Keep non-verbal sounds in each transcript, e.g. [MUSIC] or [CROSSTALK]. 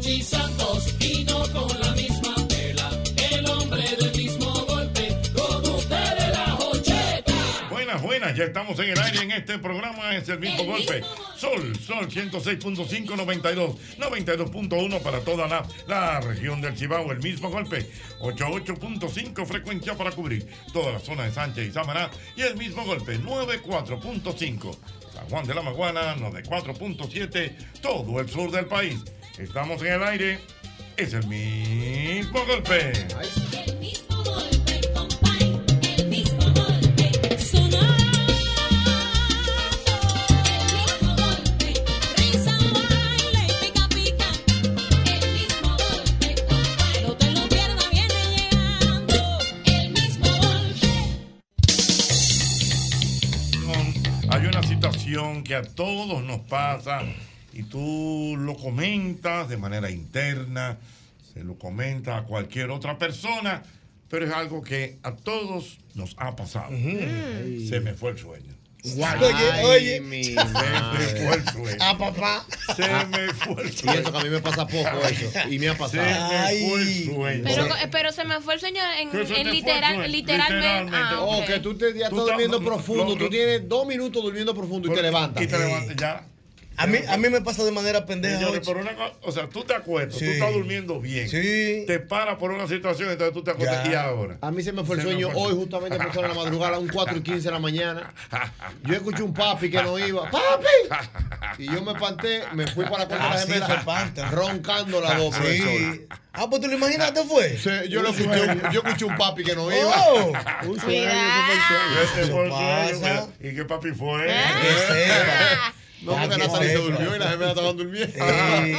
Santos y no con la misma tela. El hombre del mismo golpe, con ustedes la Hocheta. Buenas, buenas, ya estamos en el aire en este programa, es el mismo golpe. Sol, Sol 106.5, 92, 92.1 para toda la, la región del Cibao, el mismo golpe. 88.5 frecuencia para cubrir toda la zona de Sánchez y Samaná y el mismo golpe, 94.5. San Juan de la Maguana, 94.7, todo el sur del país. Estamos en el aire, es el mismo golpe. El mismo golpe, compay, el mismo golpe. Sonando, el mismo golpe. Risa, baile y pica, pica. El mismo golpe, compay. No te lo pierdas, viene llegando. El mismo golpe. hay una situación que a todos nos pasa y tú lo comentas de manera interna, se lo comenta a cualquier otra persona, pero es algo que a todos nos ha pasado. Se me fue el sueño. Oye, oye. Se me fue el sueño. A papá. Se me fue el Y sueño. eso que a mí me pasa poco eso. Y me ha Se pasado. me fue el sueño. Pero, pero se me fue el sueño en, se literal, el sueño, literalmente. literalmente. Ah, O ok. que tú te ya Tú estás durmiendo profundo. lo- lo- Tú tienes dos minutos durmiendo profundo y te levantas. Y te levantas ya. A mí, a mí me pasa de manera pendeja. Señores, por una o sea, tú te acuestas, tú estás durmiendo bien. Sí. Te paras por una situación, entonces tú te acuestas Ya. y ahora. A mí se me fue el Se sueño fue hoy, sueño. justamente empezó en la madrugada a un 4 y 15 de la mañana. Yo escuché un papi que no iba. ¡Papi! Y yo me espanté, me fui para la cuarta de la gemela, espanta. roncando la voz, Sí. Ah, pues tú lo imaginaste fue. Sí, yo, lo escuché, un- yo escuché un papi que no iba. Oh, Un Ese fue el pasa? sueño, ¿Y qué papi fue? que sepa. No, porque que Natalia se durmió y la gemela estaban durmiendo. Ajá, ¿Se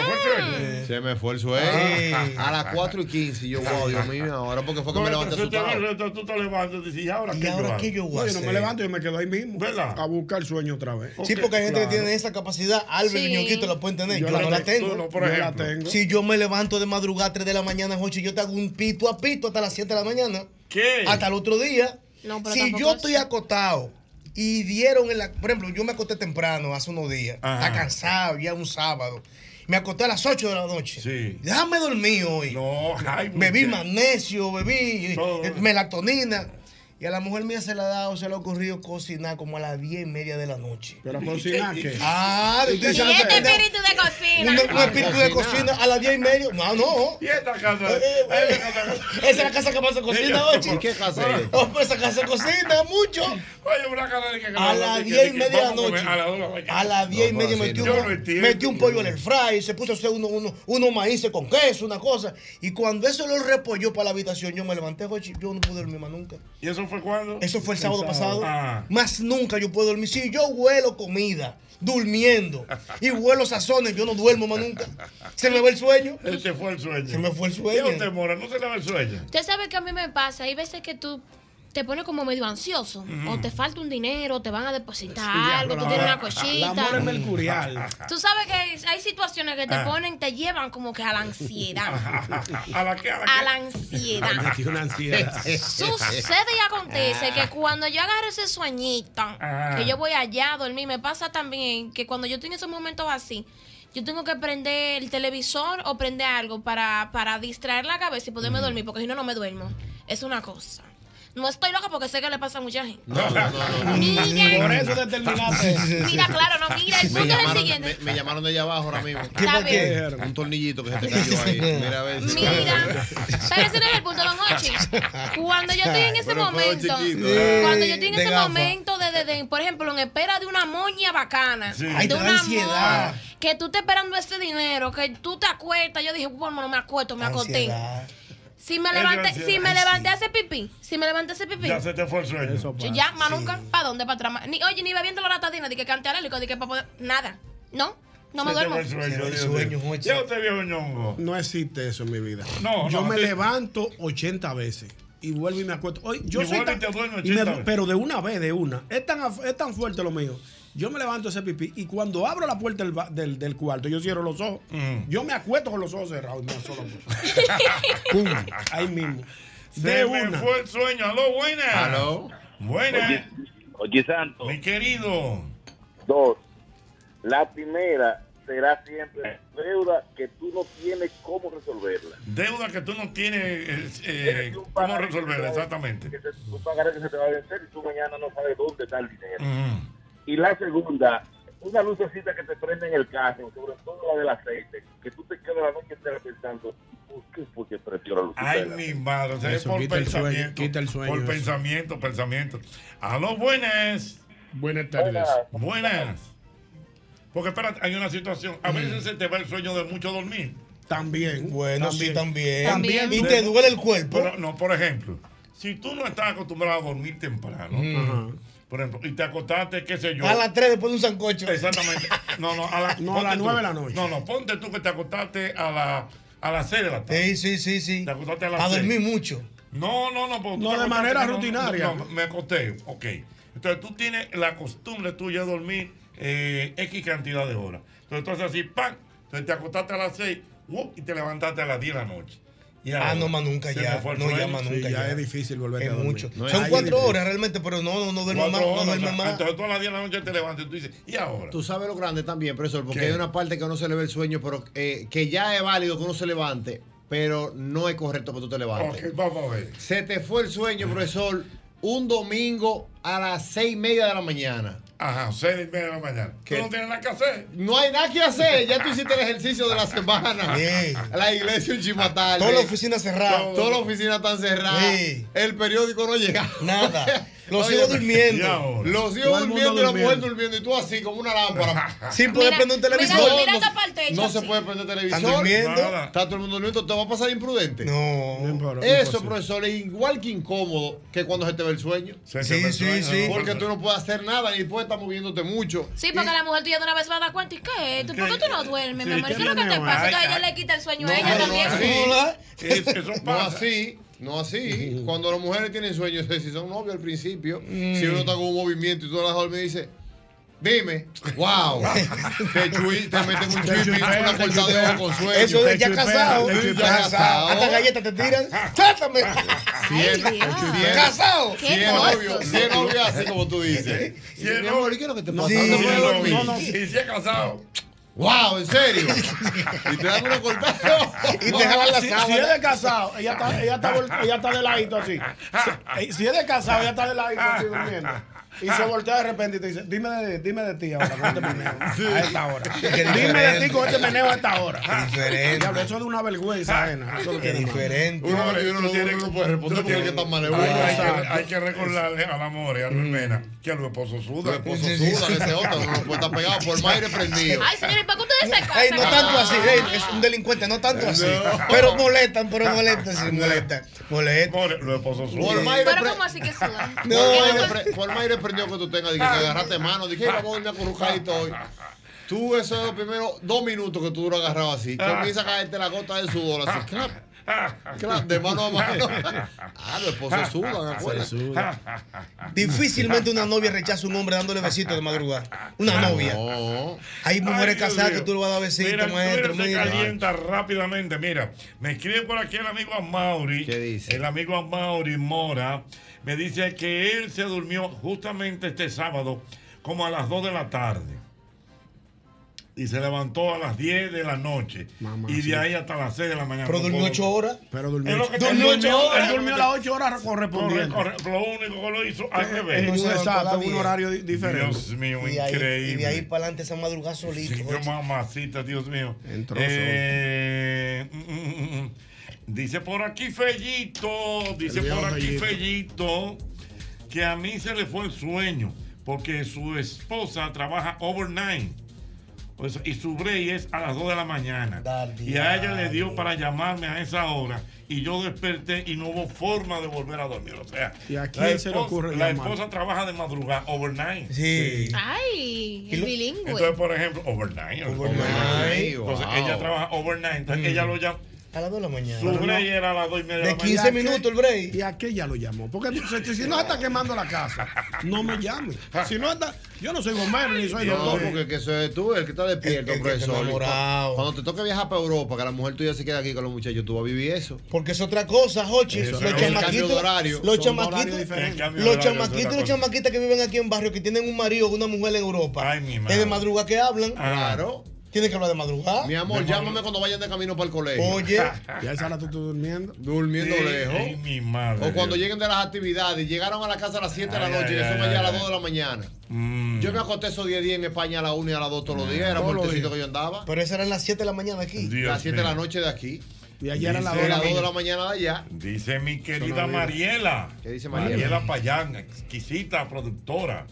te fue el sueño? Se me fue el sueño. Sí. A las 4 y 15. Y yo, wow, Dios mío, ahora porque fue que me levanté te asustado. entonces tú te levantas y dices, ¿y ahora ¿Y qué yo ahora hago? qué yo voy No, a yo no me hacer? levanto, yo me quedo ahí mismo. ¿Verdad? A buscar el sueño otra vez. Sí, porque hay gente Claro. que tiene esa capacidad. Albert Sí. y Ñonguito la pueden tener. Yo, Yo la no la tengo, no, por Yo la tengo. Si yo me levanto de madrugada 3 de la mañana, Jochi, yo te hago un pito a pito hasta las 7 de la mañana. ¿Qué? Hasta el otro día. No, pero si yo es- estoy acostado y dieron en la. Por ejemplo, yo me acosté temprano hace unos días. Ajá. Está cansado, ya un sábado. Me acosté a las 8 de la noche. Sí. Déjame dormir hoy. No, ay, Bebí magnesio, bebí Todo. eh, melatonina. Y a la mujer mía se le ha dado, se le ha ocurrido cocinar como a las 10 y media de la noche. Pero cocinar, ¿qué? [LAUGHS] Ah, ¿Y este espíritu de cocina. Un, un espíritu de cocina a las 10 y media. No, no. ¿Y esta casa? Eh, eh, casa- Esa es la casa que más se cocina, oye. ¿Y qué casa es? Oh, pues esa casa se cocina mucho. Oye, una casa de que A las 10 y media de la noche. A las 2 de la mañana. A las 10 y media metió, un- pollo en el fry, se puso a hacer uno, uno, unos maíces con queso, una cosa. Y cuando eso lo repolló para la habitación, yo me levanté, yo no pude dormir más nunca. ¿Y eso fue cuándo? Eso fue el sábado pasado. Ah. Más nunca yo puedo dormir. Si yo huelo comida, durmiendo, y huelo sazones, yo no duermo más nunca. Se me va el sueño. Ese fue el sueño. Se me fue el ¿Y a sueño. usted, Mora? ¿No se le va el sueño? Usted sabe que a mí me pasa. Hay veces que tú te pones como medio ansioso. O te falta un dinero, te van a depositar algo, tú tienes una El amor cosita. es mercurial. Tú sabes que hay situaciones que te Ah. ponen, te llevan como que a la ansiedad. [LAUGHS] ¿A la que? ¿A la que? A la ansiedad. Ansiedad. Sucede y acontece que cuando yo agarro ese sueñito, Ajá. que yo voy allá a dormir, me pasa también que cuando yo estoy en esos momentos así, yo tengo que prender el televisor o prender algo para, para distraer la cabeza y poderme dormir, porque si no, no me duermo. Es una cosa. No estoy loca porque sé que le pasa a mucha gente. No, no, no, no. Mira. Por eso determinaste. Mira, claro, no, mira, el punto es el siguiente. me, me llamaron de allá abajo ahora mismo. ¿Qué por qué? Un tornillito que se te cayó ahí. Mira a ver. si- Mira, pero ese no es el punto, don Ochi. Cuando yo estoy en ese Pero momento, chiquito, cuando yo estoy en ese gafa. momento de, de- de, por ejemplo, en espera de una moña bacana, Sí. De te una ansiedad. moña, que tú estás esperando ese dinero, que tú te acuestas, yo dije, bueno, no me acuesto, me acosté. Si me levanté, si me levanté hacer pipí, si me levanté a hacer pipí, Ya se te fue el sueño. Eso ya, más nunca, ¿para dónde? Para atrás. Ni, oye, ni bebiendo la latadina, de que cante alérgico, de que para poder, nada. No, no me duermo. Ya usted viejo ñongo. No existe eso en mi vida. No, Yo no, me sí. levanto 80 veces y vuelvo y me acuesto. Oye, yo Y soy tan- y me 80 du- veces. pero de una vez, de una. Es tan, es tan fuerte lo mío. Yo me levanto ese pipí y cuando abro la puerta del, del, del cuarto, yo cierro los ojos. Mm. Yo me acuesto con los ojos cerrados y me asolo. Pum, ahí mismo. Se De me una. fue el sueño. Aló, buenas. Aló. Buenas. Oye, Santo, Mi querido. dos. La primera será siempre deuda que tú no tienes cómo resolverla. Deuda que tú no tienes eh, eh, cómo pagaré resolver, que te va- exactamente. Que te, un pagaré que se te va a vencer y tú mañana no sabes dónde está el dinero. Ujú. Y la segunda, una lucecita que te prende en el carro, sobre todo la del aceite, que tú te quedas la noche entera pensando, ¿por qué fue que prendió la lucecita? Ay, mi madre, o sea, es Eso, por quita el sueño, pensamiento. quita el sueño, Por eso. pensamiento, pensamiento. Aló, buenas. Buenas tardes. Buenas. Buenas. Porque espérate, hay una situación. A Mm. veces se te va el sueño de mucho dormir. También. Bueno, sí, también. También. Y te duele el cuerpo. Pero, no, por ejemplo, si tú no estás acostumbrado a dormir temprano, Ajá. Por ejemplo, y te acostaste, qué sé yo. A las 3 después de un sancocho. Exactamente. [LAUGHS] No, no, a, la, No, a ponte las tú. nueve de la noche. No, no, ponte tú que te acostaste a, la, a las 6 de la tarde. Sí, sí, sí, sí. Te acostaste a las A dormir mucho. No, no, no. No, de manera no- rutinaria. No, no, me acosté, ok. Entonces tú tienes la costumbre tuya de dormir eh, X cantidad de horas. Entonces tú haces así, ¡pam! Entonces te acostaste a las 6 y te levantaste a las 10 de la noche. Ah, no, más nunca ya. No, Sí, nunca. ya ya. es difícil volver Es a dormir. mucho. No, Son cuatro horas realmente, pero no, no, no duermo más. No duermo o sea, más. Entonces a las 10 de la noche te levantas y tú dices, ¿y ahora? Tú sabes lo grande también, profesor, porque ¿Qué? hay una parte que no se le ve el sueño, pero eh, que ya es válido que uno se levante, pero no es correcto que tú te levantes. Ok, vamos a ver. Se te fue el sueño, profesor, un domingo a las seis y media de la mañana. Ajá, 6 y media de la mañana. ¿Qué? Tú no tienes nada que hacer. No hay nada que hacer, ya tú hiciste el ejercicio de la [LAUGHS] semana. Sí. La iglesia en Chimatal. Toda la oficina cerrada. Todas las oficinas están cerradas. Sí. El periódico no llega. Nada. [LAUGHS] Los [LAUGHS] hijos ¿y durmiendo. Los hijos durmiendo y la mujer durmiendo. Y tú así, como una lámpara. [LAUGHS] Sin poder prender un televisor. mira, No, se puede prender televisor. Están durmiendo. Está todo el mundo durmiendo. Te va a pasar imprudente. No. Pero- Eso, profesor, es igual que incómodo que cuando se te ve el sueño. Se Sí, sí, sueño, sí. ¿no? Porque tú no puedes hacer nada y puedes estar moviéndote mucho. Sí, porque Y- la mujer tuya de una vez va a dar cuenta. ¿Y qué es esto? ¿Por qué tú no duermes, mi amor? ¿qué ¿Qué es lo que te pasa? Entonces ella le quita el sueño a ella también. no, ¿Cómo sí. la- Es- Eso No pasa. así, no así. [LAUGHS] Cuando las mujeres tienen sueños, si son novios al principio, Mm. si uno está con un movimiento y tú las y dice, dime, wow, [LAUGHS] te, chui, te meten un chuipi, una corta de ojo con sueño. Eso de ya casado. Ya casado. Hasta galletas te tiran. Trátame. Si es, Casado. ¿Qué si es novio, si es novio así como tú dices. Si es novio- ¿y qué es lo que te pasa? ¿No no, si es casado. Wow, ¿en serio? y te dan una [LAUGHS] cortada. Y te jalan la si, sábana. si es de casado, ella está, ella está, ella está de ladito así. [LAUGHS] Si, si es de casado, ella está de ladito así durmiendo. Y se voltea de repente y te dice, dime de, dime de ti ahora con este meneo. [LAUGHS] A esta hora. Qué Dime de ti con este meneo a esta hora. Diferente. Diablo, eso es de una vergüenza ajena. Eso es lo que diferente. Uno, uno no, uno no puede responder porque el que está mal es uno. Hay, que, recordarle al amor y a Luis Mena que a los esposos Los sudan. esposos Sí, sí, sudan, sí. ese otro no puede estar pegado por más aire prendido. Ay, señores, ¿para qué ustedes se casan? Ey, no tanto así, ey, es un delincuente, no tanto así. Pero molestan, pero molestan, sí, molestan. Molestan. Los esposos Por sudan. Pero ¿cómo así que sudan? No. por más aire prendido que tú tengas, dije que agarraste mano, dije, vamos a dormir acurrucadito [LAUGHS] hoy. Tú, eso es los primeros dos minutos que tú duras agarrado así. Comienza a caerte la gota de sudor así, clap, clap, de mano a mano. [LAUGHS] [LAUGHS] Ah, los esposos sudan, acuérdate. Difícilmente una novia rechaza a un hombre dándole besitos de madrugada. Una novia. No. Hay mujeres Ay, casadas que tú le vas a dar besitos, Mira, el maestro. Se Mira. calienta rápidamente. Mira, me escribe por aquí el amigo Amaury. ¿Qué dice? El amigo Amaury Mora me dice que él se durmió justamente este sábado como a las 2 de la tarde. y se levantó a las 10 de la noche. y de ahí hasta las 6 de la mañana. Pero No durmió puedo- ocho horas. Pero durmió, Es lo que él te- durmió, ocho horas. él durmió las 8 horas correspondientes. Corre- corre- Lo único que lo hizo al Eh, revés. eh, exacto, un horario di- diferente. Dios mío, Y ahí, increíble. y de ahí para adelante esa madrugada solito. Sí, qué mamacita, Dios mío. Entró Eh, mm, mm, mm. Dice por aquí Fellito, dice por aquí Fellito. Que a mí se le fue el sueño porque su esposa trabaja overnight. Sea, y su break es a las 2 de la mañana. Y a ella le dio para llamarme a esa hora. Y yo desperté y no hubo forma de volver a dormir. O sea, ¿Y a la quién se le esposa- ocurre La llamar? esposa trabaja de madrugada, overnight. Sí. Ay, el bilingüe. Entonces, por ejemplo, overnight. Overnight, Entonces, wow. ella trabaja overnight. Entonces, ella lo llama. A las 2 de la mañana. Su break era a las 2 y media de, De la 15 mañana. minutos el break. ¿Y a qué ella lo llamó? Porque si, si no está quemando la casa, no me llame. Si no está, yo no soy bombero ni soy No, doctor. porque que eso es tú, el que está despierto, El- el que profesor. enamorado. Cuando te toca viajar para Europa, que la mujer tuya se queda aquí con los muchachos, tú vas a vivir eso. Porque es otra cosa, Jochi. Los es de chamaquitos, horario. los chamaquitos, de los es chamaquitos, los cosa. chamaquitas que viven aquí en barrio que tienen un marido o una mujer en Europa. mi es madre. de madrugada que hablan. Ah. Claro. Tienen que hablar de madrugada. Mi amor, De llámame cuando vayan de camino para el colegio. Oye. [LAUGHS] Y a esa hora tú estás durmiendo. Durmiendo Sí, lejos. ay, mi madre. O cuando Dios. lleguen de las actividades, llegaron a la casa a las 7 de la noche y ay, son ay, allá a las ay. 2 de la mañana. Mm. Yo me acosté esos 10 días en España a la 1 y a las 2 todos los días. Era por el tecito que yo andaba. Pero esas eran las 7 de la mañana aquí. Dios las 7 de la noche de aquí. Y ayer a las De 2 las 2 de la mañana de allá. Dice mi querida. Mariela. ¿Qué dice Mariela? Mariela Payán, exquisita productora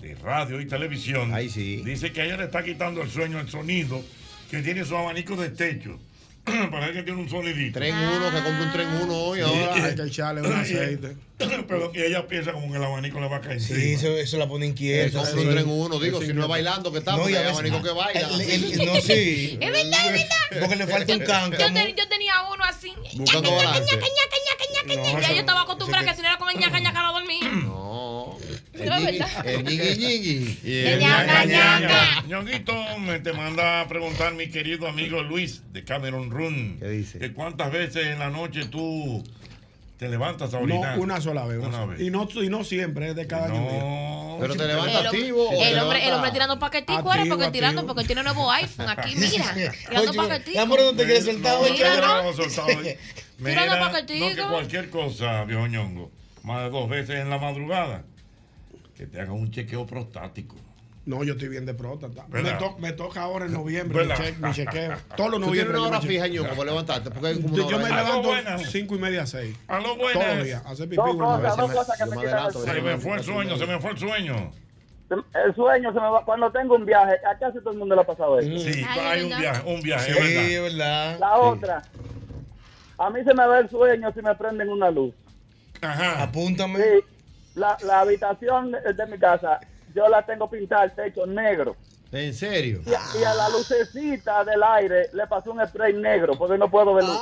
de radio y televisión. Sí. Dice que a ella le está quitando el sueño, el sonido, que tiene su abanico de techo. [CLEARS THROAT] Parece que tiene un sonidito. Tren 1, que compré un tren 1 hoy ahora. Hay que echarle un [LAUGHS] aceite. [LAUGHS] Pero y ella piensa como que el abanico le va a caer Sí, encima. eso, eso la pone inquieta. compré sí. un tren 1, digo, si no es bailando que está, No, y veces- abanico que baila. El- el- no, sí. [LAUGHS] Es verdad, es verdad. Porque le falta un Yo, cáncamo. yo tenía uno así. Buscando Ñaca, balance. ñaca, ñaca, ñaca, ñaca, ñaca. No, Ya eso- yo estaba acostumbrada eso que si no era con el ñaca, ñaca no dormía. No. Es verdad. El ñigui ñigui. El el ñaca ñaca. Ñonguito, me te manda a preguntar mi querido amigo Luis de Cameron Run. ¿Qué dice? Que cuántas veces en la noche tú te levantas a No, orinar. una sola vez. Una una sola. vez. Y no, y no siempre, es de cada año. No. Pero te El levantas activo. el hombre, el hombre tirando paquetico, ahora Activo, porque tirando, porque tiene nuevo iPhone aquí, [LAUGHS] mira. Tirando paquetico. amor, no te quieres soltar No, hoy, no, [LAUGHS] Mira, no, ¿no? no. Tirando paquetico. no que cualquier cosa, viejo ñongo, más de dos veces en la madrugada, que te hagan un chequeo prostático. No, yo estoy bien de próstata. Me, ¿Verdad? to- me toca ahora en noviembre mi, ¿Verdad? che- mi chequeo. [LAUGHS] Todos los Tú tienes noviembre. una hora fija, para levantarte. Porque hay como Yo, me levanto buenas. cinco y media, seis. A lo Todos buenas. los días. Hacer pipí. Una vez. me adelanto, Se me fue el sueño, se me fue el sueño. El sueño se me va cuando tengo un viaje. A casi todo el mundo le ha pasado eso. Sí, Ay, hay un viaje, un viaje, Sí, es verdad. La otra, a mí se me ve el sueño si me prenden una luz. Ajá. Apúntame. Sí, la, la habitación de, de mi casa, yo la tengo pintada el techo negro. ¿En serio? Y, a- y a la lucecita del aire le pasó un spray negro porque no puedo ver luz.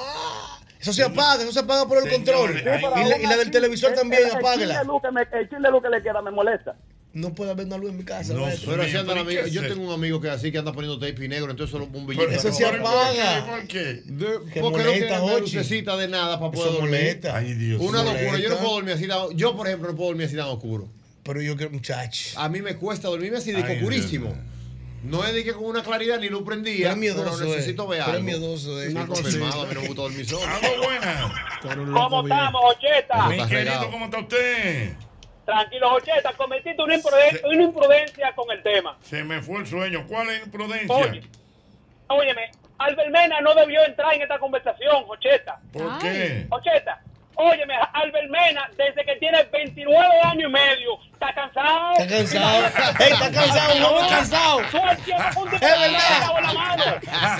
Eso se apaga, eso se apaga por el control. Y la, y la del televisor también, el, el, de luz que me- el chin de luz que le queda me molesta. No puede haber una luz en mi casa. No. Pero así anda pero ¿y qué amiga. Yo tengo un amigo que así que anda poniendo tape negro, entonces solo un Pero bombillito. Eso se apaga. ¿Por qué? De- Que porque no molesta, tiene Jochi. lucecita de nada para poder Eso dormir. molesta. Ay, Dios. Una Molesta. locura. Yo no puedo dormir así. Yo, por ejemplo, no puedo dormir así tan oscuro. Pero yo creo, muchacho. A mí me cuesta dormirme así de Ay, mío. No es de que con una claridad ni luz prendía. Pero es miedoso, pero necesito eh. ver Pero algo. es miedoso, eh. Una Sí, confirmado, a mí no me gusta dormir solo. Pero un loco ¿Cómo estamos, Ocheta? Mi querido. ¿cómo está usted? Tranquilo, Ocheta, cometiste una, impruden- una imprudencia con el tema. Se me fue el sueño. ¿Cuál es la imprudencia? Oye, óyeme, Albert Mena no debió entrar en esta conversación, Ocheta. ¿Por Ay. qué? Ocheta, óyeme, Albert Mena, desde que tiene 29 años y medio, está cansado. Está cansado. Está cansado, un hombre cansado. Un Es verdad. que está en la mano.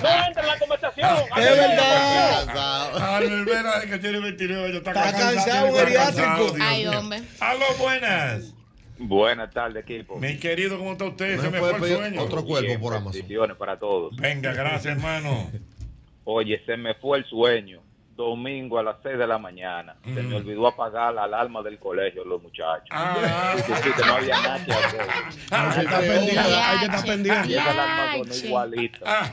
No entra en la conversación. Es verdad. Cansado. Albert Vera, de que tiene 29 años, está, Está cansado. un Está geriátrico. cansado, Dios Ay, hombre. Aló, buenas. Buenas tardes, equipo. Mi querido, ¿cómo está usted? No se me fue el sueño. otro cuerpo por Amazon. bendiciones para todos. Venga, gracias, hermano. Oye, se me fue el sueño. Domingo a las 6 de la mañana. Se me olvidó apagar la alarma del colegio, los muchachos. Ah. Y sí, que no había nada que hacer. Hay que estar pendiente. Hay que estar Y pendiente. esa alarma sonó igualita.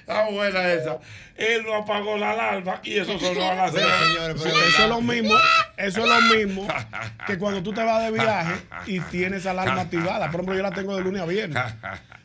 Está buena esa. Él no apagó la alarma y eso sonó a las Pero, seis. señores, pero Eso es lo mismo, eso es lo mismo que cuando tú te vas de viaje y tienes alarma activada. Por ejemplo, yo la tengo de lunes a viernes.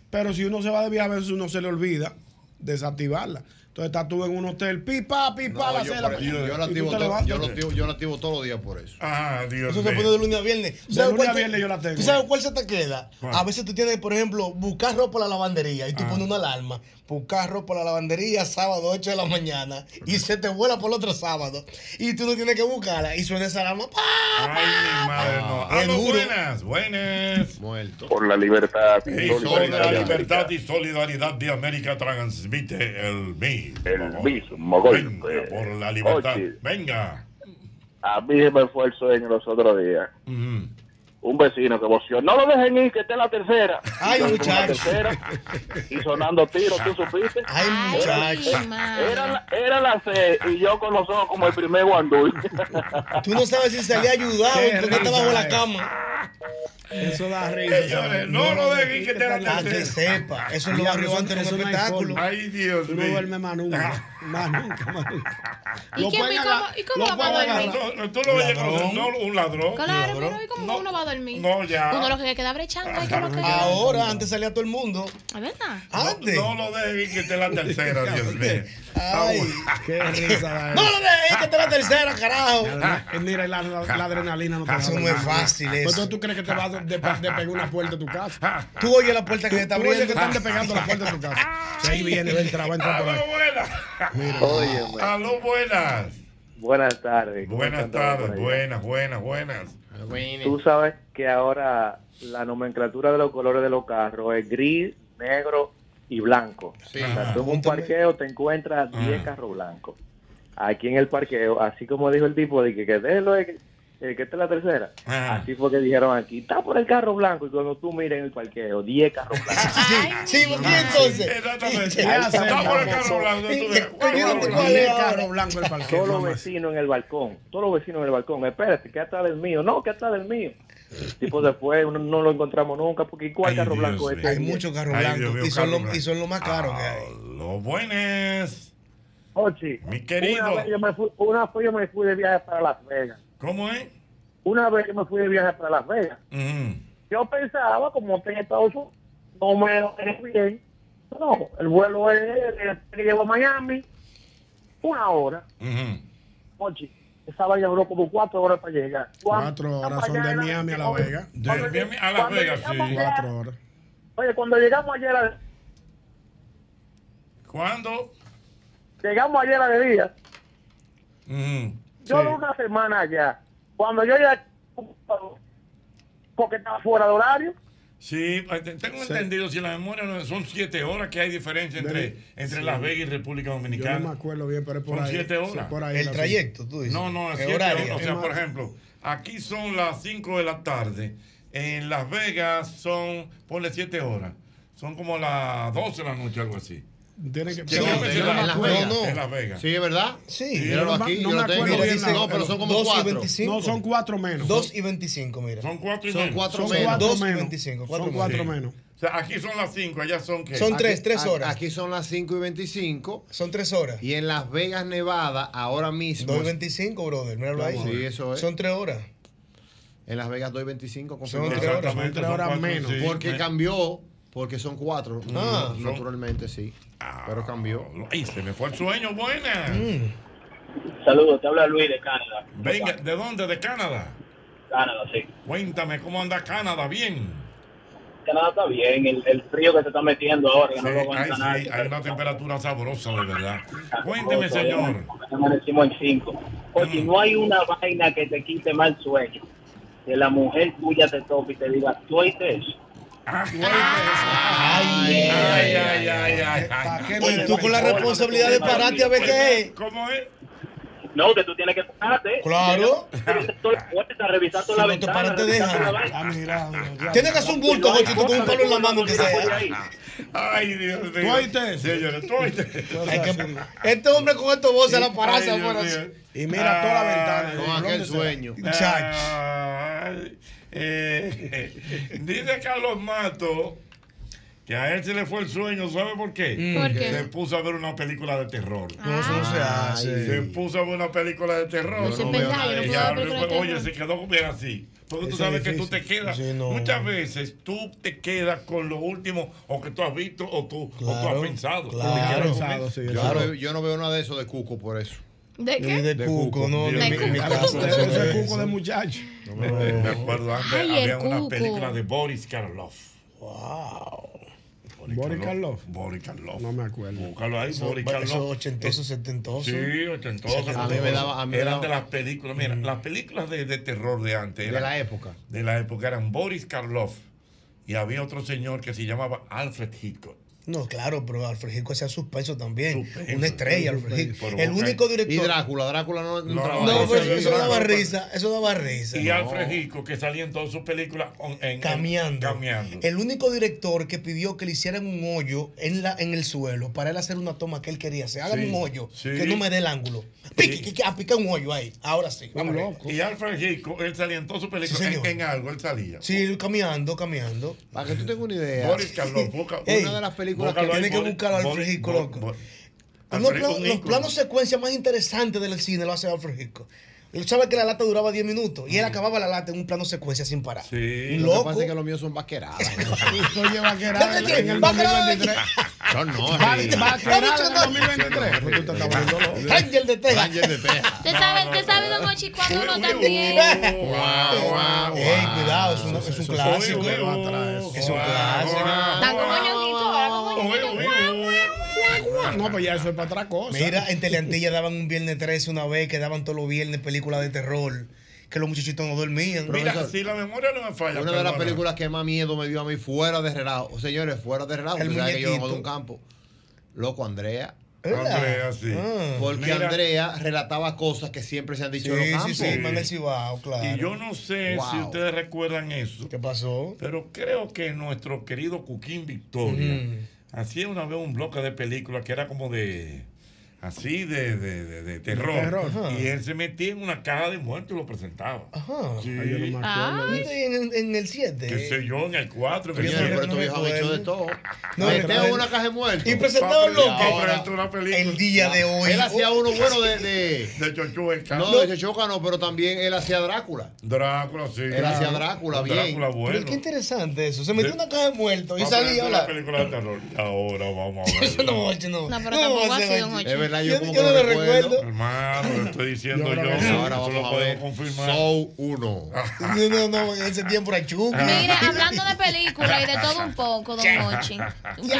Pero si uno se va de viaje, a veces uno se le olvida desactivarla. Entonces estás tú en un hotel, pipa, pipa, No, la por- yo- yo la activo todo- yo la activo- yo la activo todos los días por eso. Ah, Dios Eso se pone de lunes a viernes. ¿Tú De sabes lunes cuál a viernes yo la tengo. ¿Tú sabes cuál se te queda? ¿Cuál? A veces tú tienes, por ejemplo, buscar ropa a la lavandería y tú Ah. pones una alarma. Buscar ropa a la lavandería sábado 8 de la mañana y se te vuela por el otro sábado. Y tú no tienes que buscarla y suena esa alarma. ¡pa! Ay, mi madre, no. Aló, duro. buenas, buenas. Muerto. Por la libertad y solidaridad la de libertad América. y solidaridad de América transmite el mismo. El mismo golpe. Venga, por la libertad. Oye. Venga. A mí se me fue el sueño los otros días. Ujú. Un vecino que voció, no lo dejen ir, que esta es la tercera. Ay, Y yo, muchacho. "La tercera", Y sonando tiros, ¿tú supiste? Ay, Ay, muchacho. madre. Era, la- era la C y yo con los ojos como el primer guandul. Tú no sabes si se había ayudado porque está bajo la cama. Eso da risa. No lo dejen que te la Para que tercera. sepa. Eso es lo era eso un espectáculo. Ay, Dios Tú no mío. duermes más nunca. Más nunca, más nunca. ¿Y quién- cómo- y va a dormir? tú lo con no, un ladrón. Claro, pero ¿y cómo No. uno va a dormir? No, ya. Uno lo que queda brechando, ¿qué es lo que Ahora, antes salía todo el mundo. ¿Es verdad? Antes. No, no lo dejen que te la tercera, [LAUGHS] Dios mío. Ay. Qué [LAUGHS] risa No eso. lo dejes, que es la tercera, carajo. Mira, la, la- la adrenalina no te Eso no es fácil, Pues eso. Entonces tú crees que te va a de- de- [LAUGHS] despegar una puerta de tu casa. Tú oyes la puerta que se está Tú oyes que abriendo. están despegando la puerta de tu casa. [LAUGHS] Ahí viene, va a entrar, va a entrar por Aló, ahí. Oye, Aló, buenas. buenas tardes. ¿Cómo Buenas tardes, buenas, buenas, buenas. Tú sabes que ahora la nomenclatura de los colores de los carros es gris, negro y blanco. Sí. O sea, tú en un parqueo te encuentras 10 Ah. carros blancos. Aquí en el parqueo, así como dijo el tipo, de que, que déjelo, que eh, que esta es la tercera. Ah. Así fue que dijeron aquí, está por el carro blanco. Y cuando tú miras en el parqueo, 10 carros blancos. [LAUGHS] Sí, sí, ¿y entonces? Exactamente. Está está. por el carro blanco. Todos los vecinos en el balcón, todos los vecinos en el balcón, espérate, que atrás del mío, no, que atrás del mío. Tipo después no, no lo encontramos nunca, porque ¿cuál Ay, carro Dios blanco es? Hay muchos carros blancos y, son carro lo, y son lo más caros que hay. Los buenos. Ochi, Mi querido. Una vez, yo me fui, una vez yo me fui de viaje para Las Vegas. ¿Cómo es? Una vez yo me fui de viaje para Las Vegas. Ujú. Yo pensaba, como estoy en Estados Unidos, no me lo bien. No, el vuelo es que llevo a Miami, una hora. Ujú. Ochi, esa vaina duró como cuatro horas para llegar. Cuatro horas son de Miami a La Vega. De Miami a Las Vegas, sí. Cuatro horas. Oye, cuando llegamos ayer, a- ¿Cuándo? llegamos ayer a de día, Ujú. yo de una semana allá, cuando yo ya porque estaba fuera de horario, Sí, te- tengo Sí. entendido, si la memoria no son siete horas que hay diferencia entre, entre sí. Las Vegas y República Yo no Dominicana. me acuerdo bien, pero es por Son ahí. siete horas. Sí, por ahí El trayecto, tú dices. No, no, es siete horas. O sea, Es por ejemplo, aquí son las 5 de la tarde. En Las Vegas son, ponle 7 horas. Son como las 12 de la noche, algo así. Tiene que Sí, sé ¿En la- Las no, Vegas? no. En Las Vegas. Sí, es verdad. Sí. Míralo no aquí, yo no tengo. Mira, dice No, pero son como 2 y cuatro. 25. No, son cuatro menos. 2 y 25, mira. Son 4 y Son menos. cuatro Son menos. cuatro Dos y menos. 25, cuatro Son menos. cuatro Sí. menos. O sea, aquí son las 5, allá son que. Son Aquí- tres, tres a- horas. Aquí son las 5 y 25. Son 3 horas. Y en Las Vegas, Nevada, ahora mismo. 2 y 25, brother. Míralo ahí. Sí, eso es. Son 3 horas. En Las Vegas, 2 y 25. Son confirmado. tres horas. Son cuatro, menos. sí. Porque Me- cambió, porque son cuatro. Ah. Mm, naturalmente sí. Pero cambió. Ay, se me fue el sueño, buena. Mm. Saludos, te habla Luis de Canadá. Venga, ¿de dónde? ¿De Canadá? Canadá, sí. Cuéntame cómo anda Canadá, bien. Canadá está bien, el, el frío que se está metiendo ahora, Sí, no lo ay, aguanta sí, hay una temperatura sabrosa, de verdad. Cuénteme, señor. Amanecimos en 5. Oye, Mm. no hay una vaina que te quite mal sueño. Que la mujer tuya te toque y te diga, tú oíste eso. Ay, Ay, ay, ay, ay, ¿Para ay. qué Y me tú con la responsabilidad de pararte a ver qué es. ¿Cómo es? No, que tú tienes que pararte. Claro. Revisar toda la puerta, revisar toda la Si no te ventana. paras, te dejan. Ah. Tienes que hacer un bulto, Jochi, tú con un palo en la mano que sea. Ay, Dios mío. ¿Tú oíste? Señores, ¿tú oíste Hay que- Este hombre con estos voces la mío. Y mira toda la ventana. Con ¿dónde aquel sueño. Muchacho. Ay, eh, [LAUGHS] dice Carlos Mato que a él se le fue el sueño, ¿sabe por qué? ¿Por qué? Se puso a ver una película de terror. No, eso no se hace. Se puso a ver una película de terror. No ver películas de Oye, terror. se quedó bien así. Porque tú sabes que tú te quedas. Sí, no. Muchas veces tú te quedas con lo último o que tú has visto o tú, o tú Claro, has pensado. claro. Eso. Yo, no veo, yo no veo nada de eso de Cuco por eso. ¿De qué? De Cuco, no, de mi- mi casa, Eso es cuco de muchacho. Me, me- me acuerdo antes, Ay, el había una Cuco. película de Boris Karloff. Wow. Boris Karloff. Boris Karloff. No me acuerdo. Búscalo ahí, Eso, Boris eso Karloff. ochentoso, setentoso. Sí, ochentoso. A mí me daba- a mí me eran daba- de las películas, mira, las películas de, de terror de antes. De eran- la época. De la época eran Boris Karloff y había otro señor que se llamaba Alfred Hitchcock. No, claro, pero Alfred Hitchcock hacía suspenso también. Suspenso, Una estrella. Alfred Hitchcock. Pero El único director. Y Drácula, Drácula no, no, No, trabaja. No, pues, Ese eso daba risa, eso daba risa. Y Alfred Hitchcock que salía en todas sus películas en, cameando. El único director que pidió que le hicieran un hoyo en, la, en el suelo para él hacer una toma que él quería. Hágame Sí, un hoyo, sí. que no me dé el ángulo. Pique, que- que- a picar un hoyo ahí. Ahora sí. Vamos ver. Y Alfred Hitchcock, él salía en todas sus películas Sí, en, algo, él salía. Sí, caminando, caminando. Para que tú tengas una idea. Boris Karloff, [LAUGHS] una de las películas que búscalo ahí, tiene que buscar a Alfred Hitchcock, loco. Bo- Los, Alfred, planos- un los planos secuencia más interesantes del cine lo hace Alfred Hitchcock. Él sabe que la lata duraba 10 minutos y él acababa la lata en un plano secuencia sin parar. Sí. Lo que Loco. pasa es que los míos son vaqueradas. [LAUGHS] [LAUGHS] Oye, vaquerada en el Vaquerada. 2023. No, no, Va- Reina. Vaquerada en el 2023. Pues tú te estás volviendo loco. Ranger de Texas. Ranger de Texas. ¿Usted sabe, usted sabe, don Ochi, cuando uno también... guau, guau, Ey, cuidado, es un, es un clásico. Es un clásico. Están como guau. No, pues ya eso es para otra cosa. Mira, en Teleantilla daban un viernes 13 una vez, que daban todos los viernes películas de terror, que los muchachitos no dormían. Mira, Profesor. si la memoria no me falla. Una de las películas que más miedo me dio a mí fuera de relajo. Señores, fuera de relajo. El que yo vengo de muñequito. un campo. Loco, Andrea. Andrea, sí. Ah. Porque Mira. Andrea relataba cosas que siempre se han dicho en Sí, los sí, campos. sí, man el Cibao, claro. Y yo no sé Wow. si ustedes recuerdan eso, ¿Qué pasó? pero creo que nuestro querido Cuquín Victoria. Hacía una vez un bloque de películas que era como de. Así de, de, de, de terror. Y él se metía en una caja de muertos y lo presentaba. Ajá. Sí. Ay, yo no me acuerdo. ¿Viste ahí en, en el 7? Qué sé yo, en el 4, en el Yo pero viejos han hecho de todo. No, pero- en una caja de muertos. Y presentado Papi, loco. ahora entró una película. El día de hoy. Él hacía uno bueno de. de [LAUGHS] De Chochueca. no, de Chechoca no, pero también él hacía Drácula. Drácula, sí. Él hacía Drácula, bien. Drácula, Pero bueno. qué interesante eso. Se metió en una caja de muertos y salía película de terror. Ahora vamos a [LAUGHS] ver. Eso no, no. No, pero tampoco. Ochi. Es verdad, yo, Yo- como yo que no lo recuerdo. recuerdo. Hermano, lo estoy diciendo Yo. Ahora lo vamos a puedo ver. confirmar. Show 1. No, [LAUGHS] no, no, en ese tiempo era chuki. Mire, hablando de películas y de todo un poco, don Ochi.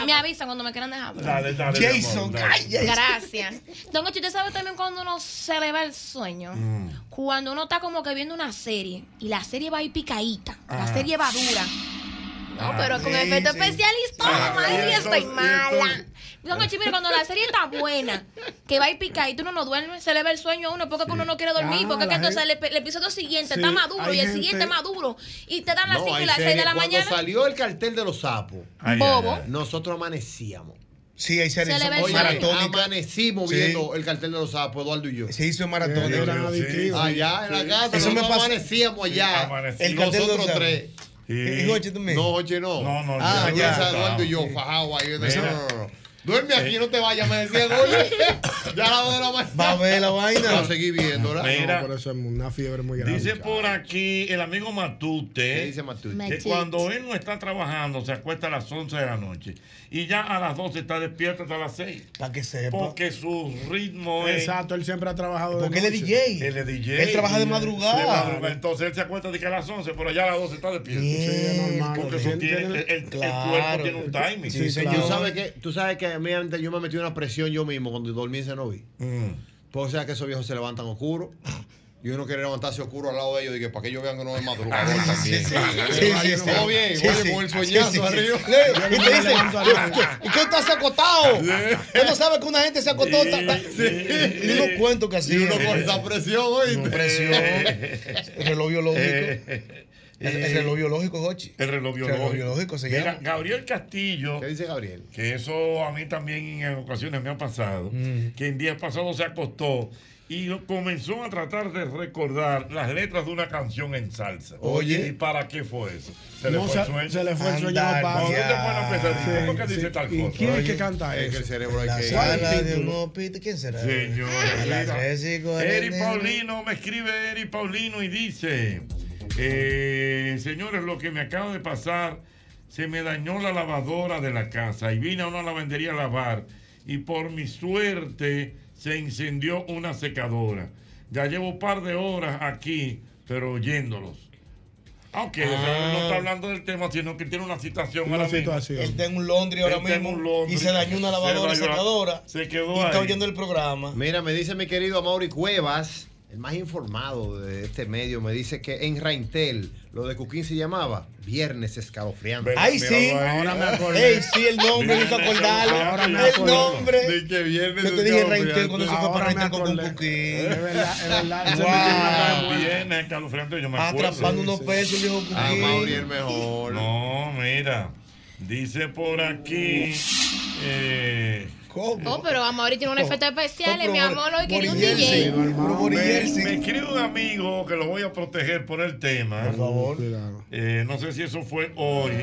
Me avisan cuando me quieran dejar. Dale, dale. Jason, dale. Gracias. Don Ochi, ¿usted sabe también cuando uno se le va el sueño? Mm. Cuando uno está como que viendo una serie y la serie va ahí picadita, la Ah. serie va dura. No, pero con sí, efecto sí. especial y todo, Ah, madre, y estoy y mala. Cuando la serie está buena, que va ahí picadito, uno no duerme, se le ve el sueño a uno porque uno no quiere dormir, Ah, porque es que entonces el, el episodio siguiente Sí, está maduro y el gente- siguiente más duro. Y te dan las 5 No, y las 6 series. de la Cuando mañana. salió el cartel de los sapos, Ay, Bobo. ay, ay. nosotros amanecíamos. Sí, ahí se, Se sueño. maratónica. amanecimos Sí. viendo el cartel de los sapos, Eduardo y yo. Se hizo maratónica. adictivos. Allá en la casa, Eso me nosotros pasó- amanecíamos allá. El cartel de los tres. Sí. Y Ochi también. No, oye, no. No, no, Ah, ya. Eduardo y yo, fajado ahí. Duerme aquí, no te vayas. Me decían, oye, [LAUGHS] ya a la hora de la mañana. Va a ver la vaina. Va a seguir viéndola. Mira. No, por eso es una fiebre muy grande. Dice por aquí el amigo Matute. ¿Qué dice Matute? Que cuando él no está trabajando, se acuesta a las 11 de la noche y ya a las 12 está despierto hasta las 6. Para que sepa. Porque su ritmo es. Exacto, él siempre ha trabajado de Porque él es noche. DJ. Él es DJ. Él trabaja de De madrugada. madrugada. Entonces él se acuesta de que a las 11, pero ya a las 12 está despierto. Bien. Sí, es normal. Porque Tiene- el, el- el Claro. cuerpo tiene un timing. Sí, Sí, señor. Tú sabes que, tú sabes que mí antes yo me metí una presión yo mismo cuando dormí en Cenoví. Mm. Pues o sea que esos viejos se levantan oscuros. Y uno quiere levantarse oscuro al lado de ellos y que para que ellos vean que no es madrugador también. Sí, sí, sí. Todo bien, Sí, oye, sí. con el sueñazo Sí, sí, sí. arriba. Y te dice, ¿y qué ha acotado? Él no sabe que una gente se acotó. Y unos cuentos que Y hacía. uno con esa presión, oíste. Presión. El [LAUGHS] reloj biológico. [LAUGHS] El, el reloj biológico, Jochi. El reloj biológico. reloj biológico se Mira, llama. Gabriel Castillo, ¿Qué dice Gabriel? que eso a mí también en ocasiones me ha pasado, que en días pasados se acostó y comenzó a tratar de recordar las letras de una canción en salsa. Oye. ¿Y para qué fue eso? Se le fue el sueño. se le fue el sueño a Cuando tú te ya. pones a pensar, Sí, ¿cómo que dice sí. tal ¿Y cosa? quién es que canta Es que eso? el cerebro hay La que... hospital. ¿Quién será? Señor. Eri Paulino, me escribe Eri Paulino y dice, Eh, señores, lo que me acaba de pasar, se me dañó la lavadora de la casa y vine a una lavandería a lavar y por mi suerte se incendió una secadora. Ya llevo un par de horas aquí, pero oyéndolos. Aunque Ah. no está hablando del tema, sino que tiene una situación. Una ahora mismo. situación. Él está en un Londres ahora está mismo un Londres. y se dañó una lavadora Se dañó secadora. Se quedó y está ahí. oyendo el programa. Mira, me dice mi querido Mauri Cuevas, el más informado de este medio, me dice que en Raintel lo de Cuquín se llamaba Viernes Escalofriante. Ay, sí. Ahora me acordé. Ey, sí, el nombre, me hizo acordarlo. Ahora me El acordé. nombre. De que viernes Yo te dije. Raintel cuando se fue para Ahora me Raintel con un acordé. cuquín. Es verdad, es verdad. Wow. Bien, escalofriante, yo me acuerdo. Atrapando unos pesos, viejo cuquín. Ah, Mauri el mejor. No, mira. Dice por aquí. Eh, Oh, pero Amaury tiene un efecto especial, mi amor, hoy quería un DJ. Me, me escribe un amigo que lo voy a proteger por el tema. Por favor. no sé si eso fue hoy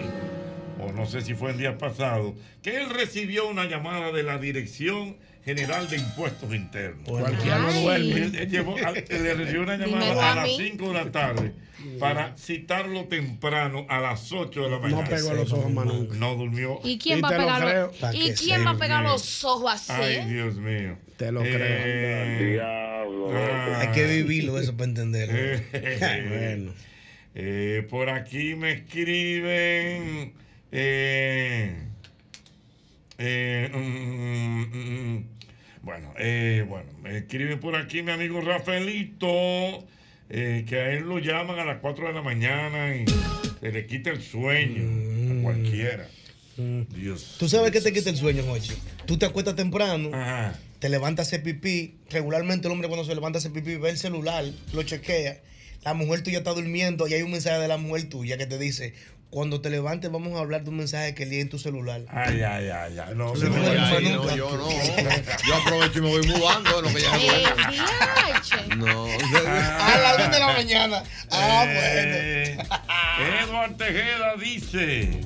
o no sé si fue el día pasado, que él recibió una llamada de la Dirección General de Impuestos Internos. Cualquiera no Ay. duerme. Él, él llevó- a- le recibió una llamada a a las mí. 5 de la tarde para citarlo temprano a las 8 de la mañana. pegó los ojos más nunca. No durmió. ¿Y quién va a lo pegar los, Pa' ¿y que quién va a se pegar vea. los ojos así? Ay, eh? Dios mío. Te lo creo. Hay que vivirlo eso para entenderlo. [LAUGHS] bueno. Eh, por aquí me escriben. eh, eh, mm, mm, mm. Bueno, eh, bueno, me escribe por aquí mi amigo Rafaelito. eh, que a él lo llaman a las 4 de la mañana y se le quita el sueño a cualquiera. Dios. Tú sabes que te quita el sueño, Jochi. Tú te acuestas temprano, te levantas a hacer pipí. Regularmente el hombre cuando se levanta a hacer pipí ve el celular, lo chequea. La mujer tuya está durmiendo y hay un mensaje de la mujer tuya que te dice, cuando te levantes vamos a hablar de un mensaje que leí en tu celular. Ay, ay, ay, ay. No, no no, yo [LAUGHS] no. Yo aprovecho y me voy mudando lo que ya No. A las 2 de la mañana. Ah, Eh, Eduard Tejeda dice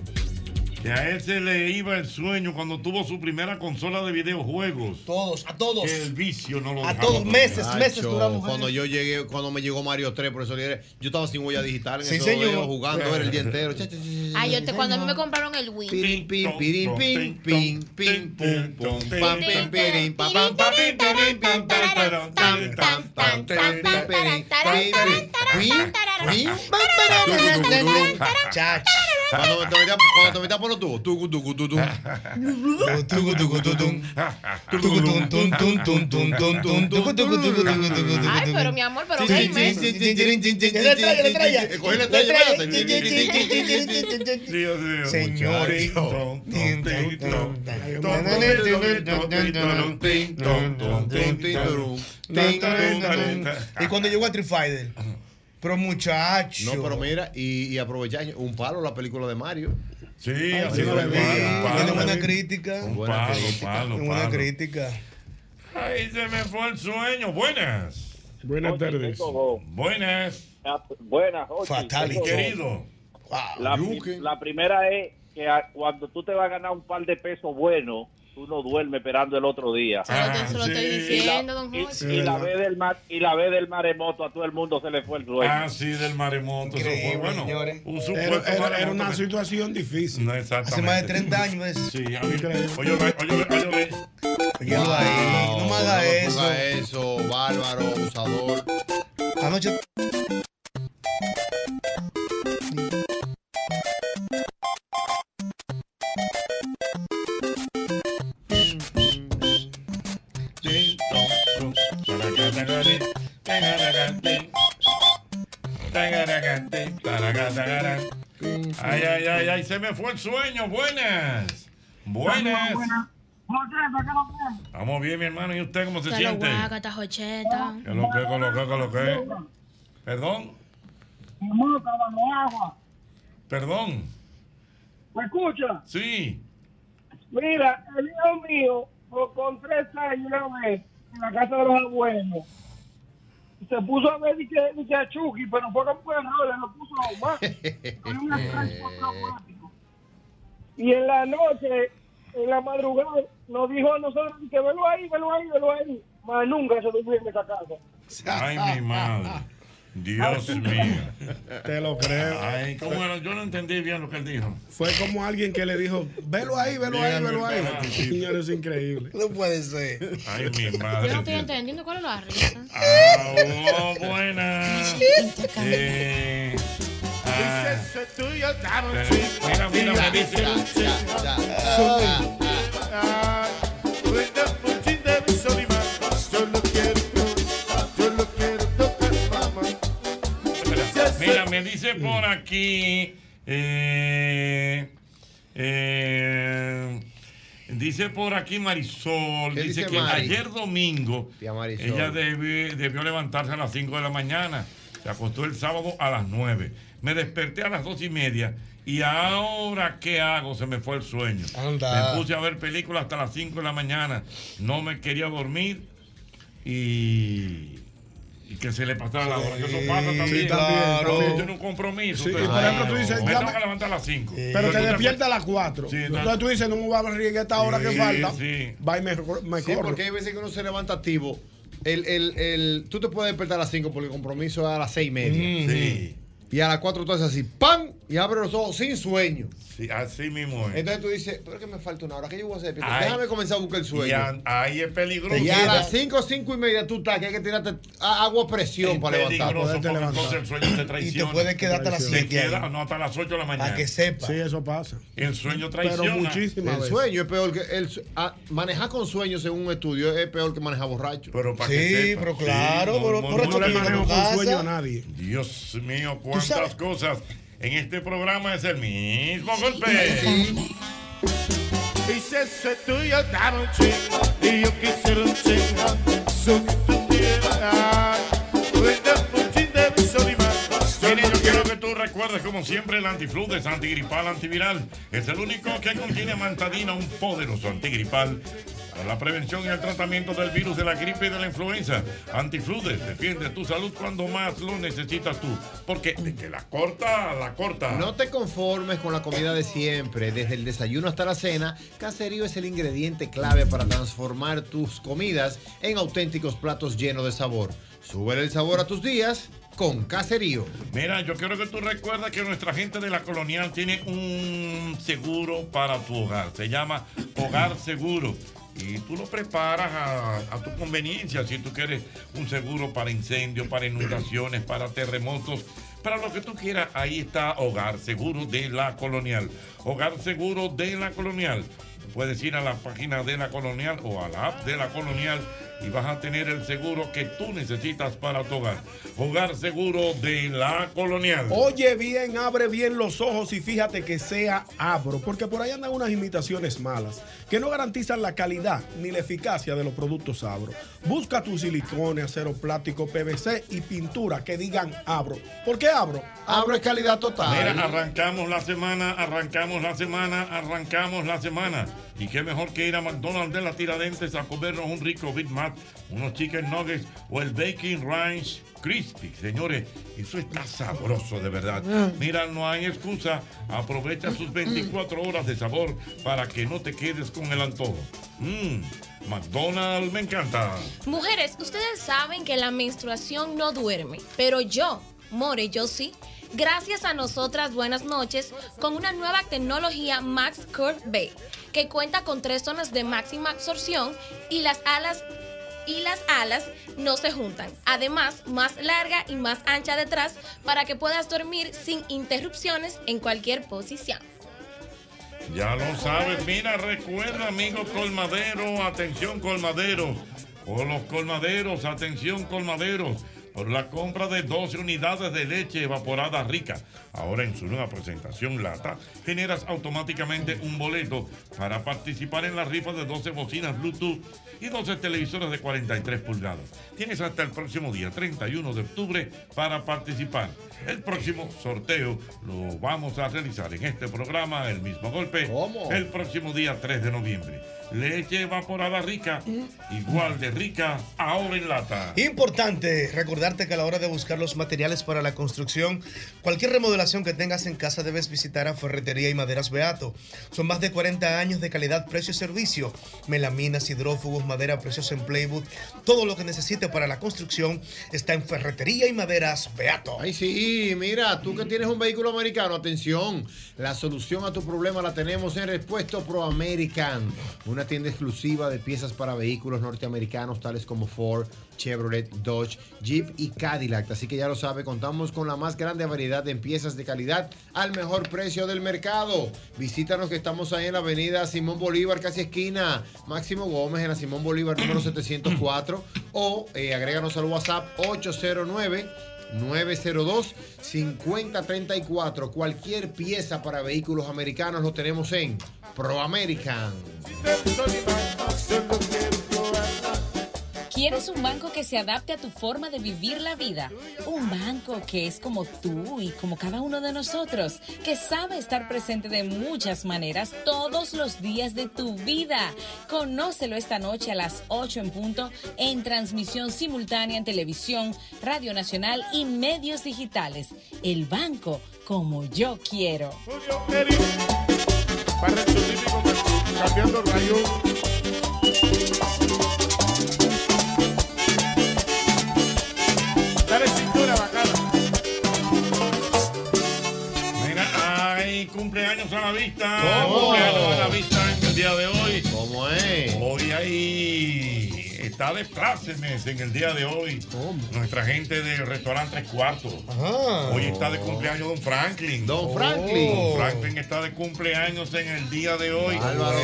que a él se le iba el sueño cuando tuvo su primera consola de videojuegos. Todos, a todos. Que el vicio no lo A todos, meses, meses duramos. Cuando yo llegué, cuando me llegó Mario 3, por eso le dije, yo estaba sin huella digital en Sí, señor. jugando era el día entero. Ay, yo te, cuando a mí me compraron el Wii. Pum, pum, pam, pim, pam, pam, pim, pam, pam. Cuando te metías cuando te metías por los tubos, tucu, tucu, tucu. Tucu, tucu. Tucu, Ay, pero mi amor, pero La estrella, estrella. espérate. Dios mío. Señores. Y cuando llegó a Fighter. Pero muchacho. No, pero mira, y, y aprovechar un palo la película de Mario. Sí, así sí, lo vi. Tiene buena crítica. Un Buena palo, crítica. palo, Buena palo. crítica. Ay, se me fue el sueño. Buenas. Buenas tardes. Buenas. Ah, Buenas. Fatal, querido. dos. La, pri- la primera es que a- cuando tú te vas a ganar un par de pesos buenos, tú no duermes esperando el otro día. Se lo, te- se lo estoy diciendo, don Y, Jorge. y la vez del mar y la vez del maremoto a todo el mundo se le fue el sueño. Ah, sí, del maremoto. Eso fue bueno. Un Era, supuesto era- era una situación difícil. No. Hace más de 30 años es. Sí, a mí. Oye, oye, oye, oye. Óyelo ahí. No me haga eso. No haga eso, bárbaro, abusador. Anoche. Ay, ay, ay, ay, se me fue el sueño. Buenas. Buenas. Estamos bien, mi hermano. ¿Y usted cómo se siente? ¿Qué lo que, qué lo que, qué lo que? Perdón, agua. perdón. ¿Me escucha? Sí. Mira, el hijo mío, con- con tres años una vez, en la casa de los abuelos, se puso a ver dice, dice a Chucky, pero fue como le lo puso más. [LAUGHS] Con un extracto traumático. Y en la noche, en la madrugada, nos dijo a nosotros que velo ahí, velo ahí, velo ahí. Más nunca se durmió en esa casa. Ay, mi madre. Dios mío. Te lo creo. Ay, ¿cómo era? Yo no entendí bien lo que él dijo. Fue como alguien que le dijo, velo ahí, velo ahí, velo ahí. Señores, es increíble. No puede ser. Ay, mi Yo no madre. estoy entendiendo cuál es la risa. Ah, oh, buenas. Eh, ah, mira, mira. Mira, me dice por aquí. eh, eh, dice por aquí Marisol. ¿Qué Dice dice que Mari? ayer domingo ella debió, debió levantarse a las 5 de la mañana. Se acostó el sábado a las 9. Me desperté a las dos y media. Y ahora, ¿qué hago? Se me fue el sueño. Anda. Me puse a ver películas hasta las 5 de la mañana. No me quería dormir. Y, y que se le pasara la hora. Que eso pasa también. Sí, también, También también. tiene un compromiso. Sí, por ejemplo, tú dices, me ya tengo que levantar a las 5. Pero te despierta a las 4. Sí, Entonces tú dices, no me voy a abrir esta hora que Sí, falta. sí. Va y me, me Sí, corro. porque hay veces que uno se levanta activo. El, el, el, tú te puedes despertar a las 5 porque el compromiso es a las 6 y media. Mm, Sí. Y a las 4 tú haces así, ¡pam! Y abre los ojos sin sueño. Sí, así mismo es. Entonces tú dices, pero es que me falta una hora. ¿Qué yo voy a hacer? Ay. Déjame comenzar a buscar el Y sueño. a- ahí es peligroso. Y a las 5, 5 y media tú estás, que hay que tirarte a- agua a presión Es para levantar. porque levantar. entonces el sueño te traiciona. Y te puede quedar hasta las Te siete ahí. queda, no, hasta las 8 de la mañana. Para que sepa. Sí, eso pasa. El sueño Pero traiciona. muchísimas El veces. sueño es peor que. El, ah, manejar con sueño, según un estudio, es peor que manejar borracho. Pero para Sí, que sepa. pero claro, pero- muy, pero muy No le manejo con sueño a nadie. Dios mío, cuántas cosas. En este programa es el mismo golpe. Esta noche y yo quisiera un chingo, tú quieras, que tú recuerdes, como siempre, el antifludes, antigripal, antiviral. Es el único que contiene mantadina, un poderoso antigripal. La prevención y el tratamiento del virus de la gripe y de la influenza. Antifludes, defiende tu salud cuando más lo necesitas tú. Porque de que la corta, la corta. No te conformes con la comida de siempre. Desde el desayuno hasta la cena, Caserío es el ingrediente clave para transformar tus comidas en auténticos platos llenos de sabor. Sube el sabor a tus días con Caserío. Mira, yo quiero que tú recuerdes que nuestra gente de la colonial tiene un seguro para tu hogar. Se llama Hogar Seguro. Y tú lo preparas a, tu conveniencia. Si tú quieres un seguro para incendios, para inundaciones, para terremotos, para lo que tú quieras, ahí está Hogar Seguro de la Colonial. Hogar Seguro de la Colonial. Puedes ir a la página de la Colonial o a la app de la Colonial y vas a tener el seguro que tú necesitas para tu hogar. Hogar Seguro de la Colonial. Oye bien, abre bien los ojos y fíjate que sea Abro, porque por ahí andan unas imitaciones malas que no garantizan la calidad ni la eficacia de los productos Abro. Busca tu silicone, acero plástico, PVC y pintura que digan Abro. ¿Por qué Abro? Abro es calidad total. Mira, arrancamos la semana, arrancamos la semana, arrancamos la semana. Y qué mejor que ir a McDonald's de la Tiradentes a comernos un rico Big Mac, unos chicken nuggets o el bacon ranch crispy. Señores, eso está sabroso de verdad. Mira, no hay excusa. Aprovecha sus 24 horas de sabor para que no te quedes con el antojo. Mmm, McDonald's me encanta. Mujeres, ustedes saben que la menstruación no duerme, pero yo, More, yo sí. Gracias a nosotras, buenas noches, con una nueva tecnología Max Curve Bay, que cuenta con tres zonas de máxima absorción y las alas y las alas no se juntan. Además, más larga y más ancha detrás para que puedas dormir sin interrupciones en cualquier posición. Ya lo sabes, mira, recuerda, amigo colmadero, atención colmaderos, o los colmaderos, atención colmaderos, por la compra de 12 unidades de leche evaporada rica. Ahora en su nueva presentación lata, generas automáticamente un boleto para participar en la rifa de 12 bocinas Bluetooth y 12 televisores de 43 pulgadas. Tienes hasta el próximo día 31 de octubre para participar. El próximo sorteo lo vamos a realizar en este programa, el mismo golpe, ¿Cómo? el próximo día 3 de noviembre. Leche evaporada rica, igual de rica, ahora en lata. Importante recordarte que a la hora de buscar los materiales para la construcción, cualquier remodelación que tengas en casa debes visitar a Ferretería y Maderas Beato. Son más de 40 años de calidad, precio y servicio. Melaminas, hidrófugos, madera, precios en Playwood. Todo lo que necesite para la construcción está en Ferretería y Maderas Beato. Ay, sí, mira, tú que tienes un vehículo americano, atención, la solución a tu problema la tenemos en Repuesto Pro American, una tienda exclusiva de piezas para vehículos norteamericanos tales como Ford, Chevrolet, Dodge, Jeep y Cadillac. Así que ya lo sabe, contamos con la más grande variedad de piezas de calidad al mejor precio del mercado. Visítanos que estamos ahí en la avenida Simón Bolívar, casi esquina Máximo Gómez, en la Simón Bolívar número 704 o eh, agréganos al WhatsApp 809 902-5034. Cualquier pieza para vehículos americanos lo tenemos en Pro American. ¿Quieres un banco que se adapte a tu forma de vivir la vida? Un banco que es como tú y como cada uno de nosotros, que sabe estar presente de muchas maneras todos los días de tu vida. Conócelo esta noche a las 8 en punto en transmisión simultánea en televisión, Radio Nacional y medios digitales. El banco como yo quiero. Para el cambiando rayo. Cumpleaños a la vista. ¿Cómo? Cumpleaños a la vista en el día de hoy. ¿Cómo es? Hoy hay. Está de plácemes en el día de hoy. Nuestra gente del restaurante Tres Cuartos. Hoy está de cumpleaños Don Franklin. Don Franklin. Don Franklin está de cumpleaños en el día de hoy. Álvaro,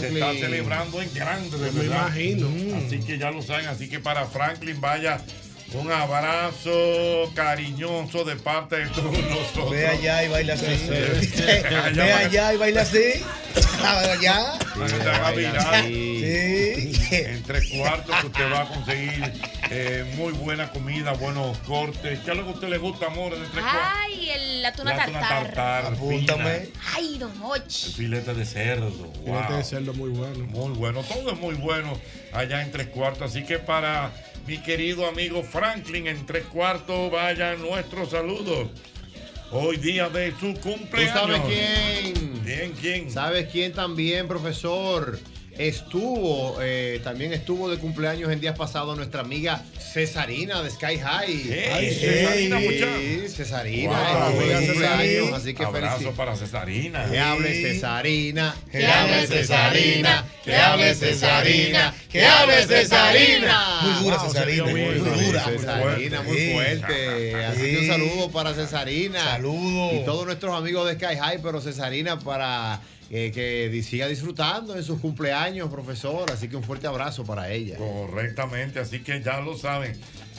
Se está celebrando en grande, de Me verdad. imagino. Así que ya lo saben. Así que para Franklin, vaya. Un abrazo cariñoso de parte de todos nosotros. Ve allá y baila así. [LAUGHS] Ve allá y baila así. [LAUGHS] Allá. Sí. En tres cuartos que usted va a conseguir eh, muy buena comida, buenos cortes. ¿Qué es lo que a usted le gusta, amor, en el tres cuartos? Ay, el, la tuna tartar. tartar, Apúntame. Ay, don Och. el filete de cerdo. Filete wow. de cerdo muy bueno. Muy bueno, todo es muy bueno allá en tres cuartos. Así que para mi querido amigo Franklin en tres cuartos, vayan nuestros saludos. Hoy día de su ¿Tú cumpleaños. sabes quién? ¿Quién, quién? ¿Sabes quién también, profesor? Estuvo, eh, también estuvo de cumpleaños en días pasados nuestra amiga Cesarina de Sky High. Hey, Cesarina, sí, muchacho. Cesarina, Wow, amiga cumpleaños, así que Abrazo para Cesarina. Que hable Cesarina, Que hable Cesarina, que hable Cesarina, que hable Cesarina. Muy dura Wow, Cesarina, muy bien. dura. Cesarina, muy fuerte. Así que un saludo para Cesarina. Saludo. Y todos nuestros amigos de Sky High, pero Cesarina para eh, que siga disfrutando en sus cumpleaños, profesor. Así que un fuerte abrazo para ella. Correctamente, así que ya lo saben.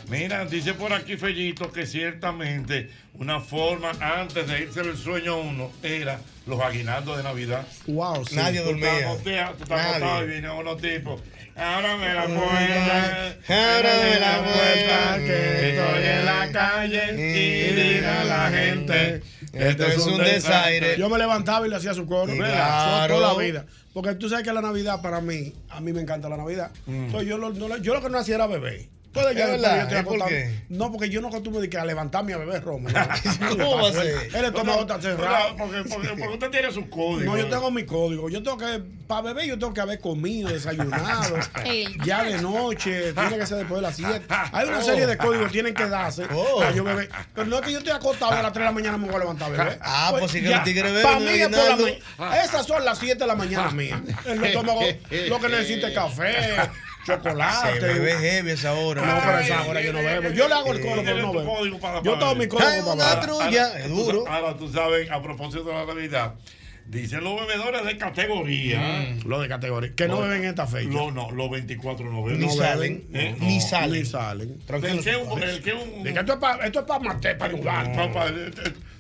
Mira, dice por aquí Fellito que ciertamente una forma antes de irse el sueño a uno era los aguinaldos de Navidad. Wow, sí. Nadie dormía. tú estás y viene unos tipos. Ábrame la puerta. Ábrame la puerta, que estoy en la calle y diga a la gente. Esto es un desaire. Yo me levantaba y le hacía su coro. Claro. Toda la vida. Porque tú sabes que la Navidad para mí, a mí me encanta la Navidad. Entonces yo lo, no lo- yo lo que no hacía era beber. No, porque yo no acostumbro de que a levantarme a beber romo. [LAUGHS] ¿Cómo va a ser? El estómago está cerrado. Porque, porque, porque usted tiene su código. No, yo tengo mi código. Yo tengo que, para beber, yo tengo que haber comido, desayunado. [LAUGHS] Ya de noche, tiene que ser después de las 7. Hay una serie de códigos que tienen que darse Oh. para yo beber. Pero no es que yo estoy acostado a las 3 de la mañana me voy a levantar a beber. Ah, pues sí que ya, los tigres beben Para mí es por la mañana. Esas son las 7 de la mañana mía. [LAUGHS] El estómago, lo que necesita es café, chocolate. Se bebe heavy esa hora. No, pero esa hora yo no bebo. Yo le hago el coro, pero no bebo. código para- Yo tengo mi Ay, para una trulla. Es duro. Ahora tú sabes, a propósito de la Navidad, dicen los bebedores de categoría. Lo de categoría. Que no Lo- beben esta fecha. Lo- no, los 24 no beben. Ni No salen. Eh, Ni no. salen. Ni salen. Tranquilo. El que un, el que un, De que esto es para esto es para matar, para jugar.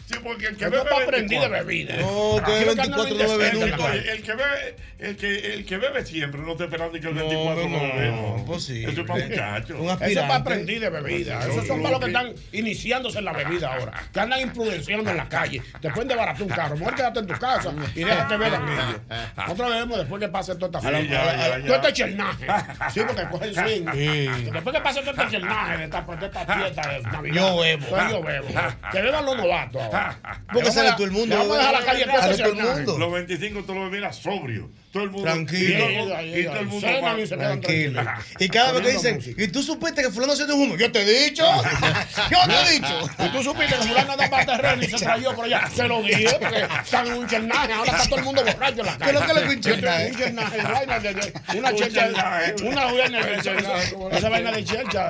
Eh, eh, Sí, porque el que bebe es para aprender de 24. bebida. No, que andan 24 no bebe nunca. El que bebe, el que, el que bebe siempre no está esperando que el No, 24 no, no, bebe. no, imposible. Eso es para muchachos. Eso es para aprender de bebida. Pues, Esos son para los que están iniciándose en la bebida ahora. Que andan imprudenciando en la calle. Te pueden desbaratar un carro. Mejor quédate en tu casa y déjate ver a niños. Nosotros bebemos después que pase toda esta Sí, fiesta. Todo este chernaje. Sí, porque cogen swing. Después que pase todo este chernaje de esta, fiesta de Navidad. Yo bebo. Yo bebo. [LAUGHS] Que beban los novatos ahora. [LAUGHS] Porque Le sale todo el mundo. Vamos a dejar la calle todo Sale ese todo el mundo. Los 25 tú lo ves, mira, sobrio. Todo el mundo. Tranquilo. Y todo, el mundo- y todo el mundo. Cenan va- y se quedan Tranquilo. tranquilos. [LAUGHS] Y cada vez que dicen. ¿y tú supiste que fulano se dio un humo? Yo te he dicho. [LAUGHS] Yo te he dicho. Y tú supiste que fulano anda para terreno y se trayó por allá. Se lo dije porque están en un chernaje. Ahora está todo el mundo borracho en la ¿Qué calle. es lo que le un chernaje? Un chernaje, vaina de- de- una Un checha, chernaje. una vaina de ¿cómo esa vaina de checha.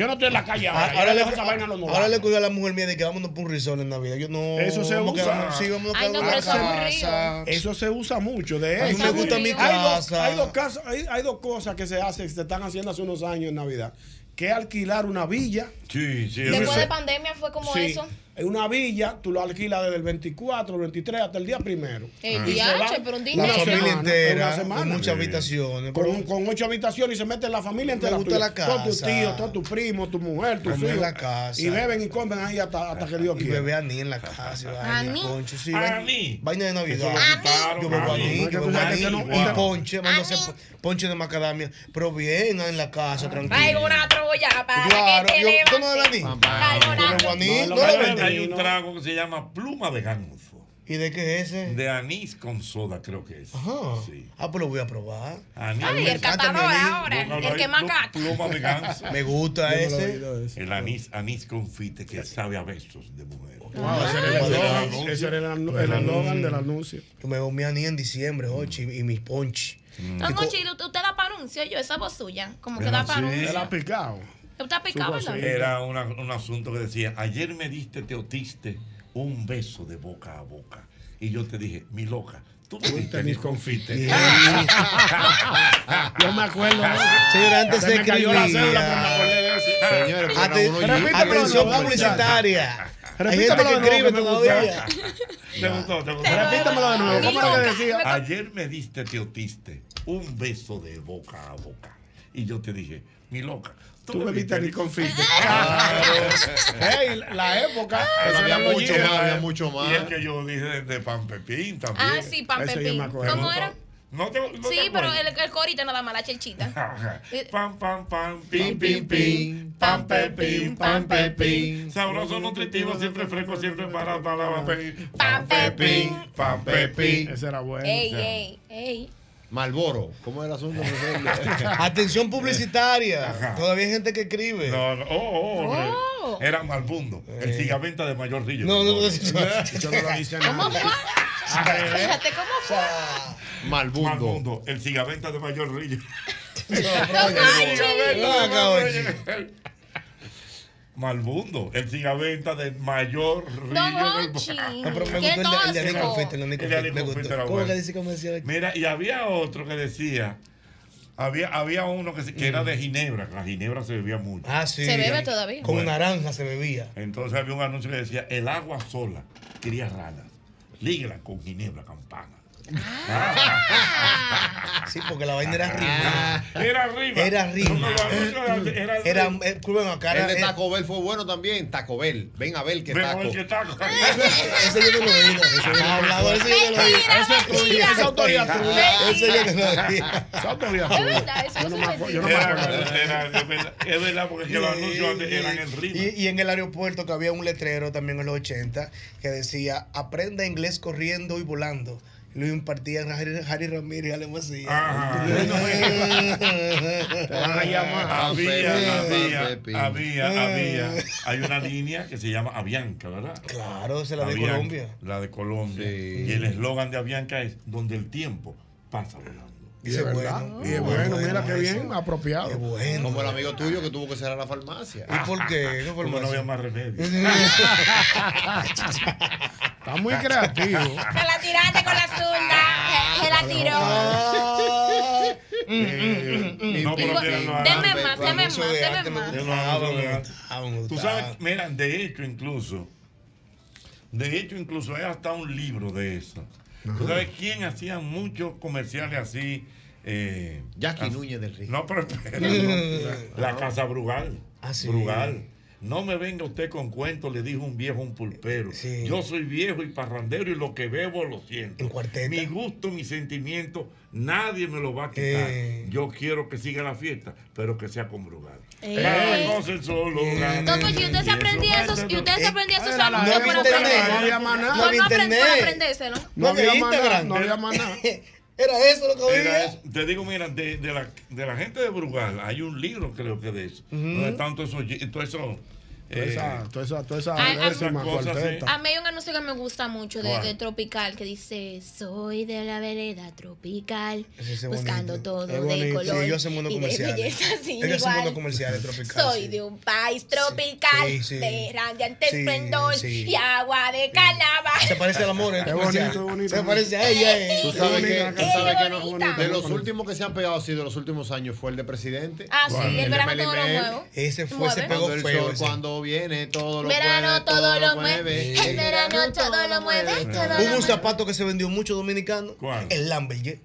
Yo no estoy en la calle ahora. Ah, yo Ahora le, esa vaina a los ahora le cuido a la mujer mía de que vámonos por un risol en Navidad. Yo no. Eso se usa. sí, Ay, no, pero eso casa. Se usa mucho, de A mí me gusta mi Hay dos, casa. hay, dos casas- hay, hay dos cosas que se hacen, que se están haciendo hace unos años en Navidad. Que es alquilar una villa. Sí, sí. Después de pandemia fue como Sí, eso. En una villa, tú lo alquilas desde el 24, el 23 hasta el día primero. El Y se diache, van pero un La dinero. familia entera, una semana. con muchas habitaciones. Con, pero- con ocho habitaciones y se mete la familia entera. gusta la Todos tus casa. tíos, todos tus primos, tu mujer, tus hijos. la casa. Y beben y comen ahí hasta, hasta que Dios Y quiera. bebé aní en la casa. y vaina, ¿Aní? Ponche, sí, Aní. vaina, vaina de Navidad. Quitaron, Yo bebo es que yo bebo que no- Y ponche, a hacer ponche de macadamia. Pero bien, en la casa, tranquilo. Traigo una troya para que te yo, ¿tú no aní, No, no lo Hay un no. trago que se llama pluma de ganso. ¿Y de qué es ese? De anís con soda, creo que es. Ajá. Sí. Ah, pues lo voy a probar. Anís. Ay, el catador anís. ahora, el que más. Pluma de ganso. [LAUGHS] Me gusta no ese. El anís, anís confite que sabe a besos de mujer. Wow, ese era el Ese era el eslogan, anuncio. del anuncio. Yo me bebo mi aní en diciembre, ocho, y, y mis ponche. Don Ochi, ¿usted usted da para anuncio? Yo, esa voz suya. Como que da para sí. Él ha anuncio. picado. Era una- un asunto que decía, ayer me diste, te otiste un beso de boca a boca. Y yo te dije, mi loca, tú me diste mis confites. [LAUGHS] Yo me acuerdo antes se cayó la cédula, de eso. Señores, Atención publicitaria. Que de nuevo, que todavía. [LAUGHS] ¿Te gustó? ¿Te gustó? Repítamelo de nuevo. ¿Cómo era que decía? Ayer me diste, te otiste un beso de boca a boca. Y yo te dije, mi loca, tú, bebiste ni confite. confites. Ey, la época. Pero había mucho más, había mucho más. Y el que yo dije de, de pan pepín también. Ah, sí, pan pepín. ¿Cómo era? No te, no te Sí, pero el, el corito nada más, la chelchita. [LAUGHS] Eh, Pam, pam, pam, pim, pim, pim, pam, pepín, pam, pepín. Sabroso, nutritivo, siempre fresco, siempre para para la pepín. Pam, pepín. pam, pepín. Ese era bueno. Ey, ey, ey. Malboro, ¿cómo es el asunto? [LAUGHS] Atención publicitaria. Ajá. Todavía hay gente que escribe. No, no, oh, oh, hombre. Oh. Era Malbundo, el cigaventa de mayor rillo. No, no, no. Yo no lo hice ¿Cómo nada. fue? [LAUGHS] Fíjate cómo fue. Malbundo. Malbundo, el cigaventa de mayor rillo. [LAUGHS] No. Malbundo, el cigaventa de mayor Ochi. No, [LAUGHS] pero me gustó el de- tóxico. Confite, el de Aní El de Confite, Aní me Confite gustó. era ¿Cómo bueno. que dice cómo decía? Mira, y había otro que decía, había, había uno que, era de Ginebra, la Ginebra se bebía mucho. Ah, sí. Se bebe todavía. Con Bueno. naranja se bebía. Entonces había un anuncio que decía, el agua sola cría ranas, líguela con Ginebra campana. Sí, porque la vaina era arriba. Era arriba. Era arriba. Era arriba. Era, eh, curva en la cara. El de eh, Taco Bell fue bueno también. Taco Bell. Ven a ver qué Ven taco. qué taco. [LAUGHS] Ese yo no lo oí. Ese hablado, ese yo no lo oí. Eso es tuyo. Esa autoridad tuya. Ese yo no lo oí. Esa autoridad Es tuya. verdad, eso Yo no me acuerdo. Yo Era- era- es verdad, es porque es que los anuncios antes eran en ritmo. Y, y en el aeropuerto que había un letrero también en los 80 que decía aprenda inglés corriendo y volando. Lo impartían Harry, Harry Ramírez y Ale Macías. Ajá. [LAUGHS] Te van a llamar. Había, Pepín, había, Pepín. había, había. Hay una línea que se llama Avianca, ¿verdad? Claro, esa es la de Avianca, Colombia. La de Colombia. Sí. Y el eslogan de Avianca es donde el tiempo pasa volando. Y es verdad. bueno. Y es Muy bueno, bueno mira qué bien, apropiado. Qué bueno. Como el amigo tuyo que tuvo que cerrar la farmacia. ¿Y por qué? ¿Qué fue Como no había más? remedio. [LAUGHS] Está muy creativo. Se la tiraste con la zurda. Se- la tiró. Eh, no, pero mira, no, Deme no, más, deme más, de deme más. Yo no gustaba, hago me nada. gustaba, me Tú sabes, mira, de hecho, incluso, De hecho, incluso hay hasta un libro de eso. ¿Tú sabes quién hacía muchos comerciales así? Eh, Jackie Núñez del Río. No, pero espera, [LAUGHS] no. La Casa Brugal. Ah, sí. Brugal. No me venga usted con cuentos, le dijo un viejo a un pulpero. Yo soy viejo y parrandero y lo que bebo lo siento. Mi gusto, mi sentimiento, nadie me lo va a quitar. Eh. Yo quiero que siga la fiesta, pero que sea con Brugal. Eh. Cada cosa en su lugar. Entonces, y usted se aprendía esos, y usted se aprendía internet, no había más nada. Por No había internet. No había más nada, Instagram. no había más nada. [LAUGHS] Era eso lo que Era había. eso. Te digo, mira, de, de la, de la gente de Brugal, hay un libro creo que de eso. Donde están todos esos... Todo eso, Toda eh, esa, toda esa, toda esa ay. décima cuarteta. A mí hay un anuncio que me gusta mucho de, de Tropical que dice Soy de la vereda tropical es Buscando bonito. todo Es de bonito. color Sí, ellos hacen mundo y de comerciales. belleza sin Ellos igual. mundo comerciales tropical. Soy sí. de un país tropical Sí, sí. De radiante Sí, esplendor sí. Y agua de calabaza Se parece al amor. ¿eh? Es bonito, es bonito. Se parece a ella. eh. Tú sabes que, bonita, tú sabes que no- bonita. de los últimos que se han pegado así de los últimos años fue el de presidente. Ah, sí, El de verano todo lo Mel. muevo Ese fue, se pegó Cuando el feo. sol, viene, todo lo Verano mueve, todo lo mueve El verano todo lo mueve todo lo Hubo un zapato que se vendió mucho dominicano. ¿Cuál? El Lamberger.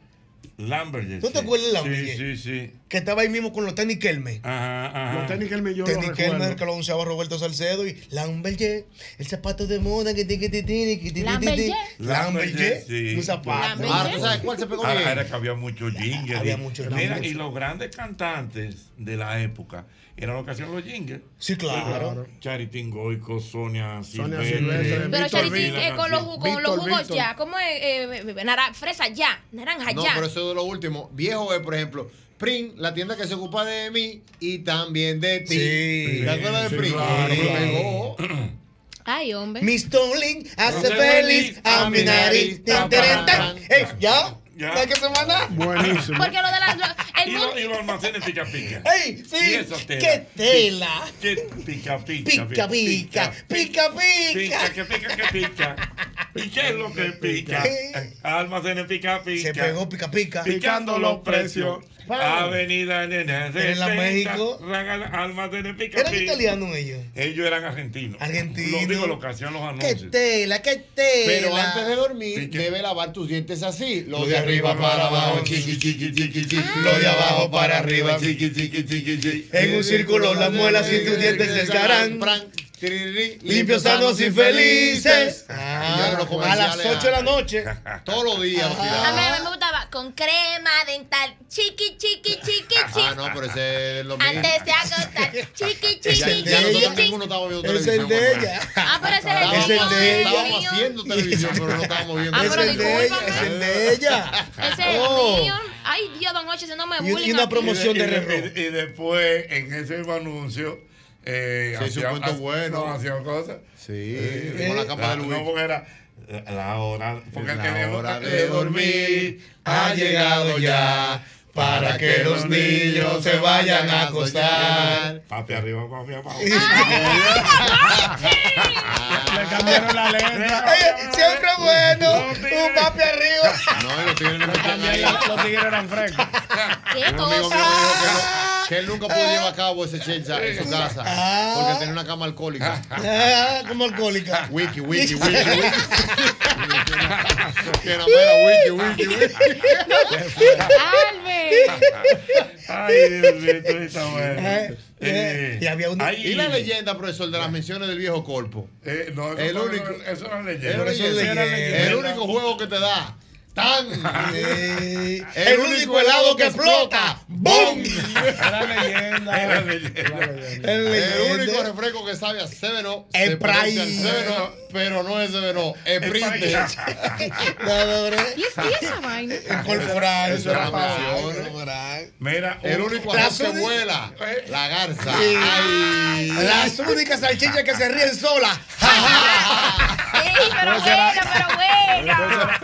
Lamberger. ¿Tú te acuerdas del Lamberger? Sí, sí, sí. Que estaba ahí mismo con los tenis Kelme. Ajá, ajá. Los tenis el millón lo Tenis Kelme recuerdo. que lo anunciaba Roberto Salcedo y Lamberger, el zapato de moda que te que tiene que te Lamberger. Sí. un zapato. Ahora, ¿tú sabes cuál se pegó Ahora bien? era que había muchos jingles. Había muchos Mira, y los grandes cantantes de la época eran los que hacían los jingles. Sí, claro. Charitín Goico, Sonia Sonia Silvestre. Silvestre, Pero Víctor Charitín, eh, con los, con los jugos ya, ¿cómo es? Eh, eh, nara- fresa ya, naranja No, ya. pero eso es de lo último. Viejo es, por ejemplo, Prin, la tienda que se ocupa de mí y también de ti. Sí. ¿Te acuerdas de Sí, Prin? claro, Se claro. pegó. Ay, hombre. Miss Tomlin hace feliz a mi nariz. Tan, tan, tan. Ey, ¿Ya? Ya. ¿Ya que semana? Buenísimo. Porque lo de la. lo- el Y, los, y los almacenes pica pica. ¡Ey, Y sí! esa tela. ¡Qué tela! Que pica pica. Pica, pica, pica, Pica, pica. que pica, que pica. ¿Y qué es lo que pica? Almacenes pica, pica. Se pegó pica, pica. Picando los precios. Avenida Nena. En la México. ¿Eran italianos ellos? Ellos eran argentinos. Argentinos. Lo digo, lo que hacían los ¡Qué anuncios. tela, qué tela! Pero antes de dormir, debe lavar tus dientes así. Los de arriba para abajo, chiqui, chiqui, chiqui, chiqui. Lo de abajo para arriba. chiqui, chiqui, chiqui, chiqui. En un círculo las muelas y tus dientes estarán limpios, sanos y felices. Y Ah, a las 8 de la noche. [LAUGHS] Todos los días lo A mí, a tiraban. mí me gustaba con crema dental. Chiqui, chiqui, chiqui, Ah, chiqui. no, pero ese es lo mismo. Antes de acostar. Chiqui, [LAUGHS] chiqui, Ya, chiqui, ya nosotros chiqui. ninguno estábamos viendo Es el televisión. de cuando- ella. Ah, pero ese es el Estábamos, Es el de ella. estábamos haciendo televisión, pero no estábamos viendo Ah, Es pero el de ella, es el de ella. Ese es Oh. el mío. Ay, Dios, don Ocho, haciéndome Y- y bullying. una aquí. promoción Y de de- reloj. y, y después, en ese mismo anuncio, eh, Se hizo un cuento bueno. No, hacían cosas. Sí, Eh, con la capa de no, Luis. porque era la- la hora, porque La el- hora de dormir ha llegado ya para que los niños se vayan a acostar. Papi arriba, papi abajo. [LAUGHS] Le cambiaron la letra. [LAUGHS] Oye, siempre bueno. Un papi arriba. No, los tigres ahí. Los tigres eran frescos. ¿Qué cosa? Que, él nunca pudo llevar a cabo ese chencha en su casa porque tenía una cama alcohólica. Ah, como alcohólica. Wiki, wiki, wiki, [LAUGHS] wiki. Que [LAUGHS] no era wiki, wiki, wiki. Ay, Dios mío, esto está bueno. Eh, Eh, y había uno- ay, Y la leyenda, profesor, de las menciones del viejo corpo. eh, no, eso El no- único- Eso no es El, leyenda. leyenda. el único juego que te da. ¡Tan! [LAUGHS] Eh, El único helado que explota. ¡Bum! Era leyenda. Era leyenda. el El único refresco que sabe a Seveno El Pride. Pero no es Seveno, es [LAUGHS] no. ¿Y es- y esa vaina? Incorporar. Eso era para. Mira, El un- único arroz que vuela, la garza. Ay. Las únicas salchichas que se ríen solas. [LAUGHS] Sí, pero bueno, pero bueno.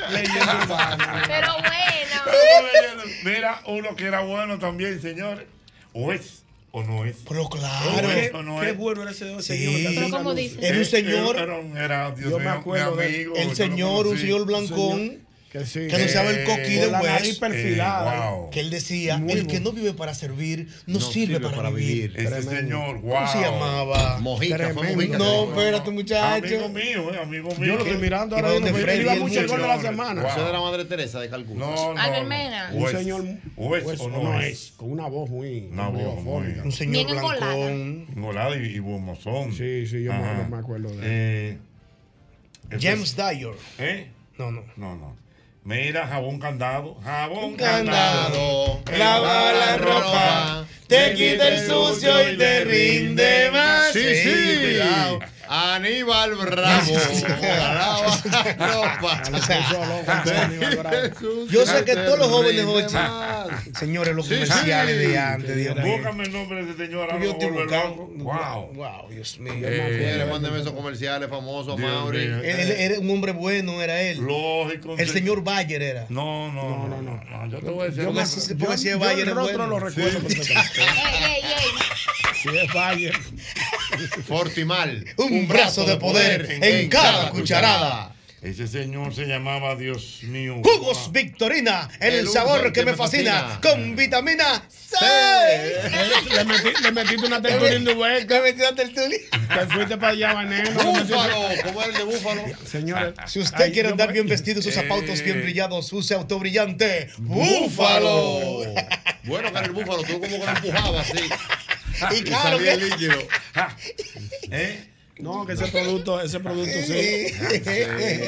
Leyenda urbana. Pero bueno. Mira, uno que era bueno también, señores. O es o no es. Pero O claro. es o no Qué es. bueno era ese señor. Sí. Pero como dice. Era un señor, Era, era, Dios Yo me acuerdo mi amigo. el señor, un señor blancón, Que sí. Que anunciaba el coquí de West. perfilada. Que él decía, Muy el que no vive para servir, no, sirve, para, vivir. Ese señor, wow. ¿Cómo se llamaba? Mojica, fue Tremendo. Mojica. No, espérate, muchacho. Amigo mío, eh, amigo mío. Yo lo estoy mirando ahora donde Freddy iba mucho el gol de la semana. Eso es de la madre Teresa de Calcuta. No, no. Albert no. Mena. Un señor. o es o no no es. es. Con una voz muy. Una voz muy- Un señor Bien engolada. blancón. Engolado y, bomozón. Sí, sí, yo me- me acuerdo de él. Eh, James es- Dyer. ¿Eh? No, no. No, no. Mira, jabón candado. Jabón Candado, candado. lava la ropa, te quita el sucio y te rinde más. Sí, sí. cuidado. Aníbal Bravo. [LAUGHS] Yo sé que todos los jóvenes hoy, señores, los comerciales de antes, Dios mío. Búscame el nombre de ese señor. Yo estoy buscando. Wow. Wow, Dios mío. Mire, mándeme esos comerciales famosos, Mauri. Él, era un hombre bueno, era él. Lógico. El señor Bayer era. No, no, no, no, no. Yo te voy a decir. Yo si- es Bayer el es bueno. lo recuerdo Sí. perfectamente. Ey, ey, ey. Si es Bayer. Fortimal. Un brazo de poder en cada cucharada. Ese señor se llamaba, Dios mío. Jugos Victorina, el, El sabor que, me fascina, con vitamina C. Le, metí- le metiste una tertulia en Dubé. Me metí una tertulia. Te fuiste para allá, veneno. le metiste- Búfalo. ¿Cómo es el de Búfalo? Señores, Si usted ay, quiere andar me- bien vestido, sus zapatos Eh. bien brillados, use autobrillante. ¡Búfalo! [LAUGHS] Bueno, que era el búfalo, tú como que lo empujabas así. Y claro que. el líquido. [LAUGHS] ¿Eh? No, que ese producto, ese producto sí.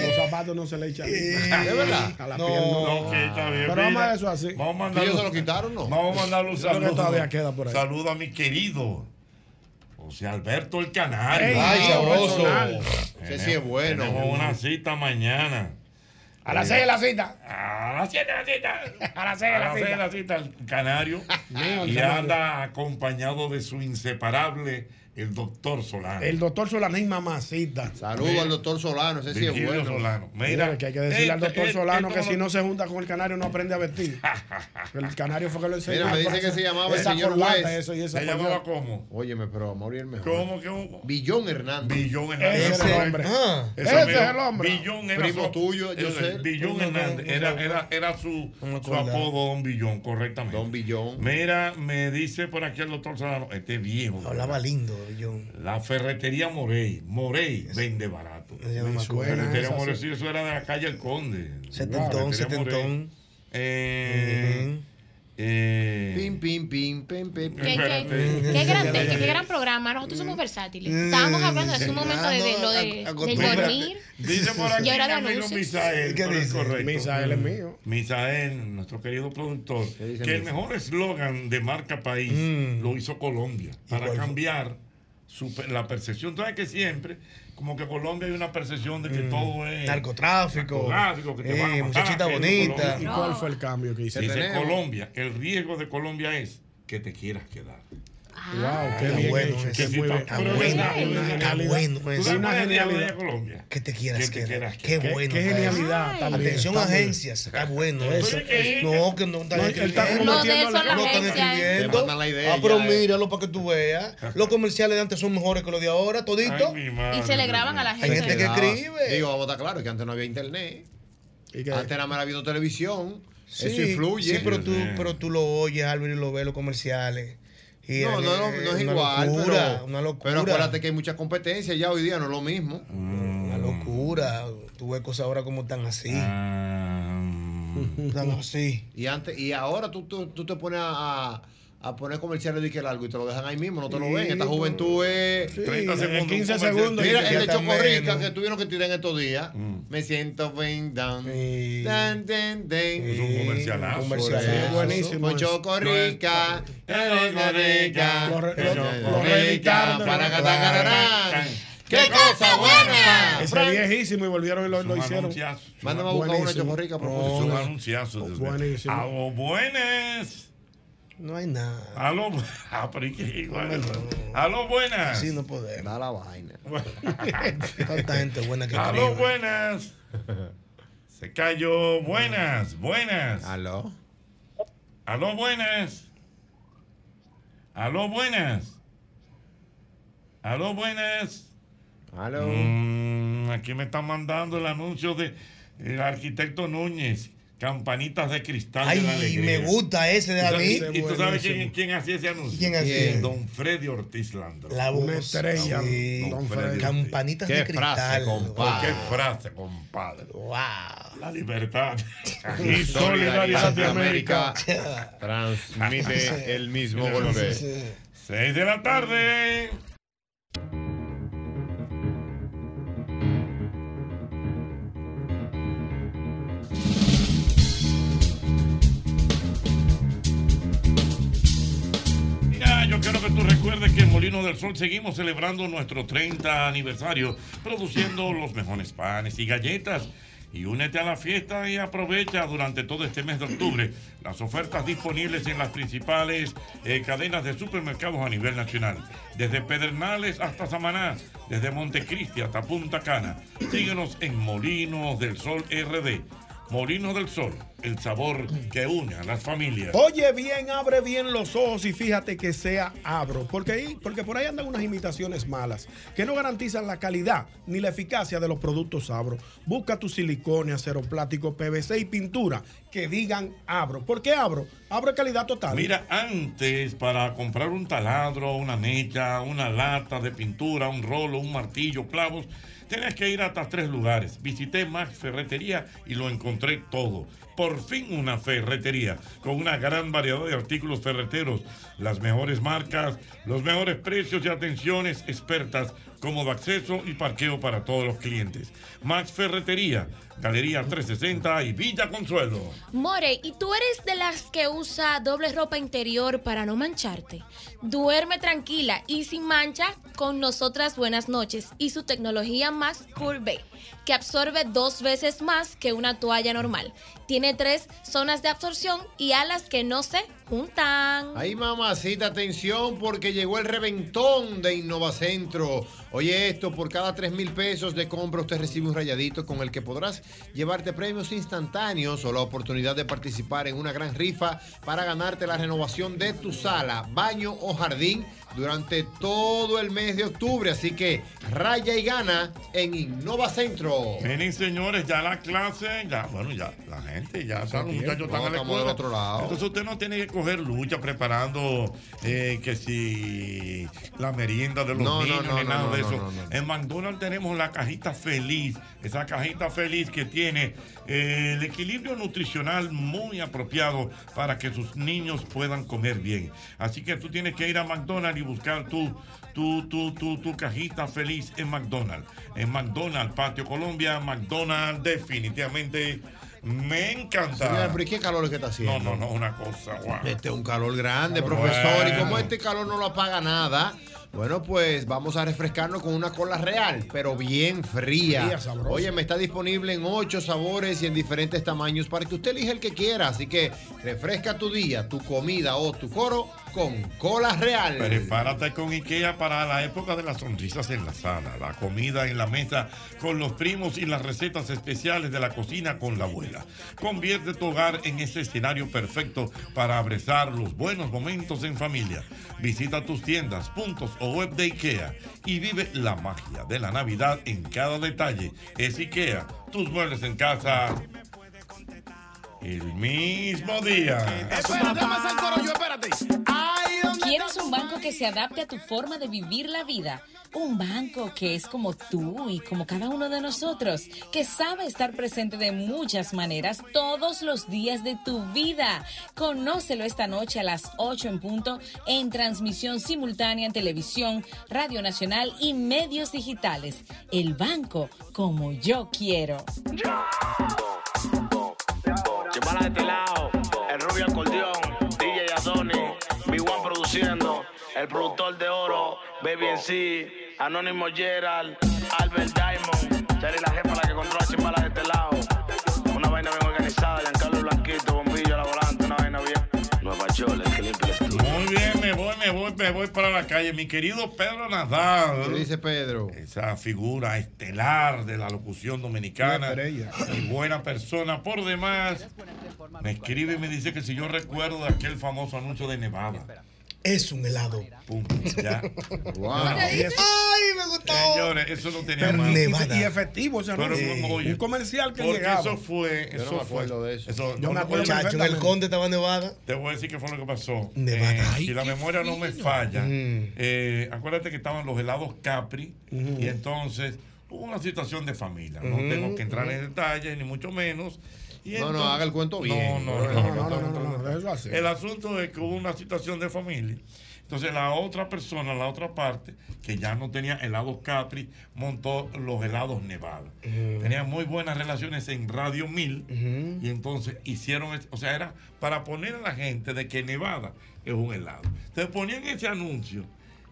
Los zapatos no se le echan. ¿De verdad? A la No. piel no. Ok, está bien. Pero vamos a eso así. Vamos a ¿Y mandarle ellos se lo quitaron no? Vamos a mandarle un creo que saludo. todavía queda por ahí. Saludo a mi querido José Alberto el Canario. Ey, Ay, no, sabroso. Ese sí es bueno. Tenemos una cita mañana. A las seis de la cita. A las 7 de la cita. [LAUGHS] A las seis de A la las seis de cita. la cita, el canario. Y anda acompañado de su inseparable, el doctor Solano. El doctor Solano y mamacita. Saludo al doctor Solano, ese sí es bueno. Solano. Mira, Mira, que hay que decirle al este- doctor este- Solano esto que si no se junta con el canario no aprende a vestir. [LAUGHS] El canario fue que lo enseñó. Mira, me dice que se llamaba el señor West. Eso y esa ¿Se llamaba cómo? Óyeme, pero a morir mejor. ¿Cómo que un Billón Hernández. Billón Ese Hernández? es el hombre. Ah, Ese es el hombre. Billón era Primo su- tuyo, yo el- sé. Billón Hernández. Era, era, era su, su apodo, Don Billón, correctamente. Don Billón. Mira, me dice por aquí el doctor Solano, este viejo. hablaba lindo, yo. La ferretería Morey. Morey vende barato. Me acuerdo. Ferretería Morey, sí. eso era de la calle El Conde. Setentón, setentón. Eh, eh, Pim, pim, pim, pim, pim. ¿Qué, qué, Espérate. qué gran, qué, qué gran programa. Nosotros somos versátiles. Estábamos hablando de un momento de, de lo de, dormir. Dice por aquí Y ahora mi de amigo anuncios. Misael, ¿Qué pero es dice? correcto. Misael es mío. Misael, nuestro querido productor, ¿Qué dice que el mejor eslogan de marca país Mm. lo hizo Colombia para cambiar su pe- la percepción. Entonces que siempre, como que Colombia hay una percepción de que Mm. todo es Narcotráfico. narcotráfico, que te Eh, van a matar, muchachita bonita. ¿Y cuál fue el cambio que hiciste? Dice. Colombia, el riesgo de Colombia es que te quieras quedar. Wow, qué Está bien bueno hecho. qué. Está bueno, está genialidad. bueno ¿Tú ese. sabes una genialidad. Colombia? Que te quieras Que Qué bueno. Qué genialidad eso. también. Atención agencias. Está bueno Eso. eso. No, que no están escribiendo. No, eso están. Te escribiendo. Ah, pero eh. míralo para que tú veas. Los comerciales de antes son mejores que los de ahora, todito. Y se le graban a la Hay gente. gente que escribe. Digo, vamos a estar claros que antes no había internet. ¿Y qué? Antes nada más había viendo televisión. Sí, Eso influye. Sí, pero tú, pero tú lo oyes, Álvaro, y lo ves los comerciales. Y no, no, no, no es una igual. Locura, pero, una locura. pero acuérdate que hay mucha competencia ya hoy día, no es lo mismo. Una locura. Tú ves cosas ahora como están así. Ah, Están así. Y antes y ahora tú, tú, tú te pones a, a poner comerciales de que largo y te lo dejan ahí mismo, no te lo ven. Esta pues, juventud es. Sí, 30 en segundos, 15 un comercial. segundos. Mira, el de Chocorrica que tuvieron que tirar en estos días. Mm. Me siento bien down. Sí. Dan, dan, dan. Es un comercialazo. comercialazo. Por eso. buenísimo Con. Chocorrica. Chocorrica. Chocorrica, para catacararán. ¡Qué cosa buena! Ese Frank. viejísimo y volvieron y lo, Es hicieron. Mándame a buscar una chocorrica a Es un anunciazo. Buenísimo. A buenas. No hay nada. A los [LAUGHS] ah, pero ¿y qué igual? A los buenas. Así no podemos. Da la vaina. [LAUGHS] Tanta gente buena que A los escribe. buenas. Se cayó. Buenas, buenas. ¿Aló? A los buenas. A los buenas. A los buenas. ¿Aló? Mm, aquí me están mandando el anuncio de El arquitecto Núñez, Campanitas de Cristal Ay, de la Alegría. me gusta ese de ¿Y a sabes- mí. ¿Y tú sabes quién, quién hacía ese anuncio? ¿Quién hacía? Don Freddy Ortiz Landro. La Una voz. estrella, Sí. don Freddy. Campanitas Qué de cristal. frase, compadre. ¿Qué frase, compadre? Wow. La libertad. Y solidaridad de América. Transmite el mismo golpe. Seis de la tarde. Quiero que tú recuerdes que en Molino del Sol seguimos celebrando nuestro 30 aniversario, produciendo los mejores panes y galletas. Y únete a la fiesta y aprovecha durante todo este mes de octubre las ofertas disponibles en las principales eh, cadenas de supermercados a nivel nacional. Desde Pedernales hasta Samaná, desde Montecristi hasta Punta Cana. Síguenos en Molinos del Sol RD. Molinos del Sol, el sabor que une a las familias. Oye bien, abre bien los ojos y fíjate que sea abro, porque, ahí, porque por ahí andan unas imitaciones malas que no garantizan la calidad ni la eficacia de los productos abro. Busca tu silicone, acero plástico, PVC y pintura que digan abro. ¿Por qué abro? Abro es calidad total. Mira, antes para comprar un taladro, una mecha, una lata de pintura, un rolo, un martillo, clavos, tenías que ir hasta tres lugares. Visité Max Ferretería y lo encontré todo. Por fin una ferretería con una gran variedad de artículos ferreteros, las mejores marcas, los mejores precios y atenciones expertas, cómodo acceso y parqueo para todos los clientes. Max Ferretería, Galería 360 y Villa Consuelo. More, ¿y tú eres de las que usa doble ropa interior para no mancharte? Duerme tranquila y sin mancha con nosotras Buenas Noches y su tecnología Max Curve, que absorbe dos veces más que una toalla normal. Tiene tres zonas de absorción y alas que no se juntan. Ay, mamacita, atención, porque llegó el reventón de Innovacentro. Oye, esto, por cada 3 mil pesos de compra, usted recibe un rayadito con el que podrás llevarte premios instantáneos o la oportunidad de participar en una gran rifa para ganarte la renovación de tu sala, baño o jardín durante todo el mes de octubre. Así que raya y gana en Innovacentro. Miren, señores, ya la clase, ya, bueno, ya la gente, ya están, los muchachos están No, la del otro lado. Entonces usted no tiene que coger lucha preparando eh, que si la merienda de los No, niños no, ni nada de eso. En McDonald's tenemos la cajita feliz, esa cajita feliz que tiene eh, el equilibrio nutricional muy apropiado para que sus niños puedan comer bien. Así que tú tienes que ir a McDonald's y buscar tu, tu, tu, tu, tu cajita feliz en McDonald's. En McDonald's, Patio Colombia, McDonald's, definitivamente me encanta. Pero ¿y qué calor es que está haciendo? No, no, no, una cosa, guau. Este es un calor grande, Calor profesor. bueno. Y como este calor no lo apaga nada, bueno, pues vamos a refrescarnos con una cola real, pero bien fría. Fría, sabrosa. Oye, me está disponible en ocho sabores y en diferentes tamaños para que usted elija el que quiera. Así que refresca tu día, tu comida o tu coro con cola real. Prepárate con IKEA para la época de las sonrisas en la sala, la comida en la mesa con los primos y las recetas especiales de la cocina con la abuela. Convierte tu hogar en ese escenario perfecto para abrazar los buenos momentos en familia. Visita tus tiendas, puntos o web de IKEA y vive la magia de la Navidad en cada detalle. Es IKEA, tus muebles en casa el mismo día. Espérate, más al coro yo, espérate. Ay, ¿dónde ¿Quieres un banco que se adapte a tu forma de vivir la vida? Un banco que es como tú y como cada uno de nosotros, que sabe estar presente de muchas maneras todos los días de tu vida. Conócelo esta noche a las 8 en punto en transmisión simultánea en televisión, Radio Nacional y medios digitales. El banco como yo quiero. Chimala de este lado, el rubio acordeón, DJ Adoni, Big One produciendo, el productor de oro, Baby en Anónimo Gerald, Albert Diamond, Cherry la jefa la que controla Chimbala de este lado. Una vaina bien organizada, Giancarlo Blanquito, bombillo a la volante, una vaina bien. Nueva York, bien, me voy, me voy, me voy para la calle. Mi querido Pedro Nadal. ¿Qué dice Pedro? Esa figura estelar de la locución dominicana. Y buena persona. Por demás, me escribe y me dice que si yo recuerdo de aquel famoso anuncio de Nevada. Es un helado. Punto. Ya. [LAUGHS] Wow. Y eso- Ay, me gustó. Señores, eso no tenía Pero- más. y, y efectivo ese Pero, anuncio. no, oye, un comercial que porque llegaba. eso fue. Yo no eso me acuerdo fue, de eso. eso- Yo no, me acuerdo oye, Chacho, en el Conde estaba nevada. Te voy a decir qué fue lo que pasó. Nevada. Eh, Ay, si la memoria no me falla, Mm. eh, acuérdate que estaban los helados Capri y entonces hubo una situación de familia. No tengo que entrar en detalles, ni mucho menos. Y No, no, haga el cuento No, bien. No, No, no, no, no, no, no, no, no, déjalo así. El asunto es que hubo una situación de familia. Entonces la otra persona, la otra parte, que ya no tenía helados Capri, montó los helados Nevada. Tenían muy buenas relaciones en Radio 1000 y entonces hicieron, o sea, era para poner a la gente de que Nevada es un helado. Entonces ponían ese anuncio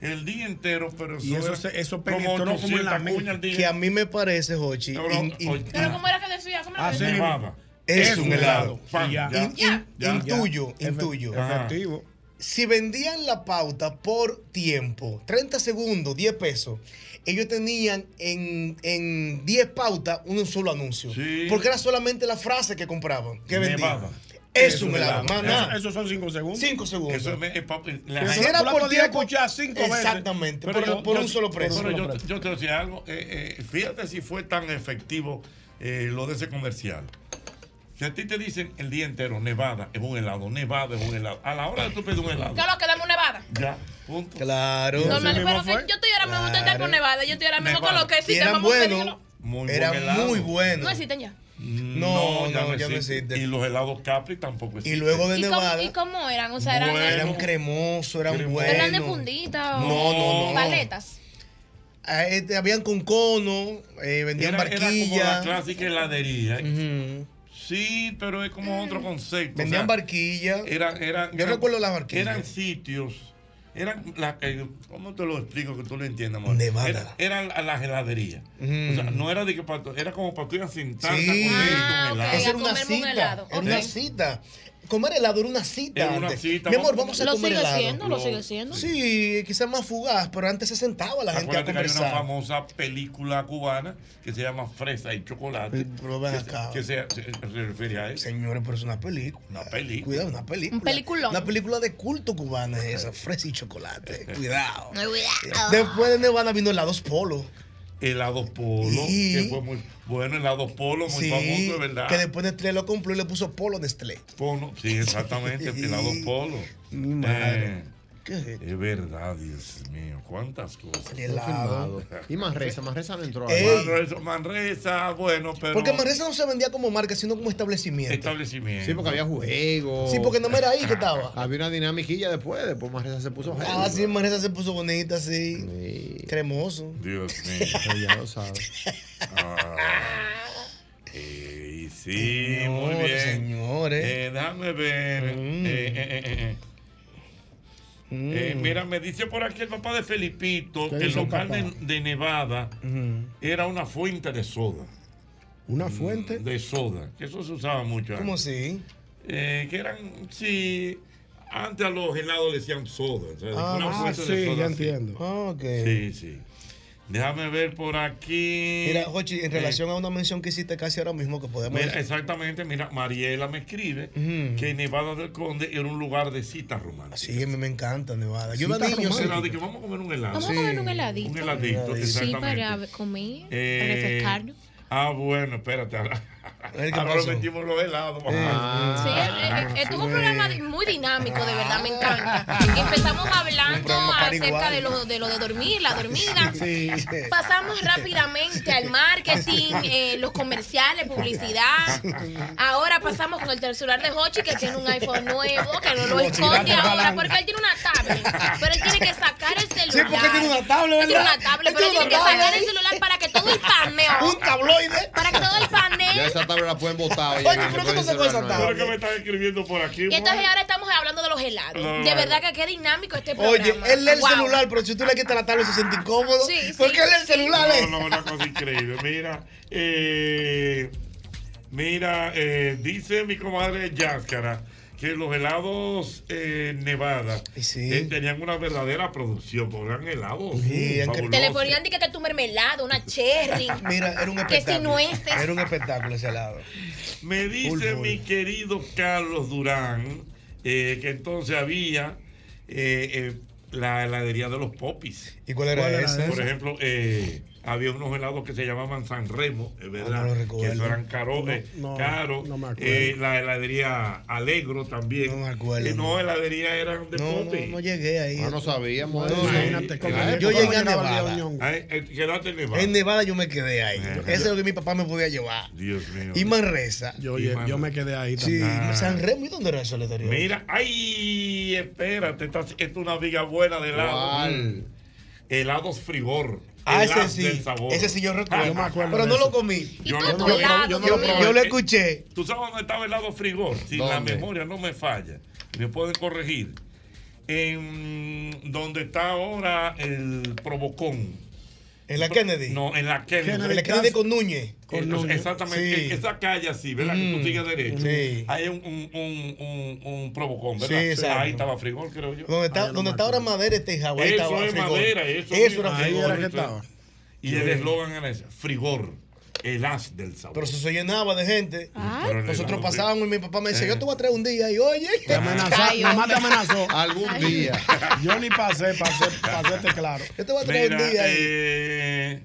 el día entero, pero eso, Y eso eso como penetró como en 800 la mente. Que a mí me parece, Jochi. Pero, in- in- Pero ¿cómo era que decía? ¿Cómo era que Así decía? Nevada. Es un helado. Pan, Y ya. ya. In- in- Ya. Intuyo, Ya. intuyo. Efe- Efectivo. Si vendían la pauta por tiempo, 30 segundos, 10 pesos, ellos tenían en, en 10 pautas un solo anuncio. Porque era solamente la frase que compraban, que vendían. Es un helado, nada. Eso- Esos son cinco segundos. 5 segundos. Eso es, es pa- la Si era por tiempo, escuchar cinco veces. Exactamente, Pero por, yo- por yo- un solo precio. pero yo, yo te voy a decir algo. eh, eh, fíjate si fue tan efectivo eh, lo de ese comercial. Si a ti te dicen el día entero, Nevada es un helado, Nevada es un helado. A la hora de tú pedir un helado, ¿Qué es lo que damos nevada? ya, punto. Claro. Normal, pero que yo estoy ahora mismo Claro. con nevada. Yo estoy ahora mismo con Nevada. lo que Y existe. eran buenos. Muy Era buen helado. muy bueno. No existen ya. No, no, ya no existe. Y los helados Capri tampoco Y existen. luego de ¿Y cómo, Nevada, ¿Y cómo eran? O sea, eran, Bueno. eran cremosos, eran buenos. eran de fundita o No, no, no. paletas. Este, habían con cono, eh, vendían Era, era como la barquilla. clásica heladería. Ujú. Sí, pero es como otro concepto. Vendían o sea, barquilla. Era, era, Yo recuerdo las barquillas. Eran sitios. Eran la, eh, ¿Cómo te lo explico que tú lo entiendas, amor? Nevada. Era- Eran la- las heladerías. Mm. O sea, no era de que para, era como para tú ir a sentarte Sí. a comer Ah, ok. helado. Eso era una cita. helado. Era Ok. una cita. Comer helado era una cita. Era una antes. cita, Mi amor, vamos- a ¿Lo comer sigue helado. siendo? ¿Lo Lo- sigue siendo? Sí, quizás más fugaz, pero antes se sentaba la gente a que hay una conversar. famosa película cubana que se llama Fresa y Chocolate. Pero ven acá. se, que se, se- se refiere a eso. Señores, pero es una película. Una película. Cuidado, una película. Un peliculón. Una película de culto cubana es esa, fresa y chocolate. Cuidado. Cuidado. Después de Nevada vino helados polo. Helado Polo, que fue muy bueno. Helado Polo, muy Sí, famoso, de verdad. que después Nestlé lo compró y le puso polo Nestlé. Polo, sí, exactamente, helado Polo. Madre. Eh, ¿Qué es esto? es verdad, Dios mío, cuántas cosas. Helado. Y Manresa, [LAUGHS] Manresa no entró ahí. Ey. Manresa, Manresa, bueno, pero. Porque Manresa no se vendía como marca, sino como establecimiento. Establecimiento. Sí, porque había juegos. Sí, porque no era ahí que estaba. [LAUGHS] Había una dinámica después, después Manresa se puso Ah, sí, Manresa se puso bonita, sí. Cremoso. Dios [LAUGHS] mío. Ya lo sabes. Ah. Eh, y sí, muy bien. señores. Eh, déjame ver. Mm. Eh, eh, eh, eh. Mm. Eh, mira, me dice por aquí el papá de Felipito ¿Qué que el local de, de Nevada Ujú. era una fuente de soda. Una fuente. De soda, que eso se usaba mucho. ¿Cómo antes. así? Eh, que eran, sí, antes a los helados le decían soda. o sea, Ah, una Ah, fuente de sí, soda, ya sí. entiendo. Ah, ok. Sí, sí. Déjame ver por aquí. Mira, Jochi, en Eh, relación a una mención que hiciste casi ahora mismo que podemos Mira, exactamente, mira, Mariela me escribe que Nevada del Conde era un lugar de citas románticas. Sí, a mí me encanta Nevada. Yo niño. Era de que vamos a comer un helado. Vamos a comer un heladito. Un heladito, Sí, Sí, exactamente. para comer, Eh, para refrescarnos. Ah, bueno, espérate. Ahora, ver, ¿qué ahora pasó? metimos los helados. Sí, Ah, eh, eh, estuvo un programa muy dinámico, de verdad, me encanta. Empezamos hablando acerca de lo, de lo de dormir, la dormida. Sí. Pasamos rápidamente al marketing, eh, los comerciales, publicidad. Ahora pasamos con el celular de Hochi, que tiene un iPhone nuevo, que no lo esconde ahora, porque él tiene una tablet. Pero él tiene que sacar el celular. Sí, porque tiene una tablet, Él tiene una tablet, pero él tiene que sacar el celular para que todo el paneo. Un tabloide. Para que todo el Ya panel. Esa tabla la pueden botar. Oye, ¿pero qué tú sacó esa tabla? Creo que me están escribiendo por aquí. Y entonces ahora estamos hablando de los helados. No, De verdad no. que qué dinámico este programa. Oye, él lee el Wow. celular, pero si tú le quitas la tabla se siente incómodo. Sí, sí, ¿Por qué él lee el sí. celular? eh? No, no, una cosa increíble. Mira, eh, mira, eh, dice mi comadre Yáscara que los helados eh, Nevada Sí. eh, tenían una verdadera producción, porque eran helados. Sí, que- le ponían de que, tu mermelada, una cherry. [LAUGHS] Mira, era un Que si espectáculo. nueces. Era un espectáculo ese helado. Me dice mi querido Carlos Durán eh, que entonces había eh, eh, la heladería de los popis. ¿Y cuál era ¿Cuál era ese? Por esa? ejemplo, eh, había unos helados que se llamaban San Remo, es verdad. Ah, no lo que eso eran caros, No, eh, no, caros. no me acuerdo. Eh, la heladería Alegro también. No me acuerdo. no, heladería eran de No, popis. no, no llegué ahí. Ah, no sabíamos. No, En como la yo llegué a Nevada. León. Ay, eh, quedaste en Nevada. En Nevada yo me quedé ahí. Eh, Eso es lo que mi papá me podía llevar. Dios mío. Y Manresa. Yo, Y yo, me quedé ahí Sí, también. San Remo. ¿Y dónde era eso, Leterio? Mira, ay, espérate, esta esta es una viga buena de helado. Helados frigor. Ah, ese sí. Ese sí yo recuerdo. Yo me acuerdo Pero no lo comí. Yo, lo yo no yo escuché. ¿Tú sabes dónde estaba el helado frigor? Si la memoria no me falla. Me pueden corregir. En donde está ahora el Provocón. ¿En la Kennedy? No, en la Kennedy. En la Kennedy con Núñez. Exactamente, Sí. en esa calle así, ¿verdad? Que Mm, tú sigues derecho. sí. Hay un, un, un, un, un provocón, ¿verdad? Sí, exacto. Ahí estaba frigor, creo yo. Donde está, donde está ahora madera este Hawái. Eso estaba es madera, eso, Eso era Ahí frigor. era que estaba. Y el eslogan era ese, frigor, el as del sabor. Pero eso se llenaba de gente. El Nosotros pasábamos y mi papá me decía, Eh. yo te voy a traer un día. Y oye, [LAUGHS] Te amenazó, nada más te amenazó. [LAUGHS] Algún día. Yo ni pasé, pasé, pasé claro. Yo te voy a traer Mira, un día eh,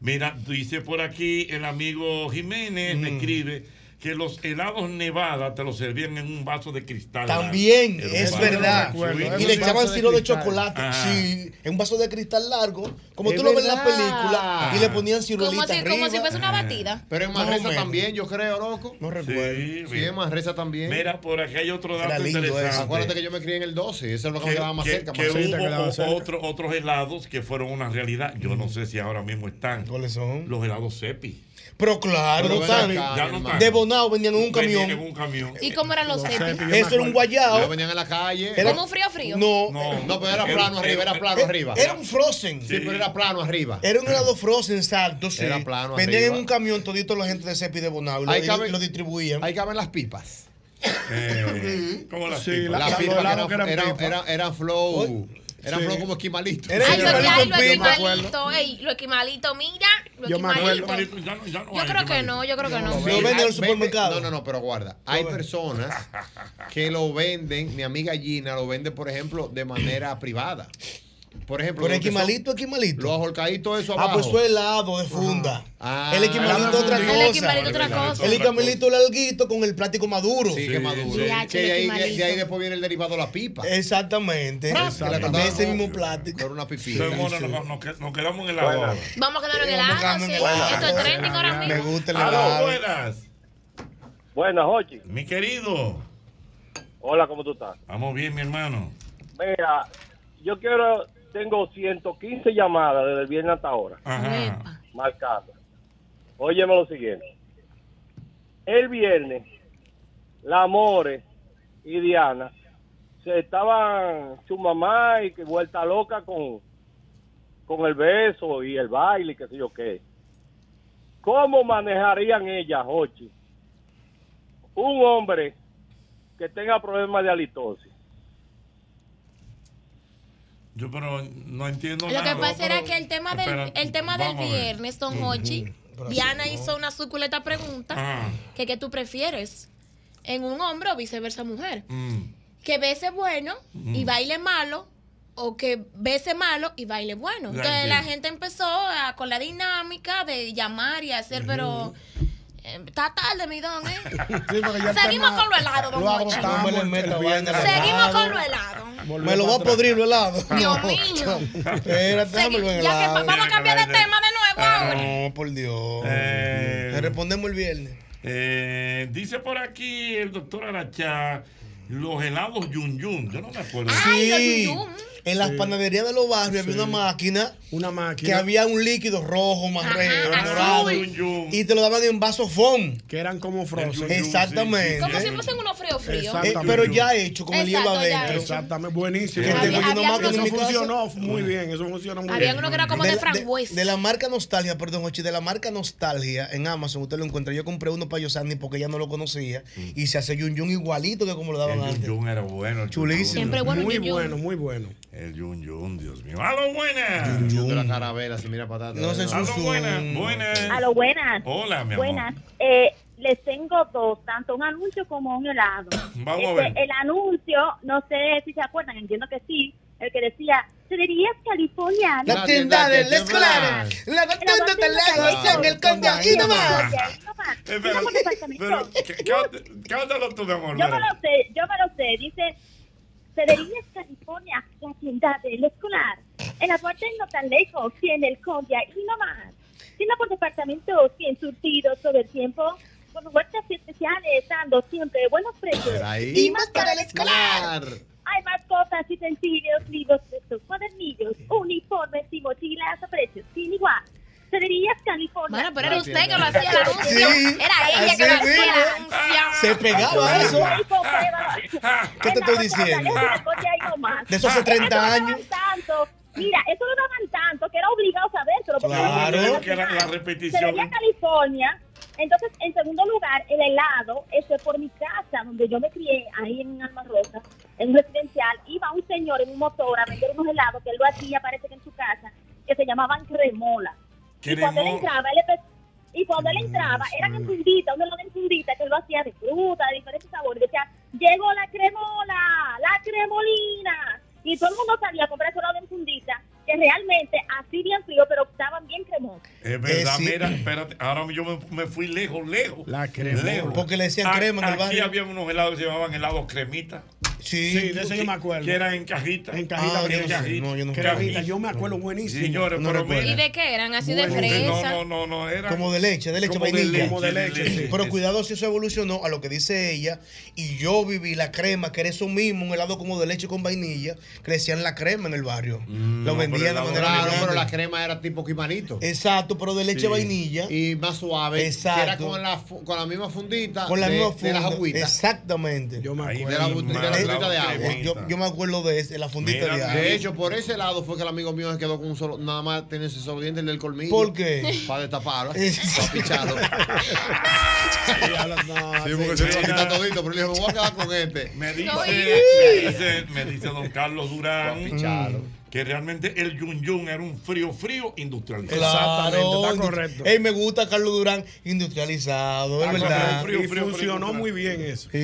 mira, dice por aquí el amigo Jiménez, Mm. me escribe que los helados Nevada te los servían en un vaso de cristal. También, largo. es verdad. Y le echaban sirope de chocolate. Sí, en un vaso de cristal largo. Como Es tú lo ves en la película. Y le ponían ciruelita Como si, arriba. como si fuese una batida. Pero en menos. también, yo creo, loco. No Sí, recuerdo. Sí, mira. en también. Mira, por aquí hay otro dato interesante. eso. Acuérdate que yo me crié en el 12, eso es lo que, me quedaba más que, cerca. que más cerca. hubo cerca. otro- otros helados que fueron una realidad. Yo no sé si ahora mismo están. ¿Cuáles son? Los helados Cepi. Pero claro, Pero Ya no. De Bonao venían en un Venían camión. en un camión. ¿Y cómo eran los cepis? Eso era un guayao. Ellos venían en la calle. Era- ¿Como frío frío? No, No, No, pero era plano arriba, era plano arriba. Era un frozen. Sí, pero era plano arriba. Era un helado frozen, exacto, sí. Era plano Venían arriba. en un camión todito la gente de Cepi de Bonao y lo, Ahí y cabe- lo- lo distribuían. Ahí caben las pipas. Eh, ¿Cómo las Sí, pipas? la- Las la- pipas eran, que eran eran, pipas. eran- eran flow. Eran Sí. flow como esquimalitos. Era Ay, lo, Esquimalito ay, en lo esquimalito, ey, lo esquimalito, mira, lo Yo me acuerdo. esquimalito. Ya no- ya no Yo creo que no, yo creo que no. Lo Sí, venden en el supermercado. No, no, no, pero guarda. Hay personas que lo venden, mi amiga Gina lo vende, por ejemplo, de manera privada. Por ejemplo, Pero esquimalito, esquimalito. los ahorcaditos eso Ah, abajo. pues eso es helado de funda. Ah. el esquimalito es otra El cosa. esquimalito otra cosa. El esquimalito larguito con el plástico maduro. Sí, que maduro. Sí, ah, que de ahí, esquimalito. de ahí después viene el derivado de la pipa. Exactamente. Exactamente. De ese mismo plástico. Con una pipita. Bueno, nos, nos nos quedamos en el helado. Vamos a quedarnos en el helado, sí. el. Esto es trending ahora Me mismo. gusta el Aló, helado. buenas. Buenas, Jochi. Mi querido. Hola, ¿cómo tú estás? Vamos bien, mi hermano. Mira, yo quiero, tengo 115 llamadas desde el viernes hasta ahora, Ajá. marcadas. Óyeme lo siguiente. El viernes, la More y Diana se estaban su mamá y que vuelta loca con, con el beso y el baile y qué sé yo qué. ¿Cómo manejarían ellas, Jochi? Un hombre que tenga problemas de halitosis. Yo pero no entiendo Lo nada. que pasa era que el tema del, Espera, el tema del viernes, Don Hochi, Diana hizo una suculenta pregunta Ajá. que qué tú prefieres, en un hombre o viceversa mujer. Mm. Que bese bueno y Mm. baile malo o que bese malo y baile bueno. Entonces la gente empezó a- con la dinámica de llamar y hacer, pero está tarde, mi don, ¿eh? [LAUGHS] Sí, Seguimos con lo helado, don Seguimos helado. con lo helado. Volvió Me lo va a podrir lo helado. Dios mío. Espérate, el ya que helado. vamos a cambiar de tema de nuevo ahora. No, por Dios. Eh, Le respondemos el viernes. eh, dice por aquí el doctor Arachá, los helados Yun Yun. Yo no me acuerdo. Ay, los Sí. yuyum. En las Sí. panaderías de los barrios Sí. había una máquina Una que máquina había un líquido rojo, marrero, morado. Y te lo daban en vaso foam. que eran como frozen. Exactamente. Como si fuesen unos frío frío. Exacto. Eh, pero ya hecho, con el hielo ya adentro. Exactamente, buenísimo. Que Eso tengo yo Había- nomás había en mi casa. funcionó muy bien, eso funcionó muy Había bien. uno que era como de frambuesa. de la marca Nostalgia, perdón, Ochi, de la marca Nostalgia en Amazon, usted lo encuentra. Yo compré uno para Yosani porque ella no lo conocía y se hace yun yun igualito que como lo daban El Yun antes. Yun era bueno. Chulísimo. Siempre bueno, muy yun. bueno, muy bueno. El Yun Yun, Dios mío. ¡Halo, buenas! Yo de la carabela, si mira para atrás. No se ¡Halo, Susun. buenas! ¡Buenas! A lo buenas. Hola, mi amor. Buenas. Eh, les tengo dos, tanto un anuncio como un helado. Vamos a Este, ver. El anuncio, no sé si se acuerdan, entiendo que sí, el que decía, Cederías California. La tienda del escolar. La tienda del lejos en el conde y no más. Espera, pero, ¿qué- qué- Cántalo tú, mi amor. Yo me lo sé, yo me lo sé. Dice, Cederías California, la tienda del escolar. En la parte no tan lejos, y en el Condia y no más. Tienda por departamentos bien surtidos todo el tiempo, con ofertas especiales, dando siempre buenos precios. Y más para el escolar. Hay más cosas y utensilios, libros, textos, cuadernillos, uniformes y mochilas a precios sin igual. Cederías California. Bueno, pero era usted que lo hacía el anuncio. Sí, Era ella que lo hacía el anuncio. Se pegaba eso. ¿Qué te estoy diciendo? De esos hace 30 Eso lo daban años. Tanto. Mira, eso lo daban tanto que era obligado sabérselo. porque Claro, que era la repetición. Cedería California. Entonces, en segundo lugar, el helado, este por mi casa, donde yo me crié, ahí en Alma Rosa, en un residencial, iba un señor en un motor a vender unos helados que él lo hacía, parece que en su casa, que se llamaban cremola. Y cuando él entraba, él y cuando él entraba, eran en fundita, un helado en fundita, que él lo hacía de fruta, de diferentes sabores. Decía, llegó la cremola, la cremolina. Y todo el mundo salía a comprar ese helado en fundita, que realmente así bien frío, pero estaban bien cremosos. Es verdad, Eh, sí. mira, espérate, ahora yo me, me fui lejos, lejos. La crema. Lejos. Porque le decían A- crema en el Aquí barrio. había unos helados que se llamaban helados cremita. Sí, Sí, de eso yo me acuerdo. Que eran en cajita. En cajita Ah, yo bien no cajita. no, yo no. Cremita, yo me acuerdo buenísimo. Señores, No pero. ¿Y de qué eran? ¿Así de No, fresa? no, no, no, era. Como de leche, de leche como vainilla. Como de leche, sí. Pero cuidado si eso evolucionó a lo que dice ella. Y yo viví la crema, que era eso mismo, un helado como de leche con vainilla, que le decían la crema en el barrio. lo vendían de manera Claro, pero la crema era tipo quimanito. Exacto, pero de leche Sí. vainilla. Y más suave. Exacto. Que era con la, con la misma fundita. Con la de, misma de las agüitas. Exactamente. Yo me acuerdo. De la, de fundita de agua. Yo, yo me acuerdo de ese, la fundita Mira, de agua. De hecho, por ese lado fue que el amigo mío se quedó con un solo, nada más tenía ese solo diente el del colmillo. ¿Por qué? Para destaparlo, [LAUGHS] para picharlo. Sí, no, porque se iba a quitar todito, pero le dije, me voy a quedar con este. Me dice, me dice, me dice don Carlos Durán Picharlo. Que realmente el yun yun era un frío frío industrializado. Exactamente, está correcto. Ey, me gusta Carlos Durán industrializado, es verdad. frío, Y frío, funcionó frío. muy bien eso. Sí.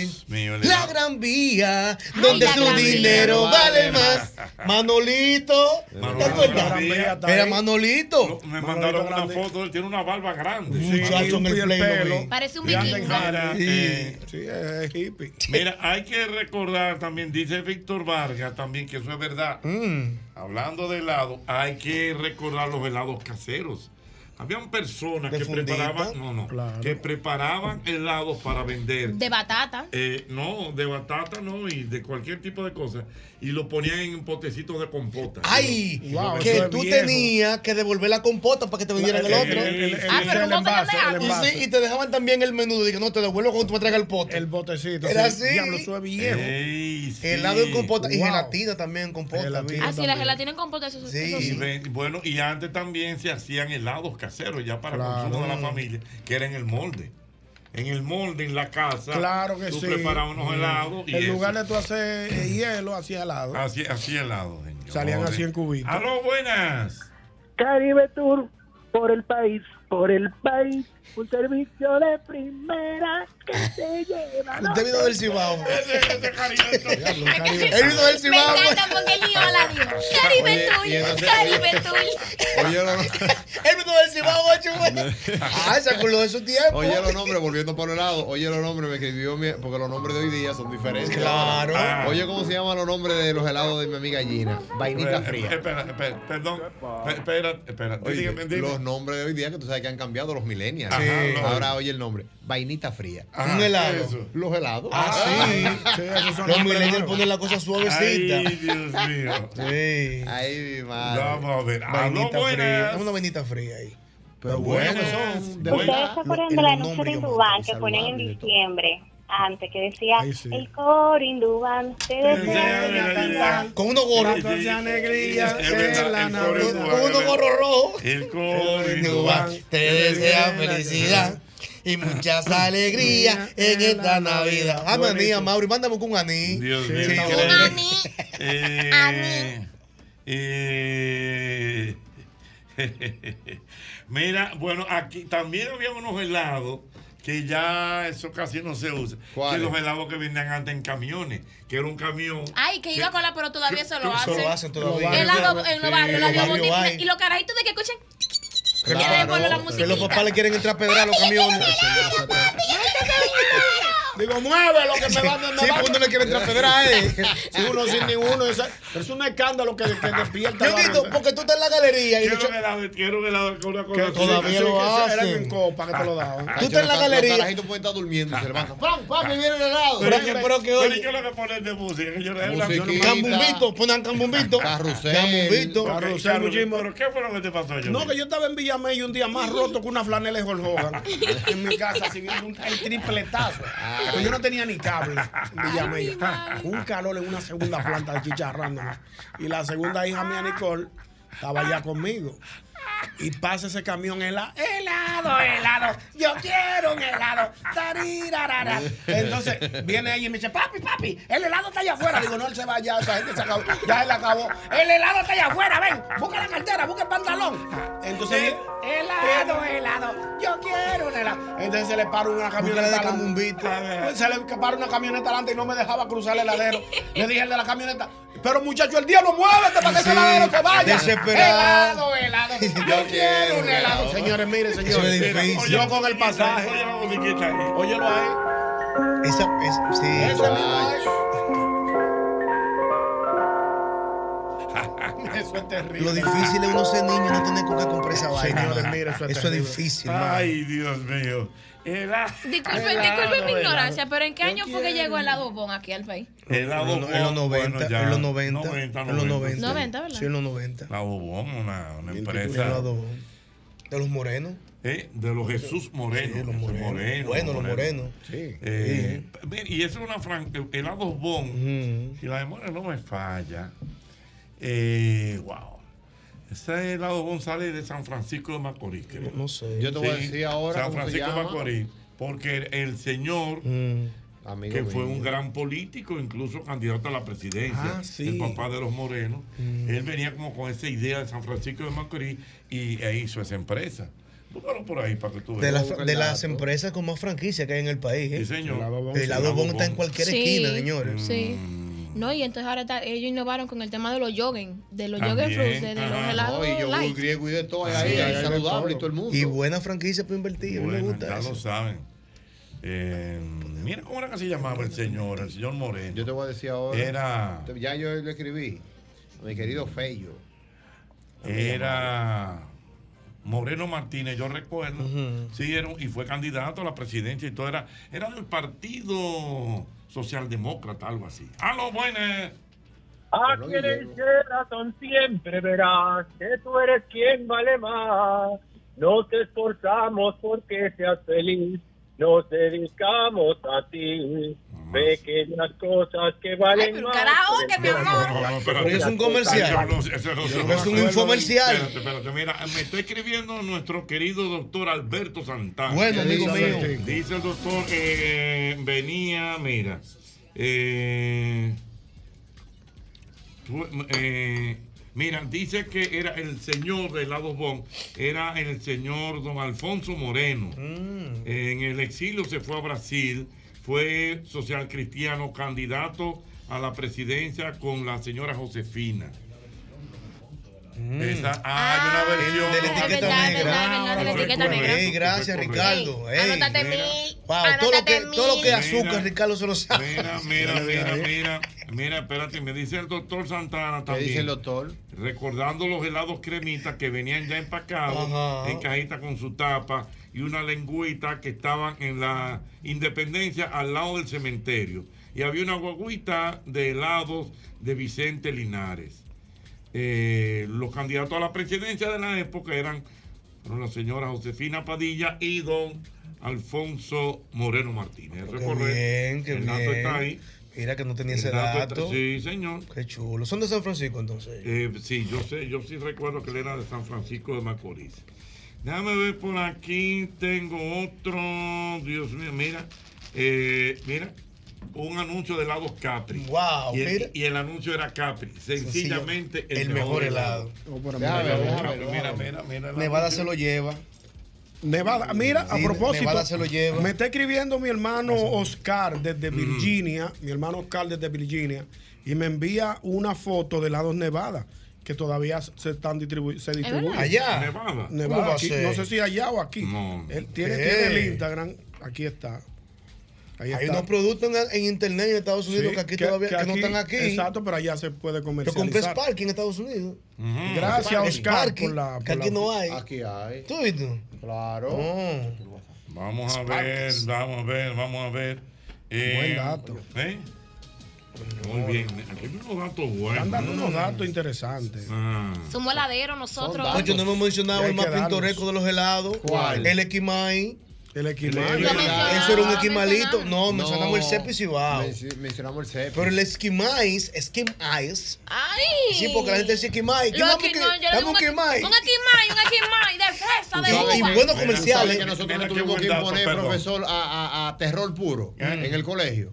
Dios mío, La. Gran Vía, donde su Gran dinero vale más. Manolito, Manolito ¿te acuerdas? Era. Manolito. Me Manolito mandaron una grande. foto, él tiene una barba grande. Sí, Muchacho en el pelo. Parece un vikingo. Mira, Sí. eh, Sí, es hippie. mira, hay que recordar también, dice Víctor Vargas también, que eso es verdad. Mm. Hablando de helado, hay que recordar los helados caseros. Habían personas ¿De que fundita? preparaban, no, no, Claro. que preparaban helados para vender. De batata. Eh, no, de batata no, y de cualquier tipo de cosa. Y lo ponían en potecitos de compota. Ay, Wow, que tú viejo. tenías que devolver la compota para que te vendieran el El- otro. el- el- el- Ah, pero el envase. Y, sí, y te dejaban también el menudo. Dije, no, te devuelvo cuando tú me traigas el pote. El botecito. Era sí. así. Diablo, eso es viejo. Ey, sí. Helado en compota. Y gelatina también en compota. Gelatina. Ah, sí, la gelatina en compota, eso, Sí. eso Y sí. ven- bueno, y antes también se hacían helados caseros ya para Claro. consumo de la familia, que era en el molde. En el molde, en la casa, Claro que tú sí. preparabas unos helados y En eso. lugar de tú hacer eh, hielo, hacía helado. Así, así helados, señor. Salían así en cubitos. Aló, buenas. Caribe Tour por el país, por el país. Un servicio de primera que te lleva. Usted vino del Cibao. Él vino del Me Cibao. encanta porque el niño la dio. Caribe entonces- Caribe Tour. Oye, lo- Él vino del Cibao, ocho, güey. Ah, se acordó de su tiempo. oye los nombres, volviendo por el lado. Oye los nombres, me escribió mi- porque los nombres de hoy día son diferentes. Claro. Ah. Oye, ¿cómo se llaman los nombres de los helados de mi amiga Gina? Vainita fría. Espera, espera, perdón. Pe- Espera, espera. Los nombres de hoy día que tú sabes que han cambiado los millennials. Ajá, Sí. Ahora oye el nombre. Vainita fría. Ajá, un helado. ¿qué es? Los helados. Ah, sí. [LAUGHS] Los nuevos. ponen la cosa suavecita. Ay, Dios mío. Sí. Ay, mi madre. Vamos a ver. Aló, Vainita fría. Dame una vainita fría ahí. Pero bueno, son de. ¿Ustedes se acuerdan de yo me Indubán acuerdo, que ponían en diciembre? Antes, que decía, Ay, sí. el coro Indubán te desea. Con unos gorros. Con unos gorros rojos. El coro Indubán. te desea felicidad y muchas alegrías en esta Navidad. Dame anís, Buenísimo. Mauri, mándame con un anís. Dios Sí, mío. Eh, eh, Mira, bueno, aquí también había unos helados que ya eso casi no se usa. ¿Cuál Que los helados que vendían antes en camiones, que era un camión. Ay, que iba con la, pero todavía se lo hacen. se lo hacen todavía. Helado en los barrios, la. Y los carajitos de que escuchan. Que, la que los papás le quieren entrar a pedrar a los camiones. Digo, mueve lo que me van a Sí, porque uno le quiere entrar a pedrar a él. Si uno sin ninguno, esa- pero es un escándalo que, que despierta. la Ñonguito, mente. porque tú estás en la galería y Quiero helado, quiero un helado con una cosa Que todavía sí, lo hacen. Era en copa que te lo daban. Tú estás en la galería. Los carajitos pueden estar durmiendo y se levantan. ¡Pam, pam! Y viene el helado. Pero que- pero que oye. ¿qué es lo que ponen de música? Yo le- la-. Cambumbito, ponan cambumbito. Carrusel. Cambumbito. Carrusel, Carlos, muchísimo. ¿Pero qué fue lo que te pasó, yo? No, que yo estaba en Villamey un día más roto que una flanela de Hogan. [LAUGHS] En mi casa, viendo un tripletazo. Pues yo no tenía ni cable en Villamey. [LAUGHS] Un calor en una segunda planta de chicharrando. Y la segunda hija mía, Nicole, estaba allá conmigo. Y pasa ese camión helado, helado, helado. Yo quiero un helado. Tarirarara. Entonces viene ella y me dice, papi, papi, el helado está allá afuera. Digo, no, él se va ya, esa gente se acabó. Ya él acabó. El helado está allá afuera, ven, busca la cartera, busca el pantalón. Entonces, helado, helado. Yo quiero un helado. Entonces se le para una camioneta. cambumbito. Pues Se le para una camioneta adelante y no me dejaba cruzar el heladero. Le dije al de la camioneta, pero muchacho, el diablo, muévete para que ese Sí, heladero se vaya. desesperado. Helado, helado. Yo quiero un helado. Señores, mire, señores. Eso es difícil. Yo con el pasaje. Óyelo ahí. Esa, es, sí. Ese ahí. [LAUGHS] Eso es terrible. Lo difícil es uno ser niño y no tener con qué comprar esa vaina. Señores, mire, eso es Eso es difícil. Ay, Dios mío. Helado. Disculpen, Helado, disculpen mi helado. ignorancia, pero ¿en qué año fue que llegó el lado bon aquí al país? Helado En los- en los Bon, 90, bueno, ya, en los 90, 90, en los 90. 90, ¿verdad? Sí, en los 90. La Bobón, una, una El empresa De los morenos. eh, de los Jesús Moreno. Sí, los morenos. Moreno, Bueno, los morenos. Eh, mira, Y eso es una franca. Helados Bon. Si la memoria no me falla. Eh, wow. Ese helado Bon sale de San Francisco de Macorís. creo. No sé. Yo te voy a decir ahora San Francisco de. Macorís. Porque el señor, Amigo que fue un gran político, incluso candidato a la presidencia, Ah, sí. el papá de los morenos, él venía como con esa idea de San Francisco de Macorís y e hizo esa empresa. Búscalo por ahí para que tú De, veas. de las empresas con más franquicia que hay en el país. ¿eh? Sí, señor. El helado bon está en cualquier Sí, esquina, señores. Sí. No, y entonces ahora está- ellos innovaron con el tema de los jogging, de los También, fruits, de, de los helados No, y yogur light. griego y de todo, ahí, ahí, ahí saludable y todo el mundo. Y buena franquicia para invertir. me gusta ya eso. lo saben. Eh, mira cómo era que se llamaba el señor, el señor Moreno. Yo te voy a decir ahora. Era, Ya yo lo escribí. A mi querido Feyo. era Moreno Martínez, yo recuerdo. Sí, era, y fue candidato a la presidencia y todo. Era, era del Partido Socialdemócrata, algo así. ¡A lo buenas! Aquí en el Sheraton siempre verás que tú eres quien vale más. Nos esforzamos porque seas feliz, nos dedicamos a ti. Pequeñas cosas que valen pero más. karaoke, mi amor. No, no, espérate. Pero es un comercial. No sé, eso no- no es un infomercial. Espérate, espérate, mira, me está escribiendo nuestro querido doctor Alberto Santana. Bueno, amigo mío. Dice el doctor, eh, venía, mira, eh, eh, mira, dice que era el señor del lado Bon, era el señor don Alfonso Moreno. Mm. En el exilio se fue a Brasil, fue social cristiano, candidato a la presidencia con la señora Josefina. Esa, ah, hay una versión. de la etiqueta verdad, es negra. verdad, verdad, gracias, Ricardo. Anótate mira. mil. Wow, todo lo que, todo lo que es azúcar, Ricardo se lo sabe. Mira, mira, mira, mira, mira, espérate, me dice el doctor Santana ¿Qué también. dice el doctor? Recordando los helados cremitas que venían ya empacados Ajá. en cajita con su tapa y una lengüita que estaban en la Independencia al lado del cementerio. Y había una guaguita de helados de Vicente Linares. Eh, los candidatos a la presidencia de la época eran fueron la señora Josefina Padilla y don Alfonso Moreno Martínez. Eso es correcto. bien, qué El dato bien. está ahí. Mira que no tenía El ese dato Sí, señor. Qué chulo. ¿Son de San Francisco entonces? Eh, sí, yo sé, yo sí recuerdo que él era de San Francisco de Macorís. Déjame ver por aquí, tengo otro, Dios mío, mira, eh, mira, un anuncio de helados Capri. Wow, y el, mira. y el anuncio era Capri, sencillamente el, el mejor helado. Oh, mira, Helado ver, Mira, mira, mira. Nevada se lo lleva. Nevada, mira, a propósito, Nevada se lo lleva. me está escribiendo mi hermano Oscar desde Virginia, mi hermano Oscar desde Virginia, y me envía una foto de lados Nevada que todavía se están distribu se distribuyen. Allá. Nevada. ¿Cómo Nevada, aquí, no sé si allá o aquí. Él tiene, tiene el Instagram, aquí está. Ahí Hay está. unos productos en, en internet en Estados Unidos Sí, que aquí todavía que no están aquí. Exacto, pero allá se puede Yo compré comercializar. Spark en Estados Unidos. Gracias, Oscar, Sparky, por la- que aquí la- no hay. Aquí hay. ¿Tú viste? Claro. Oh. Vamos a ver, vamos a ver, vamos a ver. Eh, Buen dato. ¿eh? Muy bien. Aquí hay unos datos buenos. Están dando unos datos interesantes. Ah. Somos heladeros nosotros. Oye, no hemos mencionado el más pintoresco de los helados. ¿Cuál? El Equimay. El mencionamos, Eso era un esquimalito. mencionamos. No, mencionamos el Cepi Cibao. Menci- Mencionamos el CEP. Pero el esquimais, esquimais. Ay. Sí, porque la gente dice que- no, yo le dame digo un esquimay. Un esquimay, un esquimay de fresa, de Y- uva. y buenos comerciales. ¿Sabes que nosotros Mira no qué tuvimos que imponer, profesor, a, a- a terror puro en el colegio?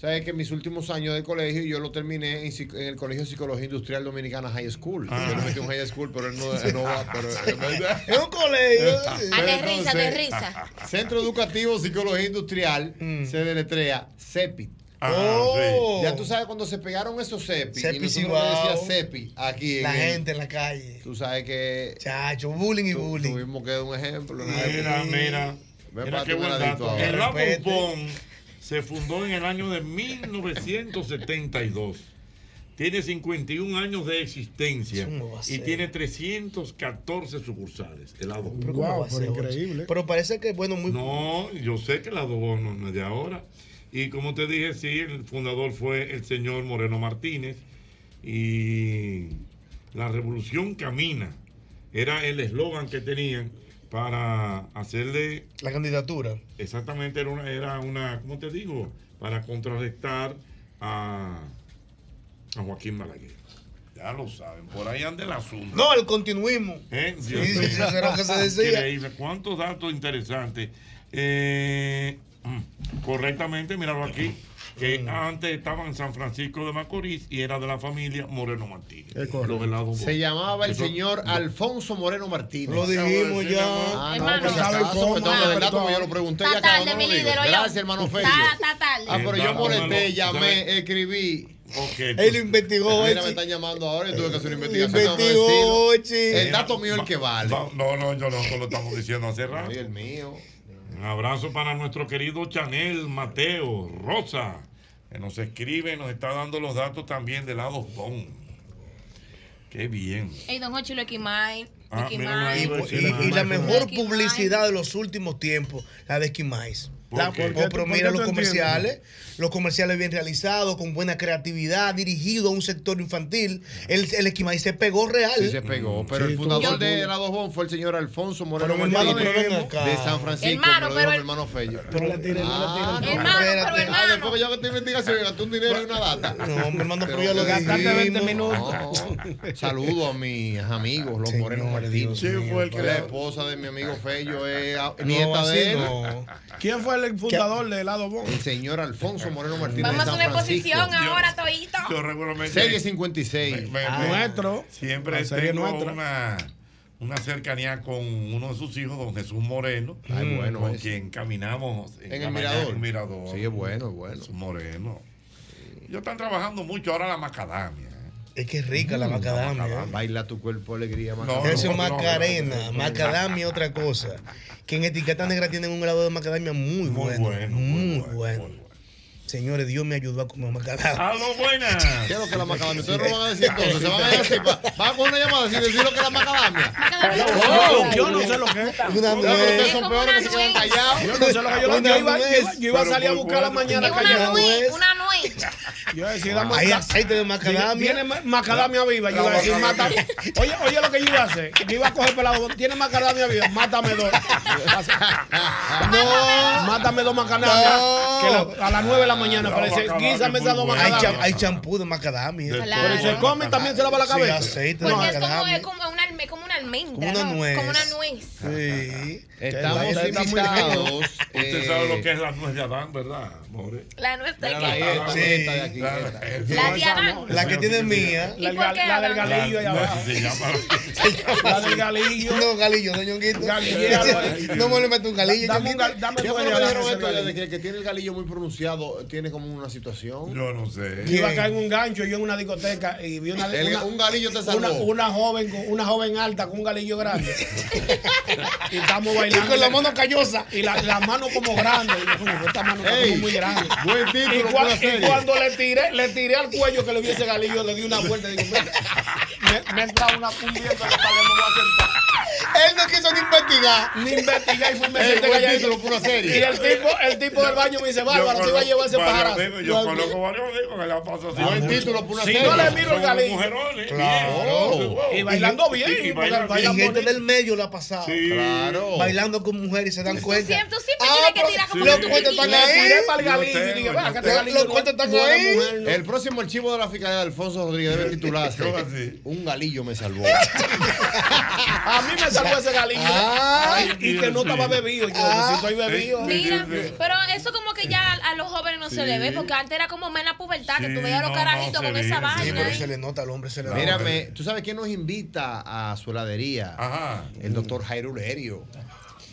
¿Sabes que mis últimos años de colegio yo lo terminé en, el Colegio de Psicología Industrial Dominicana High School? Ah. Yo lo metí en High School, pero él no, él no va. Pero, [LAUGHS] Es un colegio. [LAUGHS] Aterriza, aterriza. Centro Educativo Psicología Industrial se deletrea CEPI. Ah, Oh. Ya tú sabes cuando se pegaron esos CEPI, Cepi y nosotros decía CEPI aquí en La el- gente en la calle. Tú sabes que Chacho, bullying y bullying. tuvimos que dar un ejemplo. Mira, mira. Ven Mira para qué tu buen dato. ahora. El se fundó en el año de 1972. Tiene 51 años de existencia no y tiene 314 sucursales. El Lado Bon. Pero ¿cómo Wow, pero increíble. Pero parece que, bueno, muy. No, yo sé que el Lado Bon no es de ahora. Y como te dije, sí, el fundador fue el señor Moreno Martínez. Y la revolución camina. Era el eslogan que tenían para hacerle La candidatura. Exactamente, era una, era una, ¿cómo te digo? Para contrarrestar a, a Joaquín Balaguer. Ya lo saben, por ahí anda el asunto. No, el continuismo. ¿Eh? Sí, Dios sí, mío. eso era lo que se [LAUGHS] decía. Increíble. ¿Cuántos datos interesantes? Eh, mm, correctamente, míralo aquí. Que Mm. antes estaba en San Francisco de Macorís y era de la familia Moreno Martínez. Se llamaba el Eso- señor no. Alfonso Moreno Martínez. Lo dijimos ya. Ah, no, Hermano. el Pero dato todo. que yo lo pregunté. Ya cada uno lo oye. Gracias, hermano tarde. Ah, pero yo molesté, llamé, escribí. Ok, Él lo investigó, Mira, me están llamando ahora y tuve que hacer una investigación. Investigó. El dato mío es el que vale. Va- No, no, yo no, lo estamos diciendo hace rato. Ay, el mío. Un abrazo para nuestro querido Chanel Mateo Rosa, que nos escribe, nos está dando los datos también de lado Bon. Qué bien. Ey, don Hochi, lo. Ah, Y, y- sí, y la mejor publicidad de los últimos tiempos, la de Esquimais. ¿Por La- oh, ¿Por qué pero mira los comerciales, los comerciales bien realizados, con buena creatividad, dirigido a un sector infantil. El, el Esquimais se pegó real. Sí, se pegó. Pero Sí, el tú- fundador de la Dos Bon fue el señor Alfonso Moreno Pero hermano, pero de San Francisco. Hermano, me lo pero dijo mi el- hermano Fello. Tires, no le Ah. Hermano, pero. Ah, hermano. después que yo hago esta investigación, gasté un dinero y una data. No, mi hermano, pero ya lo Gastaste 20 dijimos. minutos. No. Saludo a mis amigos, los Morenos Martínez. Sí, fue el que la esposa de mi amigo Fello es No, nieta de él. ¿Quién fue el fundador de helado Bon? El señor Alfonso Moreno Martínez Vamos a una exposición ahora, Toito. Yo regularmente. Serie 56. me- Ah, me- nuestro. Siempre tengo una, una cercanía con uno de sus hijos, don Jesús Moreno, Ay, bueno, con quien caminamos En el mirador. en el mirador. Sí, es bueno, es bueno. Jesús Moreno. Ellos están trabajando mucho ahora la macadamia. ¿Eh? Es que es rica la macadamia. Baila tu cuerpo alegría, No, macadamia. Eso es no, no, macarena, no, no. macadamia es otra cosa. Que en etiqueta negra tienen un helado de macadamia muy, Muy bueno, bueno, muy, bueno. bueno, muy bueno. Señores, Dios me ayudó a comer macadamia. ¡Aló, buenas! ¿Qué es lo que es la macadamia? Ustedes no van a decir entonces. Se van a decir, van a coger una llamada sin decir lo que es la macadamia. Yo, yo no sé lo que es. Una No, pero ustedes nuez. son peores que se quedan callados. Yo no sé lo que yo, yo iba, yo nuez. iba, a salir a buscar la mañana Es una callado. nuez, una nuez. [LAUGHS] Yo decía, dame Hay aceite de macadamia. Tiene ma- macadamia viva. Yo iba a decir, mata. Oye, oye lo que yo iba a hacer. Yo iba a coger pelado. Tiene macadamia viva. Mátame dos. [LAUGHS] No. Mátame dos macadamias. No. Que a las nueve de la mañana parece. macadamia Guísame es esas dos muy Hay, champú de macadamia. Pero se come también se lava la cabeza. aceite de Porque es como, macadamia. Como una, alme- como una almendra. Como una ¿no? nuez. Como una nuez. Sí. Estamos invitados. Usted sabe lo que es la nuez de Adán, ¿verdad, more? La nuez de Sí. esta aquí. La- esta. La de Adán. La que tiene mía. ¿Y La, por qué la del galillo allá La- abajo. se llama- La del galillo. No, galillo, no, ñonguito. No me le meto un galillo, Dame un ñonguito. gal- dame ¿Qué tu fue lo que tiene el galillo muy pronunciado tiene como una situación? Yo no sé. Yo iba a caer en un gancho yo en una discoteca y vi una, un galillo te salvó. una, una joven con una joven alta con un galillo grande. [LAUGHS] Y estamos bailando. Y con la mano callosa. y la, la mano como grande. Y yo, "Coño, esta mano está Ey, como muy grande buen título y, para cua- una y serie. cuando le tiré le tiré al cuello que le vi ese galillo le di una vuelta y digo "Mira, me, me entra una en la espalda me voy a sentar Él no quiso ni investigar. ni investigué y Ey, senté buen calladito. título una serie. y el tipo el tipo del baño me dice Bárbara te iba a llevar ese pajarazo Yo conozco varios amigos que la pasan así. Mucho. título para una si serie. no le miro el mujerones, Claro. bien. y bailando bien Y- gente del medio lo ha pasado. Sí. Claro. Bailando con mujeres y se dan cuenta. siempre, tú siempre Ah, tienes que tirar como los que cuentos están ahí. el Yo galillo y tengo, dije, yo "Venga, que Los- cuentos están ahí. mujer, no". El próximo archivo de la fiscalía de Alfonso Rodríguez debe [LAUGHS] titularse. Un galillo me salvó. [LAUGHS] A mí me [LAUGHS] ese galillo. Ay, y que no estaba bebido. Yo Ah. ir bebido. Mira, pero eso como que ya a los jóvenes no se le ve, porque antes era como más en la pubertad, que tú veías los no, carajitos no con esa sí, Sí, vaina. pero se le nota al hombre, se le nota. Mírame, ¿tú sabes quién nos invita a su heladería? Ajá. El doctor Jairo Ulerio.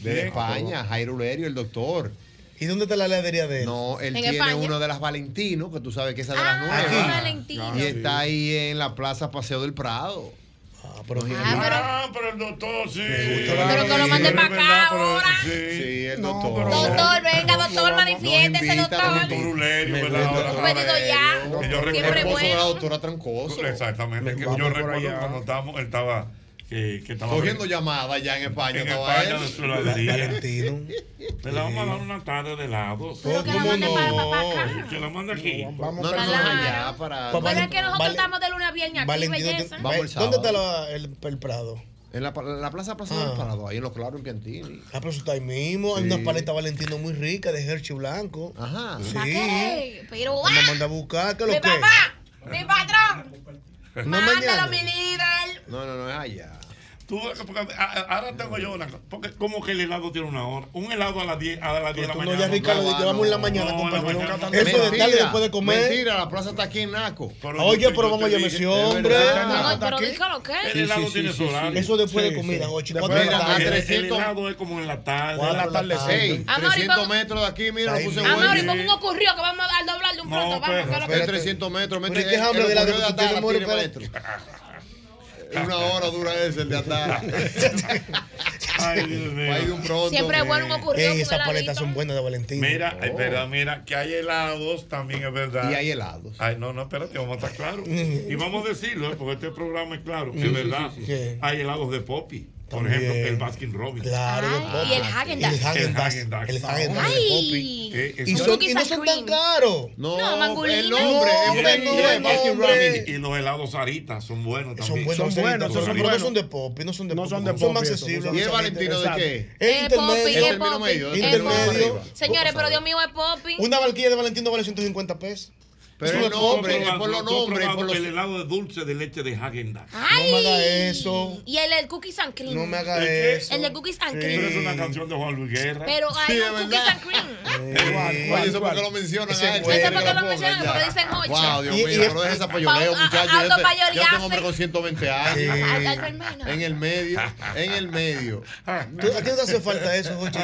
De. España, Jairo Ulerio, el doctor. ¿Y dónde está la heladería de él? No, él En tiene España. uno de las Valentino, que tú sabes que esa es de las Ah, nuevas. Valentino. Y está ahí en la Plaza Paseo del Prado. Ah, pero Ah, pero- Ah, pero el doctor sí. Pero que lo mande Sí, para acá ahora. Sí. Sí, el No, doctor. pero- Doctor, venga, doctor, manifiéstese, doctor. nos Doctor Ulerio, Me ¿verdad? gusta. Ahora- Un pedido ya. Siempre de la bueno. doctora Trancoso. Exactamente. Yo recuerdo cuando estábamos, él estaba. Que, que estaba Cogiendo llamadas ya en España. en España de heladería. Valentino. [LAUGHS] Le vamos a dar una tarde de helados. Pero que la ¿Cómo mande no? para, para acá. Que la manda aquí. Vamos allá para. Bueno, es que nosotros Vale- estamos de lunes a viernes aquí, Valentino, belleza. ¿dónde está la- el, el Prado? En la, la Plaza Ah. del Prado, ahí en Los Claros, en Piantini. Ah, pero eso está ahí mismo. Hay Sí. unas paletas Valentino muy ricas de Hershey blanco. Ajá. Sí. ¿Para qué? Pero Me ah, manda a buscar, ¿qué es mi lo que? papá, mi patrón, No mándalo mañana. mi líder. No, no, no, es allá. Tú, porque, a- a- ahora tengo yo una cosa. Porque como que el helado tiene una hora. Un helado a las 10 a las 10 de la Tú no, mañana. ya Ricardo, no, que no, vamos en la no, mañana, no, compañero. mañana. Eso de tarde después de comer. Mentira, la plaza está aquí en Naco. Pero Oye, yo- pero vamos a llamar ese hombre. No, pero dígalo que. El helado Sí, sí, tiene solar. sí. Eso después Sí, de comida, sí. ocho. Después cuatro de Mira, la a tarde. El, el 300. helado es como en la tarde. De la tarde. tarde. Ey, Amor, ¿y 300 cómo- metros de aquí, mira, lo puse mismo. Amor, y bueno. como un ocurrió que vamos a doblar de un No, pronto, vamos, pero- que es lo Es que- 300 metros. Es que hambre el de la ocurrió Una hora dura ese, el de Atala. [LAUGHS] Ay, Dios mío. Hay un pronto. Siempre es bueno un Ey, con esas paletas son buenas de Valentín. Mira, es verdad, mira, que hay helados, también es verdad. Y hay helados. Ay, no, no, espérate, vamos a estar claros. [LAUGHS] Y vamos a decirlo, ¿eh? porque este programa es claro, que es verdad. Hay helados de Poppy. Por ejemplo, el Baskin Robbins. Claro, Ay, y el. El Häagen-Dazs. El Häagen-Dazs. El Y, son, y no son cream. tan caros. No, No, mangolina. el nombre, No, es hombre, en no, inglés, Baskin. Robbins. Y los helados Sarita son buenos Son también. buenos, Son buenos, son no buenos. son de Poppy, no son de No Poppy. son de Son más accesibles. ¿Y el. Valentino de qué? El Es Poppy, intermedio. es El término Poppy. medio, Es el término Poppy. medio. Señores, pero Dios mío, es Poppy. Una barquilla de Valentino vale 150 pesos. Pero el nombre, es por los nombres, por los... El helado de dulce de leche de Häagen-Dazs. Ay. No me haga eso. Y el, el cookies and cream. No me haga eso. El de cookies and Sí. cream. Pero es una canción de Juan Luis Guerra. Pero hay Sí, un es cookies verdad. and cream. [LAUGHS] Oye, eso porque lo mencionan Eso porque le lo mencionan, porque dicen ocho. Wow, Dios Y- mío, y- no dejes esa payoleo, muchachos. Ya, te- ya autopayolearse. tengo hombre con 120 [LAUGHS] años. En el medio, en el medio. ¿Tú- ¿A ti no te hace falta eso, Jochi?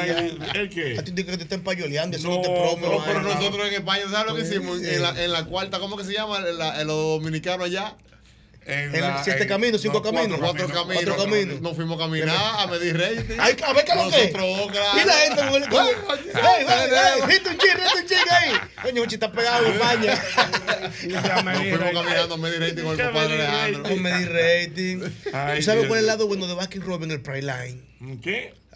¿El qué? A ti te que te estén payoleando, eso No, no te promo. pero nosotros en España, ¿sabes lo que hicimos? En la, en la cuarta, ¿cómo que se llama? En, la- los dominicanos allá. En En la- siete en- caminos, cinco no, caminos. Cuatro caminos. Cuatro caminos. Nos fuimos a caminar a medir rating. [LAUGHS] Ay, a ver qué es lo que. Y la gente con el. ¡Hit un ching, hit un ching ahí! Coño, Jochi está pegado en España. [LAUGHS] Nos fuimos caminando a medir rating con el ¿Qué compadre medir Alejandro. Con medir rating. Ay, ¿Y sabes cuál es el lado bueno de Baskin Robin? El Pride Line.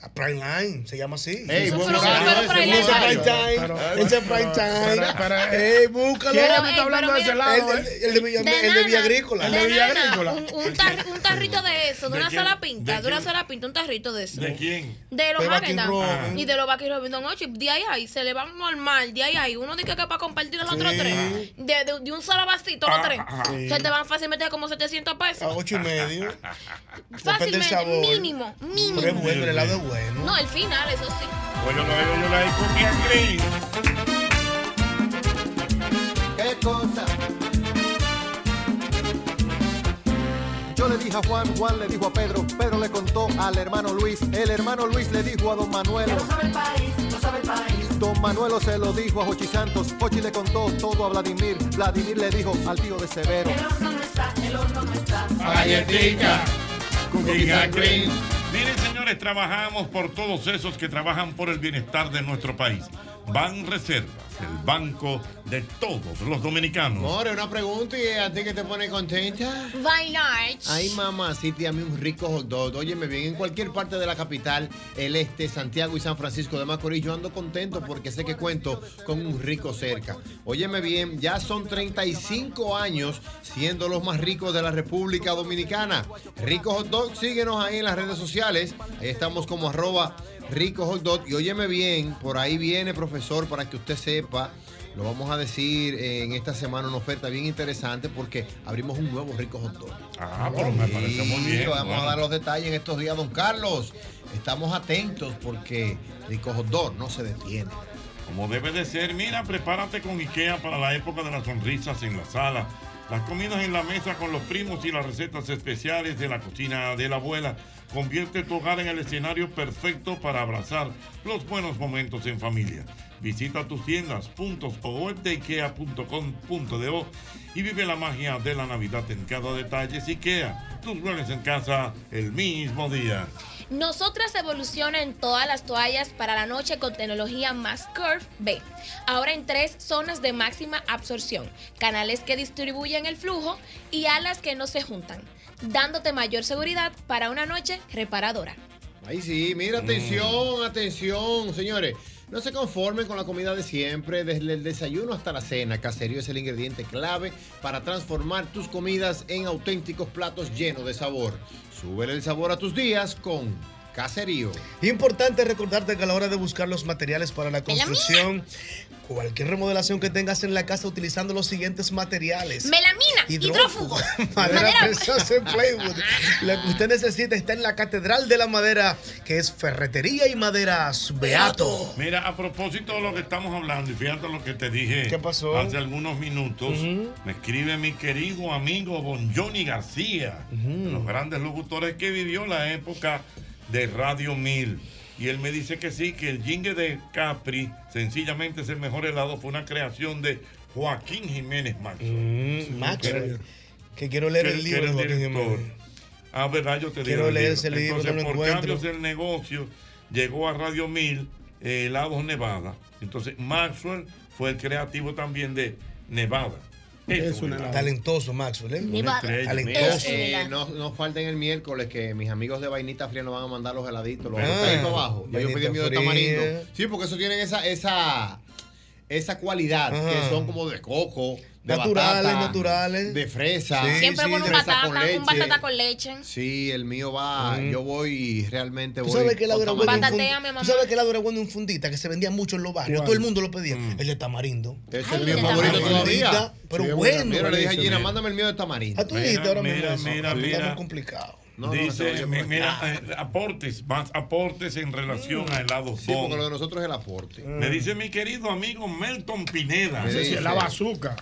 ¿Qué? Prime Line, se llama así. Ey, buen es horario Prime Time. Pero- Ese Prime Time. Ey, búscalo. ¿Quién me está hablando pero de ese lado? El, eh? el, el de Villa, De el de nada, Villa Agrícola. de Villa nada, Agrícola. Un, un tar- un tarrito de eso, de, ¿De una sola pinta, ¿De de, una sola pinta, un tarrito de eso. ¿De quién? De los. Robin. Y de los Bucky Robinson 8. De ahí ahí se le van normal. De ahí ahí. Uno dice que para compartir los otros tres. De, un solo vasito, los Ah, tres. ah, sí. Se te van fácilmente como 700 A pesos. ocho y medio. [LAUGHS] Fácilmente, mínimo. Mínimo. Pero es bueno, el helado bueno. No, el final, eso sí. Bueno, lo digo yo la he comido ¿Qué cosa? Yo le dije a Juan, Juan le dijo a Pedro, Pedro le contó al hermano Luis, el hermano Luis le dijo a don Manuel. Don Manuelo se lo dijo a Jochi Santos, Jochi le contó todo a Vladimir, Vladimir le dijo al tío de Severo. Galletica. Cookies and cream. Miren, señores, trabajamos por todos esos que trabajan por el bienestar de nuestro país. Ban Reservas, el banco de todos los dominicanos. More, una pregunta y a ti que te pone contenta. Bailar. Ay, mamá, sí, te amé un rico hot dog. Óyeme bien, en cualquier parte de la capital, el este, Santiago y San Francisco de Macorís, yo ando contento porque sé que cuento con un rico cerca. Óyeme bien, ya son 35 años siendo los más ricos de la República Dominicana. Rico Hot Dog, síguenos ahí en las redes sociales. Ahí estamos como arroba Rico Hot Dog. Y óyeme bien, por ahí viene, profesor, para que usted sepa. Lo vamos a decir en esta semana una oferta bien interesante porque abrimos un nuevo rico hot dog. Ah, pero me parece muy bien. Vamos bueno. a dar los detalles en estos días, don Carlos. Estamos atentos porque rico hot dog no se detiene. Como debe de ser, mira, prepárate con IKEA para la época de las sonrisas en la sala, las comidas en la mesa con los primos y las recetas especiales de la cocina de la abuela. Convierte tu hogar en el escenario perfecto para abrazar los buenos momentos en familia. Visita tus tiendas, puntos o web de y vive la magia de la Navidad en cada detalle. IKEA, tus muebles en casa el mismo día. Nosotras evoluciona en todas las toallas para la noche con tecnología Max Curve B. Ahora en tres zonas de máxima absorción, canales que distribuyen el flujo y alas que no se juntan, dándote mayor seguridad para una noche reparadora. Ahí sí, mira, atención, atención, señores. No se conformen con la comida de siempre, desde el desayuno hasta la cena. Caserío es el ingrediente clave para transformar tus comidas en auténticos platos llenos de sabor. Súbele el sabor a tus días con Caserío. Importante recordarte que a la hora de buscar los materiales para la construcción, cualquier remodelación que tengas en la casa utilizando los siguientes materiales. Melamina, hidrófugo, [LAUGHS] Madera madera- preciosa en Playwood. Lo que usted necesita está en la Catedral de la Madera, que es Ferretería y Maderas Beato. Mira, a propósito de lo que estamos hablando, y fíjate lo que te dije ¿Qué pasó? hace algunos minutos, me escribe mi querido amigo Don Johnny García, de los grandes locutores que vivió la época de Radio 1000. Y él me dice que sí, que el jingle de Capri, sencillamente es el mejor helado, fue una creación de Joaquín Jiménez Max. Max, que quiero leer el libro de Joaquín Jiménez. Ah, verdad, yo te digo. Quiero leer libro. ese libro, Entonces, no por cambios del negocio, llegó a Radio 1000, eh, Helados Nevada. Entonces, Maxwell fue el creativo también de Nevada. Es un talentoso, Maxwell. ¿eh? Talentoso. eh, no, no falten el miércoles que mis amigos de Vainita Fría nos van a mandar los heladitos, los Ah, heladitos abajo. Ya yo pedí mío de tamarindo. Sí, porque eso tienen esa, esa, esa cualidad Ajá. que son como de coco, de Naturales, batata, naturales. de fresa. Siempre sí, con un batata, con un leche. batata con leche. Sí, el mío va, yo voy realmente ¿Tú voy. sabes que helado era bueno. ¿Tú sabes que el helado era bueno en fundita, que se vendía mucho en los barrios? Todo el mundo lo pedía. El de tamarindo. Es el mío de favorito tamarindo. todavía. Pero Sí, bueno. Mira, le dije a. Gina, mándame el mío de tamarindo. Ah, tú dijiste ahora mismo mira, eso. mira, Está mira. muy complicado. No, no, no, Dice, mi- muy- mira, eh, aportes, más aportes en relación a helados Sí, porque lo de nosotros es el aporte. Me dice mi querido amigo Melton Pineda. Me dice. La bazooka.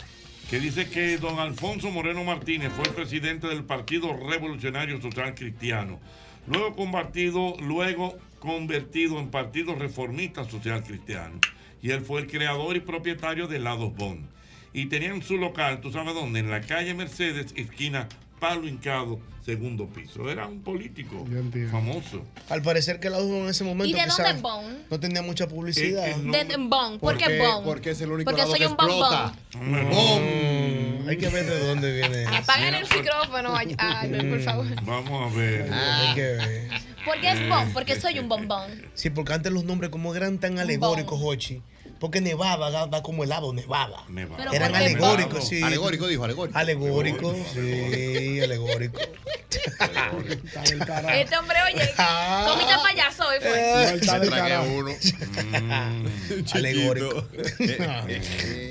Que dice que don Alfonso Moreno Martínez fue el presidente del Partido Revolucionario Social Cristiano. Luego convertido, luego convertido en Partido Reformista Social Cristiano. Y él fue el creador y propietario de Helados Bon. Y tenían su local, ¿tú sabes dónde? En la calle Mercedes, esquina Palo Hincado, segundo piso. Era un político famoso. Al parecer que el helado en ese momento ¿Y de dónde es Bon? no tenía mucha publicidad. Eh, eh, no. De de Bon. ¿Por qué Bon? Porque es el único Porque soy que un bombón. explota. Mm, hay que ver de dónde viene [LAUGHS] eso. Apaguen el micrófono, ay, ay, por favor. Vamos a ver. Hay que ver. Porque es bon, porque soy un bombón. Sí, porque antes los nombres como eran tan alegóricos, Hochi. Porque Nevada da, da como helado, Nevada. Pero Eran alegóricos, sí. Alegórico, dijo, alegórico. Alegórico, sí, alegórico. Este hombre, oye, [LAUGHS] comita payaso hoy Eh, fue. Me tragué uno. [LAUGHS] [LAUGHS] Alegórico.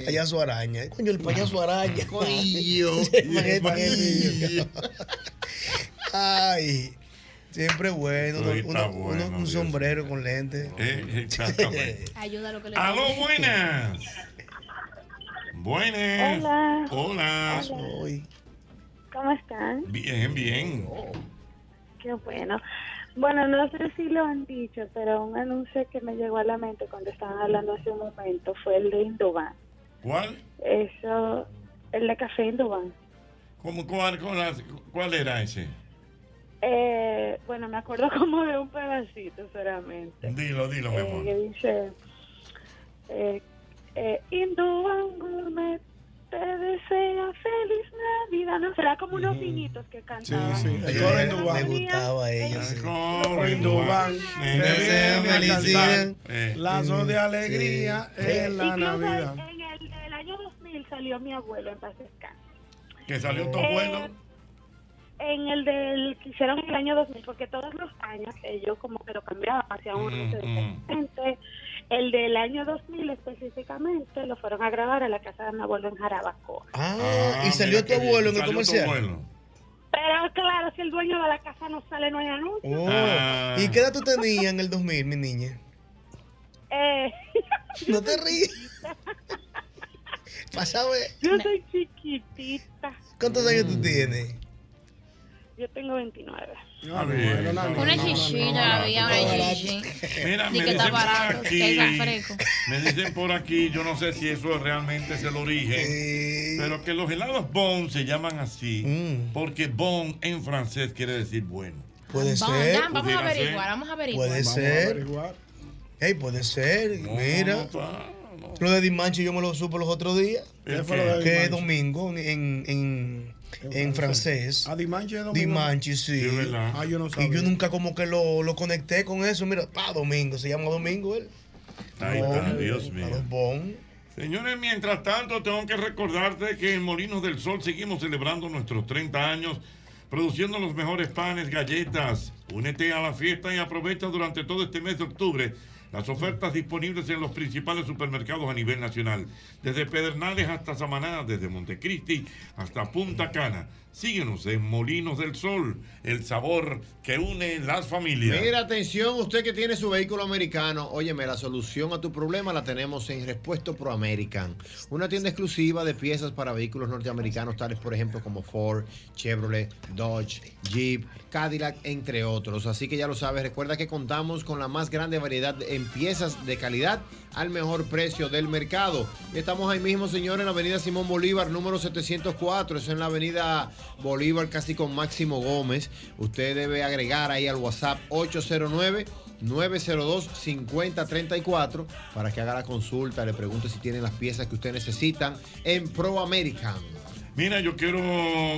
payaso araña. Coño, el payaso araña. Espagueti. Ay. Siempre bueno. uno- uno- bueno, uno- un Dios. sombrero con lentes. Eh, exactamente. [LAUGHS] Ayuda a lo que le Aló, buenas. Buenas. Hola. Hola. ¿Cómo están? Bien, bien. Qué bueno. Bueno, no sé si lo han dicho, pero un anuncio que me llegó a la mente cuando estaban hablando hace un momento fue el de Indoban. ¿Cuál? Eso, el de Café Indoban. ¿Cómo, cuál, cuál, cuál era ese? Eh, bueno, me acuerdo [LAUGHS] como de un pedacito solamente. Dilo, dilo, mi Eh, amor. que dice, eh, eh, Gourmet te desea feliz Navidad. No, será como unos niñitos que cantaban. sí. El coro Dubán. Le gustaba a ellos. sí. En Dubán, Eh, me eh, lazos de sí. alegría en la Navidad. en el, el año 2000 salió mi abuelo en paz descanse. Que salió tu Eh, abuelo. En el del que hicieron en el año 2000, porque todos los años ellos como que lo cambiaban, hacían uno Mm, diferente. El del año 2000 específicamente lo fueron a grabar a la casa de mi abuelo en Jarabacoa. Ah, y salió tu abuelo en el comercial. Pero claro, si el dueño de la casa no sale, no hay anuncio. Oh. Ah. ¿Y qué edad tú tenías en el 2000, mi niña? Eh, [LAUGHS] No te ríes. Pasa [LAUGHS] a ver. yo soy chiquitita. ¿Cuántos años tú tienes? Yo tengo 29. Ah, bien. Una chichilla había, una chichi. Mira, me que está dicen por aquí, que está fresco. me dicen por aquí, yo no sé si eso realmente es el origen, pero que los helados bon se llaman así Mm. porque bon en francés quiere decir bueno. Puede ser. ya, vamos a averiguar, vamos a averiguar. Puede ser. Ey, puede ser. Mira. Lo de Dimanche yo me lo supe los otros días. ¿Qué fue lo de Que es domingo en, en, en francés. ¿A Dimanche es domingo? Dimanche, sí. Sí, ¿verdad? Ah, yo no y sabía. yo nunca como que lo, lo conecté con eso. Mira, pa, domingo. Se llama domingo él. Ahí está, Dios A mío. los bon. Señores, mientras tanto, tengo que recordarte que en Molinos del Sol seguimos celebrando nuestros 30 años, produciendo los mejores panes, galletas. Únete a la fiesta y aprovecha durante todo este mes de octubre las ofertas disponibles en los principales supermercados a nivel nacional, desde Pedernales hasta Samaná, desde Montecristi hasta Punta Cana. Síguenos en Molinos del Sol, el sabor que une las familias. Mira, atención, usted que tiene su vehículo americano, óyeme, la solución a tu problema la tenemos en Respuesto Pro American, una tienda exclusiva de piezas para vehículos norteamericanos, tales por ejemplo como Ford, Chevrolet, Dodge, Jeep, Cadillac, entre otros. Así que ya lo sabes, recuerda que contamos con la más grande variedad en piezas de calidad al mejor precio del mercado. Estamos ahí mismo, señor, en la avenida Simón Bolívar, número 704, eso en la avenida Bolívar, casi con Máximo Gómez. Usted debe agregar ahí al WhatsApp 809 902-5034 para que haga la consulta, le pregunte si tienen las piezas que usted necesitan en Pro American. Mira, yo quiero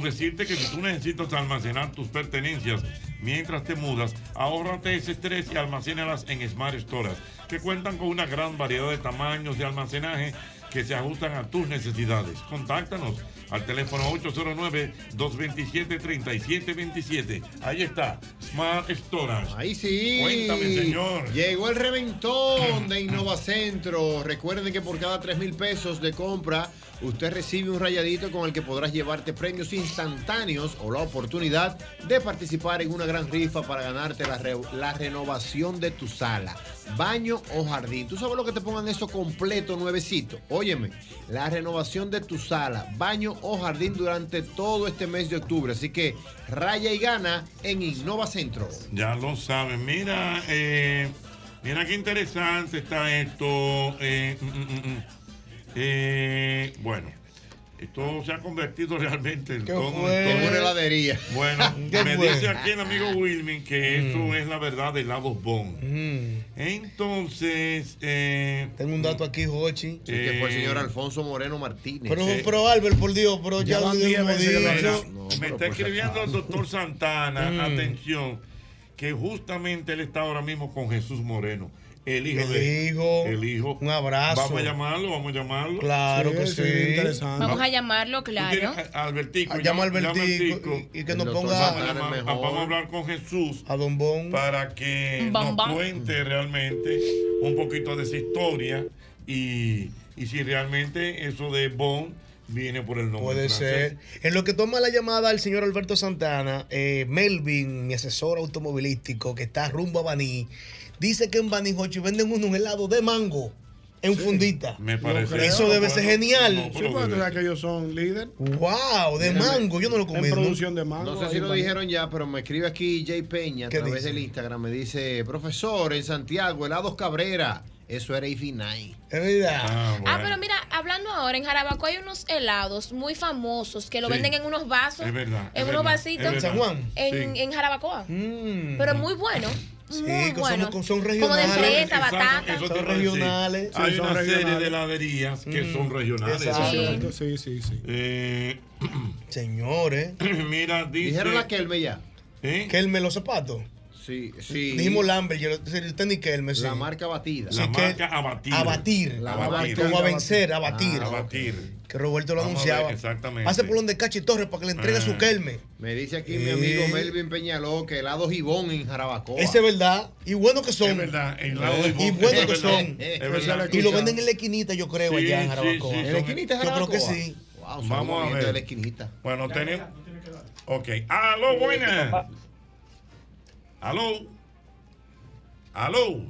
decirte que si tú necesitas almacenar tus pertenencias mientras te mudas, ahórrate ese estrés y almacénalas en Smart Storage, que cuentan con una gran variedad de tamaños de almacenaje que se ajustan a tus necesidades. Contáctanos al teléfono 809-227-3727. Ahí está, Smart Storage. Ahí sí. Cuéntame, señor. Llegó el reventón de Innovacentro. Recuerden que por cada 3 mil pesos de compra, usted recibe un rayadito con el que podrás llevarte premios instantáneos o la oportunidad de participar en una gran rifa para ganarte la, la renovación de tu sala, baño o jardín. ¿Tú sabes lo que te pongan eso completo, nuevecito? Óyeme, la renovación de tu sala, baño o jardín durante todo este mes de octubre. Así que raya y gana en Innovacentro. Ya lo saben. Mira, eh, mira qué interesante está esto. eh, mm, mm, mm. Eh, bueno, esto se ha convertido [LAUGHS] realmente en ¿Qué todo, una heladería. Bueno, [LAUGHS] ¿Qué me fue? dice aquí el amigo Wilmin que Mm. eso es la verdad de helados Bon. Entonces, eh, Tengo un dato aquí, Jochi. Sí, que fue el señor Alfonso Moreno Martínez. Pero, Eh, pero Albert, por Dios, pero ya, Ya lo dicho. han me está escribiendo el doctor Santana, Mm. atención, que justamente él está ahora mismo con Jesús Moreno, el hijo El de hijo. el hijo. Un abrazo. Vamos a llamarlo, vamos a llamarlo. Claro que sí. Vamos a llamarlo, claro. Albertico, Llama a llama- Albertico llama a y- y que nos ponga- Vamos a, llamar- vamos a hablar con Jesús. A Don Bon. Para que Bon nos Bon. cuente realmente un poquito de esa historia y, y si realmente eso de Bon viene por el nombre. Puede ser. En lo que toma la llamada el señor Alberto Santana, eh, Melvin, mi asesor automovilístico, que está rumbo a Baní, dice que en Baní Jochi venden unos helados de mango en fundita. Me parece. Eso debe ser genial. Sí, sabes que ellos son líder. Wow, de mango. Yo no lo comí. En producción de mango. No sé si lo dijeron ya, pero me escribe aquí Jay Peña a ¿Qué través dice? del Instagram. Me dice, profesor, en Santiago, helados Cabrera. Eso era Ifinay. Es verdad. Ah, pero mira, hablando ahora, en Jarabacoa hay unos helados muy famosos que lo Sí. venden en unos vasos, Es verdad, es en unos verdad, vasitos. es. ¿En San Juan? En, Sí. en Jarabacoa. Mm. Pero muy bueno. Sí, muy que bueno. son, son Como de regionales. fresa, batata. Eso Son regionales. Hay Sí, son una serie regionales. de heladerías que Mm, son regionales. exacto. Sí, sí, sí. Eh, [CLEARS THROAT] Señores. Mira, dice. Dijeron la Kelme ya. ¿Eh? Kelme los zapatos. Sí, sí. Dijimos Lambert, yo usted ni Kelme, sí. La marca batida. Sí, La que- marca abatir. Abatir. La Abatir. Como a vencer, abatir. Ah, abatir. Que Roberto lo Vamos a ver, anunciaba. exactamente. Pase por donde Cachi Torres para que le entregue Ah. su Kelme. Me dice aquí mi amigo Melvin Peñaló que helado Gibón en Jarabacoa. Ese es verdad. Y bueno que son. Es verdad, helado de Y bueno Es que verdad, son. es verdad. Y lo venden en la esquinita, yo creo, Sí, allá en Jarabacoa. sí, ¿En la esquinita de Yo creo que Jarabacoa? sí. Wow, Vamos a ver. de la esquinita. Bueno, tenemos. Ok. Aló, buenas. Aló. Aló.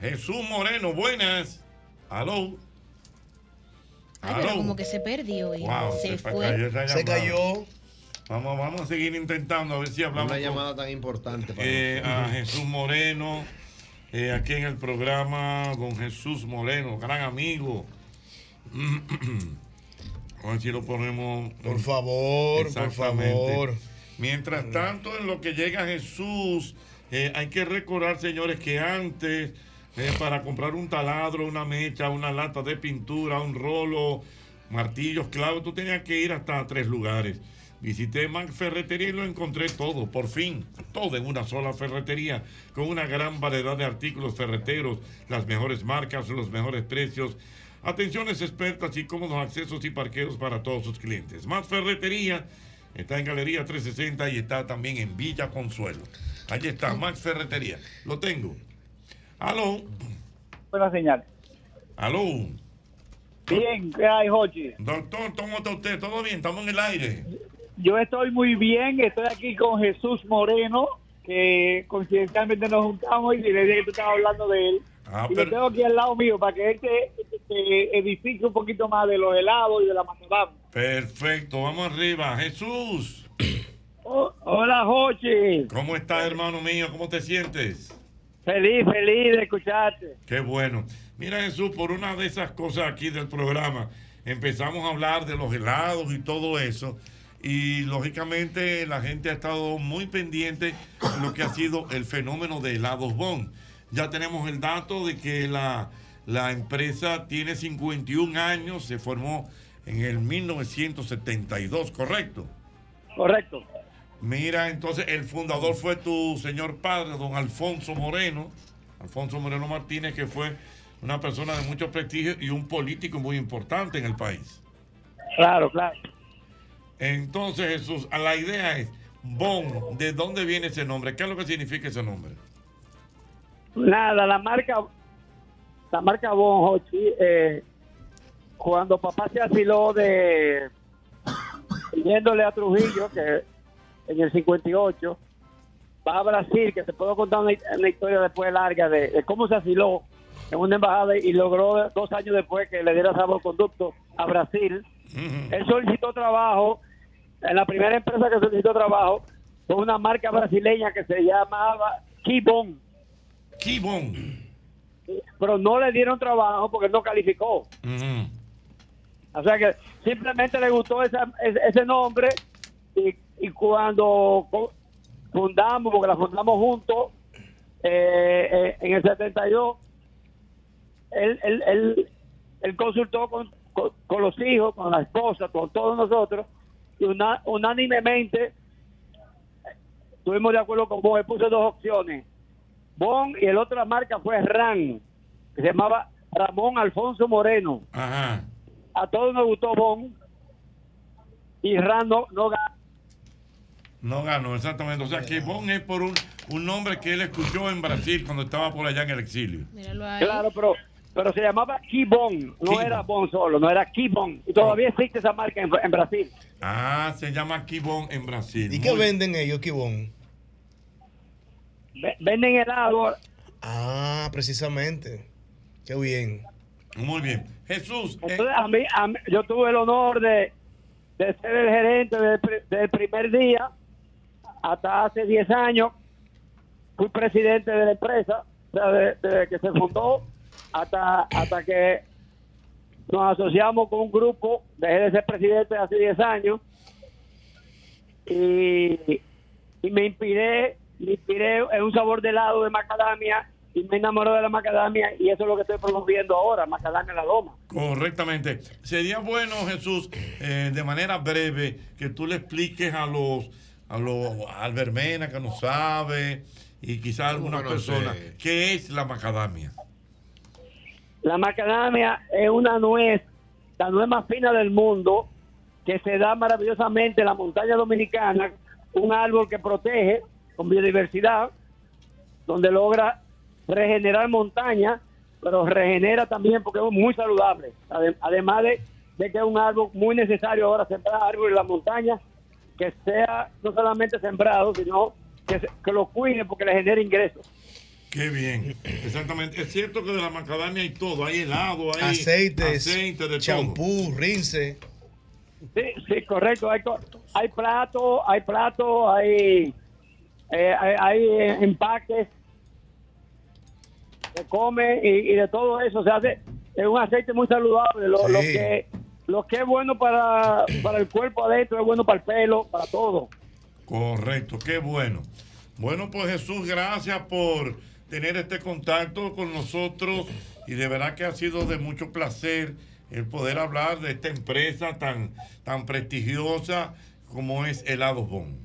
Jesús Moreno, buenas. Aló. Ay, pero Aló. como que se perdió. y Wow, se se fue. cayó esa Se llamada. cayó. Vamos, vamos a seguir intentando a ver si hablamos Una con- llamada tan importante para eh, a. Jesús Moreno, eh, aquí en el programa, don Jesús Moreno, gran amigo. [CLEARS THROAT] A ver si lo ponemos. Por favor, por favor. Mientras tanto, en lo que llega Jesús, eh, hay que recordar, señores, que antes, eh, para comprar un taladro, una mecha, una lata de pintura, un rolo, martillos, clavos, tú tenías que ir hasta tres lugares. Visité Mac Ferretería y lo encontré todo, por fin, todo en una sola ferretería, con una gran variedad de artículos ferreteros, las mejores marcas, los mejores precios, atenciones expertas y cómodos accesos y parqueos para todos sus clientes. Más Ferretería está en Galería 360 y está también en Villa Consuelo. Allí está, Max Ferretería. Lo tengo. Aló, Buena señal. aló. Bien, ¿qué hay, Jochi? Doctor, ¿cómo está usted? ¿Todo bien? Estamos en el aire. Yo estoy muy bien, estoy aquí con Jesús Moreno, que coincidencialmente nos juntamos y le dije que tú estabas hablando de él. Ah, y pero- lo tengo aquí al lado mío para que él te, te edifique un poquito más de los helados y de la macadam. Perfecto, vamos arriba. Jesús. Oh, hola, Jochi. ¿Cómo estás, hermano mío? ¿Cómo te sientes? Feliz, feliz de escucharte. Qué bueno. Mira, Jesús, por una de esas cosas aquí del programa, empezamos a hablar de los helados y todo eso. Y lógicamente la gente ha estado muy pendiente de lo que ha sido el fenómeno de helados Bon. Ya tenemos el dato de que la, la empresa tiene 51 años, se formó en el 1972, ¿correcto? Correcto. Mira, entonces el fundador fue tu señor padre, don Alfonso Moreno, Alfonso Moreno Martínez, que fue una persona de mucho prestigio y un político muy importante en el país. Claro, claro. Entonces, Jesús, la idea es, Bon, ¿de dónde viene ese nombre? ¿Qué es lo que significa ese nombre? Nada, la marca, la marca Bon Hochi, eh, cuando papá se asiló de yéndole a Trujillo, que en el 58, va a Brasil, que te puedo contar una, una historia después larga de, de cómo se asiló en una embajada y logró dos años después que le diera salvoconducto a Brasil. Él solicitó trabajo, en la primera empresa que solicitó trabajo, fue una marca brasileña que se llamaba Kibon. Kibon. Pero no le dieron trabajo porque no calificó. O sea que simplemente le gustó ese, ese nombre y, y cuando fundamos, porque la fundamos juntos, eh, eh, en el 72, él, él, él, consultó con, con, los hijos, con la esposa, con todos nosotros, y unánimemente estuvimos de acuerdo con Bon. Él puso dos opciones. Bon y el otra marca fue RAN, que se llamaba Ramón Alfonso Moreno. Ajá. A todos nos gustó Bon y RAN no, no ganó. No ganó, exactamente. O sea, que Bon es por un, un nombre que él escuchó en Brasil cuando estaba por allá en el exilio. Claro, pero, pero se llamaba Kibon, no era Bon solo, no era Kibon. Y todavía existe esa marca en, en Brasil. Ah, se llama Kibon en Brasil. ¿Y qué Muy- venden ellos, Kibón? Ve- Venden helado. Ah, precisamente. Qué bien. Muy bien. Jesús. eh, a mí, a mí- yo tuve el honor de, ser el gerente pri- del primer día hasta hace 10 años. Fui presidente de la empresa, o sea, de- desde que se fundó hasta, hasta que nos asociamos con un grupo. Dejé de ser presidente hace 10 años y, y me inspiré, me inspiré en un sabor de helado de macadamia y me enamoró de la macadamia y eso es lo que estoy promoviendo ahora, macadamia en la loma. Correctamente. Sería bueno, Jesús, eh, de manera breve, que tú le expliques a los, a los albermena que no sabe y quizás algunas ¿Cómo que no personas sé? qué es la macadamia. La macadamia es una nuez, la nuez más fina del mundo, que se da maravillosamente en la montaña dominicana, un árbol que protege con biodiversidad, donde logra regenerar montaña, pero regenera también porque es muy saludable. Ade- Además de, de que es un árbol muy necesario ahora sembrar árboles en la montaña, que sea no solamente sembrado, sino que, se- que lo cuide porque le genera ingresos. Qué bien. Exactamente. Es cierto que de la macadamia hay todo. Hay helado, hay Aceites, aceite, de champú, rince. Sí, sí, correcto. Hay, hay platos, hay platos, hay, eh, hay, hay, eh, empaques, se come y, y de todo eso se hace. Es un aceite muy saludable. Lo, que, lo que es bueno para, para el cuerpo adentro es bueno para el pelo, para todo. Correcto, qué bueno. Bueno, pues Jesús, gracias por tener este contacto con nosotros y de verdad que ha sido de mucho placer el poder hablar de esta empresa tan, tan prestigiosa como es Helados Bon.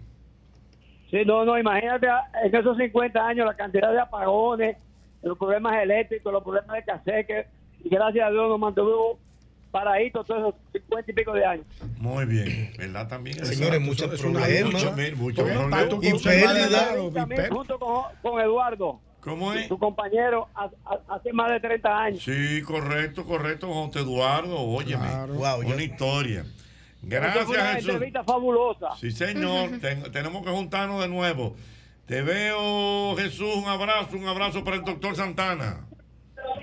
Sí, no, no, imagínate en esos 50 años la cantidad de apagones, los problemas eléctricos, los problemas de caseque, y gracias a Dios nos mantuvo paraditos todos esos 50 y pico de años. Muy bien, ¿verdad? También. Señores, muchos problemas. Muchos Y pérdida. Junto con, con Eduardo. ¿Cómo es? Su compañero ha- ha- hace más de 30 años. Sí, correcto, correcto, José Eduardo, óyeme. una historia. Gracias, una Jesús. entrevista fabulosa. Sí, señor. [LAUGHS] Ten- tenemos que juntarnos de nuevo. Te veo, Jesús. Un abrazo, un abrazo para el doctor Santana.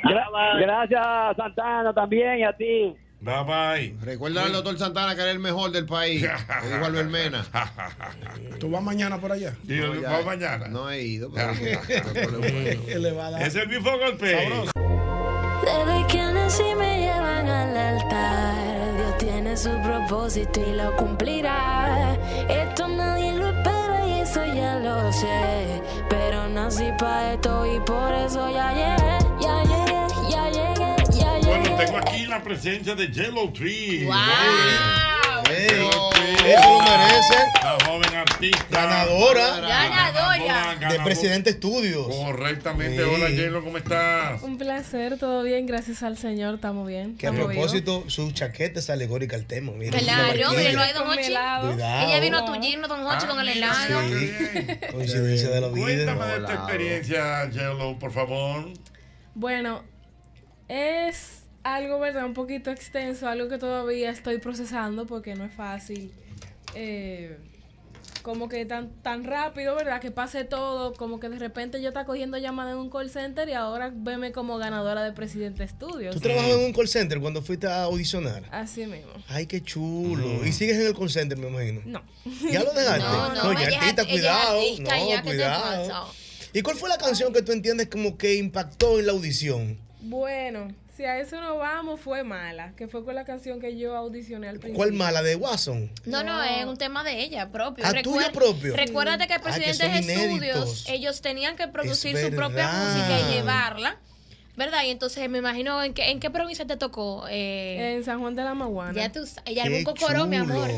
Gra- gracias, Santana, también y a ti. Bye bye. Recuerda al doctor Santana que era el mejor del país. [LAUGHS] Le dijo Albermena. ¿Tú vas mañana por allá? Sí, yo- va mañana. No he ido. pero- [LAUGHS] Es el mismo golpe. Desde que nací me llevan al altar. Dios tiene su propósito y lo cumplirá. Esto nadie lo espera eso ya lo sé. Pero nací para esto y por eso ya llegué, ya llegué, ya llegué, ya llegué. Bueno, tengo aquí la presencia de Yellow Tree. Wow. Ey, Eso lo merece. La joven artista. Ganadora. Ganadora. De Presidente Estudios. Correctamente. Sí. Hola, Yellow, ¿cómo estás? Un placer, todo bien, gracias al Señor, estamos bien. Que a propósito, su chaqueta es alegórica al tema. Mira, Claro, míralo barquilla. ahí, don Hochi. Ella vino a tullirnos, don Hochi, con el helado. [LAUGHS] Coincidencia de la vida. Cuéntame de esta experiencia, Yellow, por favor. Bueno, es algo, ¿verdad? Un poquito extenso, algo que todavía estoy procesando porque no es fácil. Eh, como que tan, tan rápido, ¿verdad? Que pase todo, como que de repente yo está cogiendo llamadas en un call center y ahora veme como ganadora de Presidente Estudios. ¿Tú trabajabas en un call center cuando fuiste a audicionar? Así mismo. Ay, qué chulo. ¿Y sigues en el call center, me imagino? No. ¿Ya lo dejaste? No, no, ya ella- artista, cuidado. artista, no, ya, ¿qué te cuidado. ¿Y cuál fue la canción que tú entiendes como que impactó en la audición? Bueno, si a eso no vamos, fue mala, que fue con la canción que yo audicioné al principio. ¿Cuál mala de Watson? No, no, es un tema de ella propio. Ah, tuyo propio. Recuérdate que el Ah, que estudios, ellos tenían que producir su propia música y llevarla. ¿Verdad? Y entonces me imagino en qué, en qué provincia te tocó. Eh, en San Juan de la Maguana. Ya tú, ella algún cocoró, mi amor.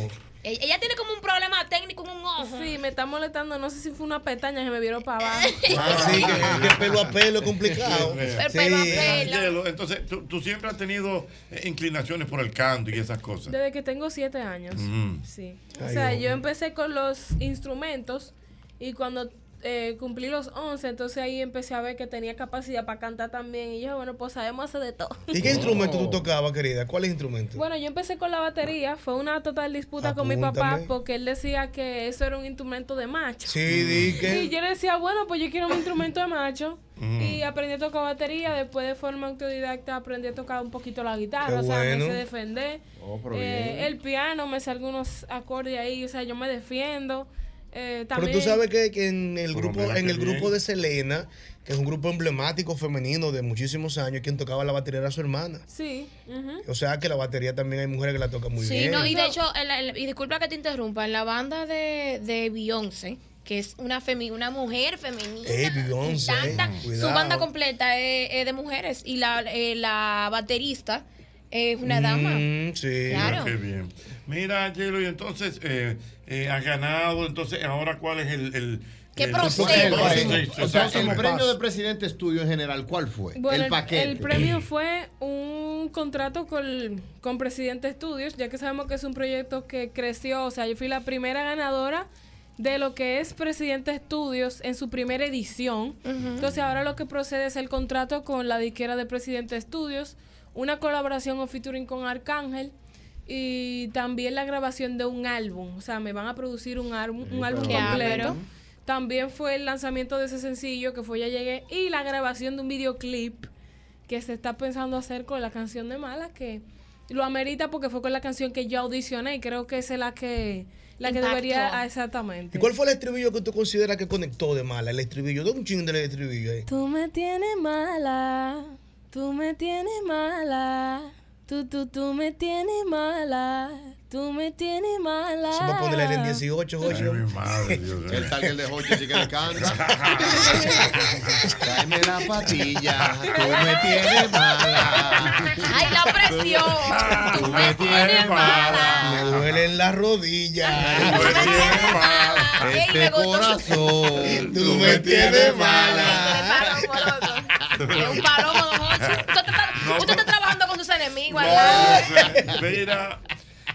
Ella, ella tiene como un problema técnico en un ojo. Sí, me está molestando, no sé si fue una pestaña que me vieron para abajo. [LAUGHS] Ah, sí, que, que pelo a pelo es complicado. [LAUGHS] Sí. Angelo, entonces, ¿tú, tú siempre has tenido eh, inclinaciones por el canto y esas cosas. Desde que tengo siete años. Mm. Sí. O sea, yo empecé con los instrumentos y cuando eh, cumplí los 11, entonces ahí empecé a ver que tenía capacidad para cantar también. Y yo, bueno, pues sabemos hacer de todo. ¿Y qué instrumento tú tocabas, querida? ¿Cuál es el instrumento? Bueno, yo empecé con la batería. Fue una total disputa con mi papá porque él decía que eso era un instrumento de macho. Sí, di que. Y yo le decía, bueno, pues yo quiero un instrumento de macho. Ujú. Y aprendí a tocar batería. Después de forma autodidacta aprendí a tocar un poquito la guitarra. O sea, me sé defender. Oh, Eh, el piano, me sé algunos acordes ahí. O sea, yo me defiendo. Eh, Pero tú sabes que, que en el grupo, en el grupo de Selena, que es un grupo emblemático femenino de muchísimos años, quien tocaba la batería era su hermana. Sí. O sea que la batería también hay mujeres que la tocan muy Sí, bien. no, y de hecho, en la- en- y disculpa que te interrumpa, en la banda de, de Beyoncé, que es una femi una mujer femenina, Ey, Beyoncé, tanta- su banda completa es, es de mujeres y la, eh, la baterista es una dama. Mm, sí. Claro. Qué bien. Mira, Angelo, y entonces eh, eh, has ganado, entonces ahora cuál es el... el ¿Qué el- proceso? el o sea, el premio de presidente estudio en general, ¿cuál fue? Bueno, el el, paquete. el premio [CLEARS THROAT] fue un contrato con, con Presidente Estudios, ya que sabemos que es un proyecto que creció. O sea, yo fui la primera ganadora de lo que es Presidente Estudios en su primera edición. Entonces, ahora lo que procede es el contrato con la disquera de Presidente Estudios, una colaboración o featuring con Arcángel. Y también la grabación de un álbum. O sea, me van a producir un, álbum un álbum completo. También fue el lanzamiento de ese sencillo que fue Ya Llegué y la grabación de un videoclip que se está pensando hacer con la canción de Mala que lo amerita porque fue con la canción que yo audicioné y creo que esa es la que la que debería ah, exactamente. ¿Y cuál fue el estribillo que tú consideras que conectó de mala? El estribillo, de un ching del estribillo ahí. Tú me tienes mala, tú me tienes mala, tú tú tú me tienes mala, tú me tienes mala. Eso para ponerle en 18, Ay, Jocho. mi madre, Dios. El tal que el de Jocho sí que le canta. [LAUGHS] Tráeme la patilla, tú me tienes mala. ¡Ay, la presión! Tú me tienes mala. Me duelen las rodillas. Este corazón, Tú me tienes mala. [LAUGHS] Es un palomo, Hochi. Usted está, Sé. [LAUGHS] Mira,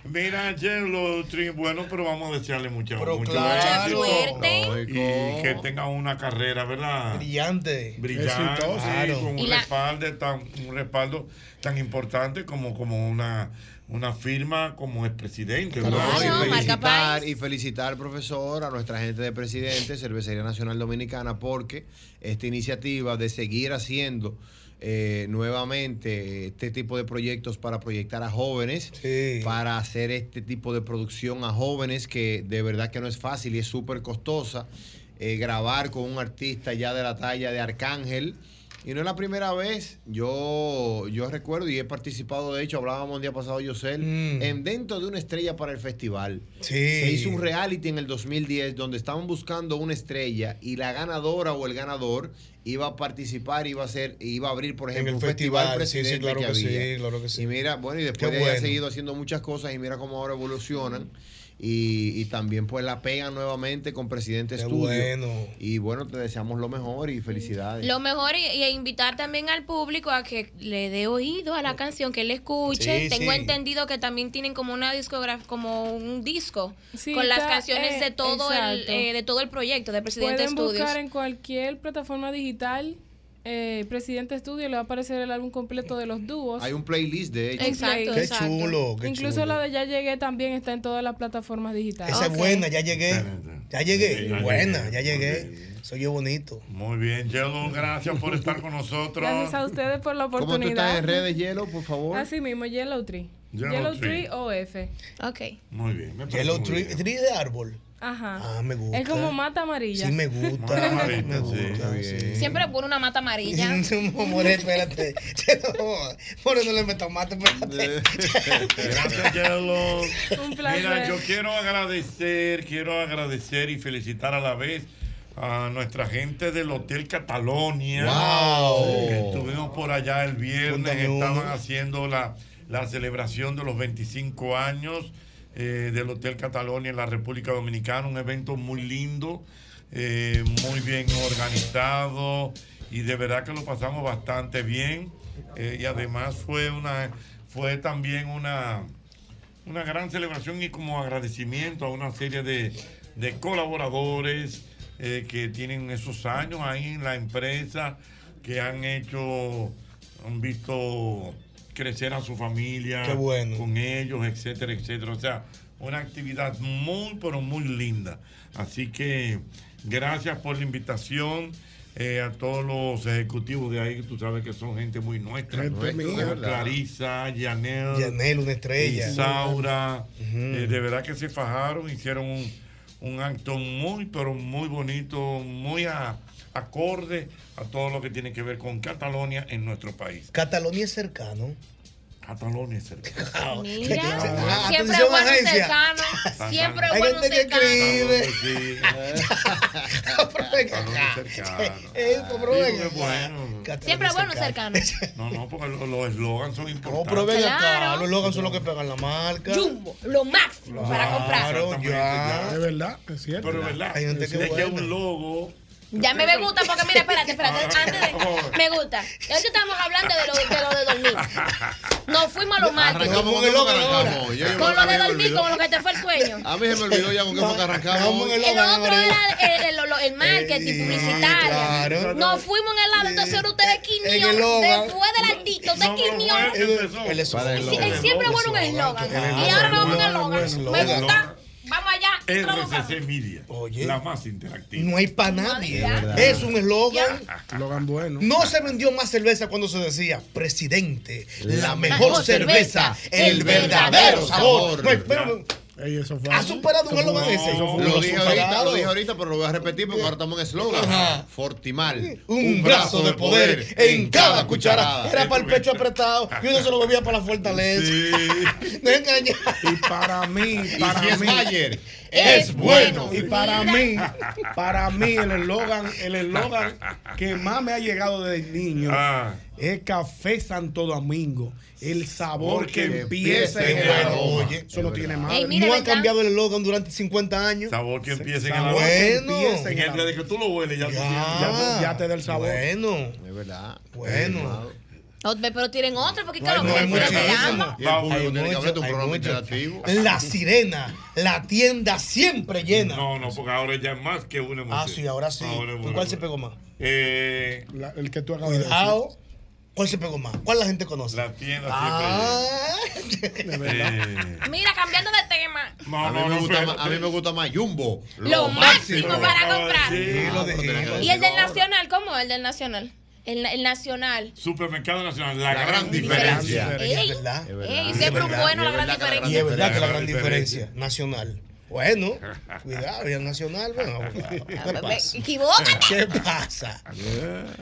mira, Angelo, bueno, pero vamos a desearle mucha, mucho claro. éxito. Suerte. Y que tenga una carrera, ¿verdad? Brillante. Brillante, Claro. con Y un la- respaldo tan, un respaldo tan importante como, como una, una firma como es presidente, ¿verdad? No, y Claro, felicitar, y felicitar, profesor, a nuestra gente de presidente, Cervecería Nacional Dominicana, porque esta iniciativa de seguir haciendo eh, nuevamente este tipo de proyectos para proyectar a jóvenes, para hacer este tipo de producción a jóvenes, que de verdad que no es fácil y es súper costosa. eh, grabar con un artista ya de la talla de Arcángel. Y no es la primera vez, yo, yo recuerdo y he participado, de hecho, hablábamos el día pasado, Yosel, en dentro de una estrella para el festival. Sí. Se hizo un reality en el 2010 donde estaban buscando una estrella y la ganadora o el ganador iba a participar, iba a ser, iba a abrir, por En ejemplo, el un festival, festival, sí, sí, presidente claro que que sí, había. claro que sí. Y mira, bueno, y después Qué de ahí ha bueno. seguido haciendo muchas cosas y mira cómo ahora evolucionan. Y, y también pues la pegan nuevamente con Presidente Qué Estudio. bueno. Y bueno, te deseamos lo mejor y felicidades. Lo mejor y, y invitar también al público a que le dé oído a la canción, que le escuche. Sí, Tengo sí. entendido que también tienen como una discografía, como un disco Sí, con las canciones eh, de todo el eh, de todo el proyecto de Presidente Pueden Studios. buscar en cualquier plataforma digital eh, Presidente Estudio, le va a aparecer el álbum completo de los dúos. Hay un playlist de hecho. Exacto, Qué chulo, qué Incluso chulo. la de Ya Llegué también está en todas las plataformas digitales. Esa es buena, ya llegué. Ya llegué. Sí, ya buena, llegué. ya llegué. Soy yo bonito. Muy bien, Yelo, gracias por estar con nosotros. Gracias a ustedes por la ¿Cómo tú oportunidad. estás en redes, Hielo, por favor? Así mismo, Yellow Tree. Yellow Yellow, Tree. Tree OF. Ok. Muy bien. me Yellow muy tree, bien. tree de árbol. Ajá. Ah, me gusta. Es como mata amarilla. Sí, me gusta. Mata amarilla, me gusta. sí. Siempre pone una mata amarilla. [LAUGHS] No, more, espérate. Por no le meto mate, espérate. [LAUGHS] Gracias, Yelo. Un placer. Mira, yo quiero agradecer, quiero agradecer y felicitar a la vez a nuestra gente del Hotel Catalonia. Wow. Que estuvimos por allá el viernes, estaban haciendo la, la celebración de los 25 años. Eh, del Hotel Catalonia en la República Dominicana. Un evento muy lindo, eh, muy bien organizado y de verdad que lo pasamos bastante bien. Eh, y además fue una fue también una, una gran celebración y como agradecimiento a una serie de, de colaboradores que tienen esos años ahí en la empresa, que han hecho, han visto crecer a su familia Qué bueno. con ellos, etcétera, etcétera. O sea, una actividad muy, pero muy linda. Así que gracias por la invitación. eh, a todos los ejecutivos de ahí, que tú sabes que son gente muy nuestra. Gente ¿no? mía. Clarisa, Yanel. Yanel, una estrella. Isaura. Eh, de verdad que se fajaron, hicieron un, un acto muy, pero muy bonito, muy a- acorde a todo lo que tiene que ver con Cataluña en nuestro país. Catalonia es cercano. Cataluña es cercano. [LAUGHS] Mira, Ah, siempre bueno agencia. cercano. Siempre Hay bueno gente que cercano. escribe. Cataluña es cercano. Eh, pero Sí, venga es bueno. Siempre bueno cercano. [LAUGHS] No, no, porque lo- los eslogans son No, importantes. pero ven acá, los logans son los que pegan la marca. Jumbo, lo máximo para comprar. Claro, ya. Es verdad, es cierto. Pero es verdad. Hay gente que que un logo. Ya me, me gusta porque mira, espérate, espérate, Ah, [LAUGHS] antes de, me gusta. Y ahorita estamos hablando de lo de, lo de dormir. Nos fuimos a lo marketing. Arrancamos con el lo de me dormir, con lo que te fue el sueño. A mí se me olvidó ya con qué fue que arrancamos. El otro era el, el, el- el marketing publicitario. claro. Nos fuimos en el lado, entonces ahora ustedes quinió. logo. Después del artista, usted quinió. Él siempre bueno un eslogan. Y ahora nos vamos en el eslogan. Me gusta. Vamos allá. RCC Media. La más interactiva. No hay para nadie. Es un eslogan. [LAUGHS] Eslogan bueno. No se vendió más cerveza cuando se decía, presidente, la, La mejor mejor cerveza, cerveza, el verdadero sabor. Ey, eso fue- ¿Ha superado un eslogan ese? eso fue- Lo lo dije ahorita, lo dije ahorita, pero lo voy a repetir porque ahora estamos en eslogan. Fortimal. Un brazo de poder en cada cucharada. Era para el pecho apretado y uno se lo bebía para la fortaleza. [LAUGHS] No engañes. Y para mí, para si es mí. Bayer, es bueno. Y para mí, [LAUGHS] para mí el eslogan, el eslogan que más me ha llegado desde niño Ah. Es Café Santo Domingo. El sabor que empieza en el bueno, aroma. oye, Eso no tiene más. no ha cambiado el eslogan durante 50 años. Sabor que empieza en el aroma. que empieza En el día de que tú lo hueles, ya, tienes- Ya, ya te da el sabor. Bueno. Es verdad. Bueno. Otro, Pero tienen otro, porque No, claro, no, que hay público Hay. La sirena, la tienda siempre llena. No, no, porque ahora ya es más que una emoción. Ah, sí, ahora sí. Ahora es ¿Tú una ¿Cuál se pegó más? Eh, La- el que tú acabas de decir. ¿Cuál se pegó más? ¿Cuál la gente conoce? La tienda Ah, eh, [LAUGHS] [LAUGHS] Mira, cambiando de tema. no, a, mí no, me gusta más, a mí me gusta más Jumbo. Lo máximo para comprar. Sí, lo dije. ¿Y el del Nacional? ¿Cómo? El del Nacional. El, el Nacional. Supermercado Nacional, la, La gran, gran diferencia. diferencia. Ey, es verdad. ey, Es siempre un bueno la gran la gran Y es diferencia. verdad que la Gran diferencia nacional. Bueno, [LAUGHS] cuidado, y el nacional, bueno, [LAUGHS] ¿qué pasa? Equivócate. ¿Qué pasa? [LAUGHS]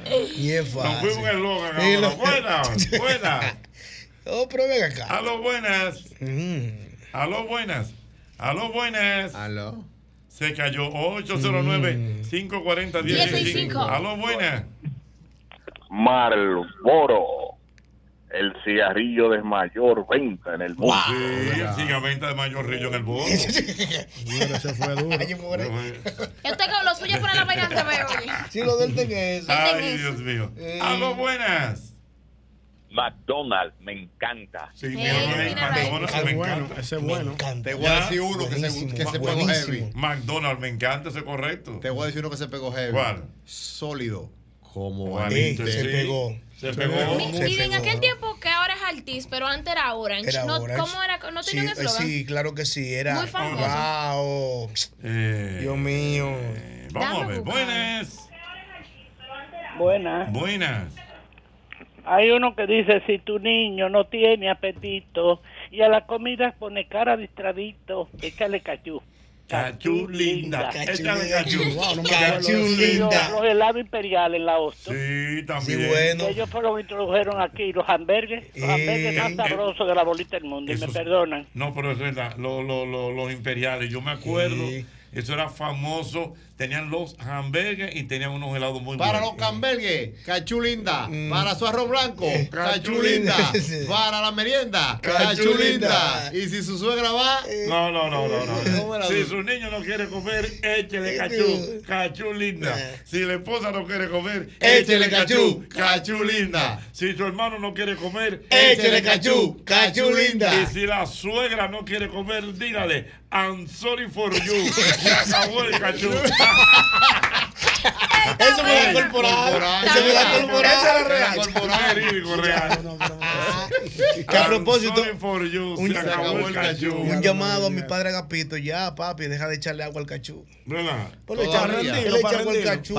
Es Nos fuimos en eslogan ahora. lo- Buenas, buenas. Oh, pero ven acá. Aló, buenas. Mm. Aló, buenas. Aló, buenas. Aló. Se cayó Mm. 809-540-1065. Aló, buenas. Marlboro, el cigarrillo de mayor venta en el mundo. Sí, siga venta de mayor rillo en el. Mira, [LAUGHS] ese fue duro. Ay, more. Usted con lo suyo por la vaina se ve. Sí, lo del ten es. Ay, Dios mío. Eh. Aló, buenas. McDonald's, me encanta. Sí, Eh, mi hermano, mira, McDonald's Ese me es bueno, encanta. ese es bueno. Te voy a decir uno que se, que se pegó heavy. McDonald's, me encanta, eso es correcto. Te voy a decir uno que se pegó heavy. ¿Cuál? Sólido. Como se sí. pegó. Se pegó. Mi- Se Y en pegó. aquel tiempo que ahora es Altis, pero antes era Orange. Era no, Orange. ¿Cómo era? ¿No tenía sí, un eh, eslogan? sí, claro que sí. Era. Muy famoso. Wow. Eh, Dios mío. Vamos a Dame ver. buscar. Buenas. Buenas. Buenas. Hay uno que dice, si tu niño no tiene apetito y a la comida pone cara distradito, échale cachú. Cachú linda. Cachú linda. los, linda. los helados imperiales en la Hosto. Sí, Sí, también. bueno. Ellos fueron los que introdujeron aquí los hamburgues, los Eh, hamburgues más eh, sabrosos de la bolita del mundo, y me sí. perdonan. No, pero es verdad. Lo- lo- lo- los imperiales, yo me acuerdo. Sí. Eso era famoso tenían los hamburgues y tenían unos helados muy Para los buenos. cambergues, cachú linda. Para su arroz blanco, cachú Cachú linda. linda. Sí. Para la merienda, Cachú cachú linda. linda. Y si su suegra va. No, no, no, no, ¿Cómo no. Si su niño no quiere comer, échele cachú, cachú linda. Si la esposa no quiere comer, Échele cachú, cachú, cachú linda. Si su hermano no quiere comer, Échele cachú, cachú linda. Y si la suegra no quiere comer, dígale, I'm sorry for you. [LAUGHS] Se acabó el cachú. Eso me da corporal. Eso me da corporal. Esa era real. Verídico, real. Que a propósito, un, Se acabó el cachú. un llamado a mi padre Agapito. Ya, papi, deja de echarle agua al cachú. ¿Verdad? Pues le echa- agua al cachú.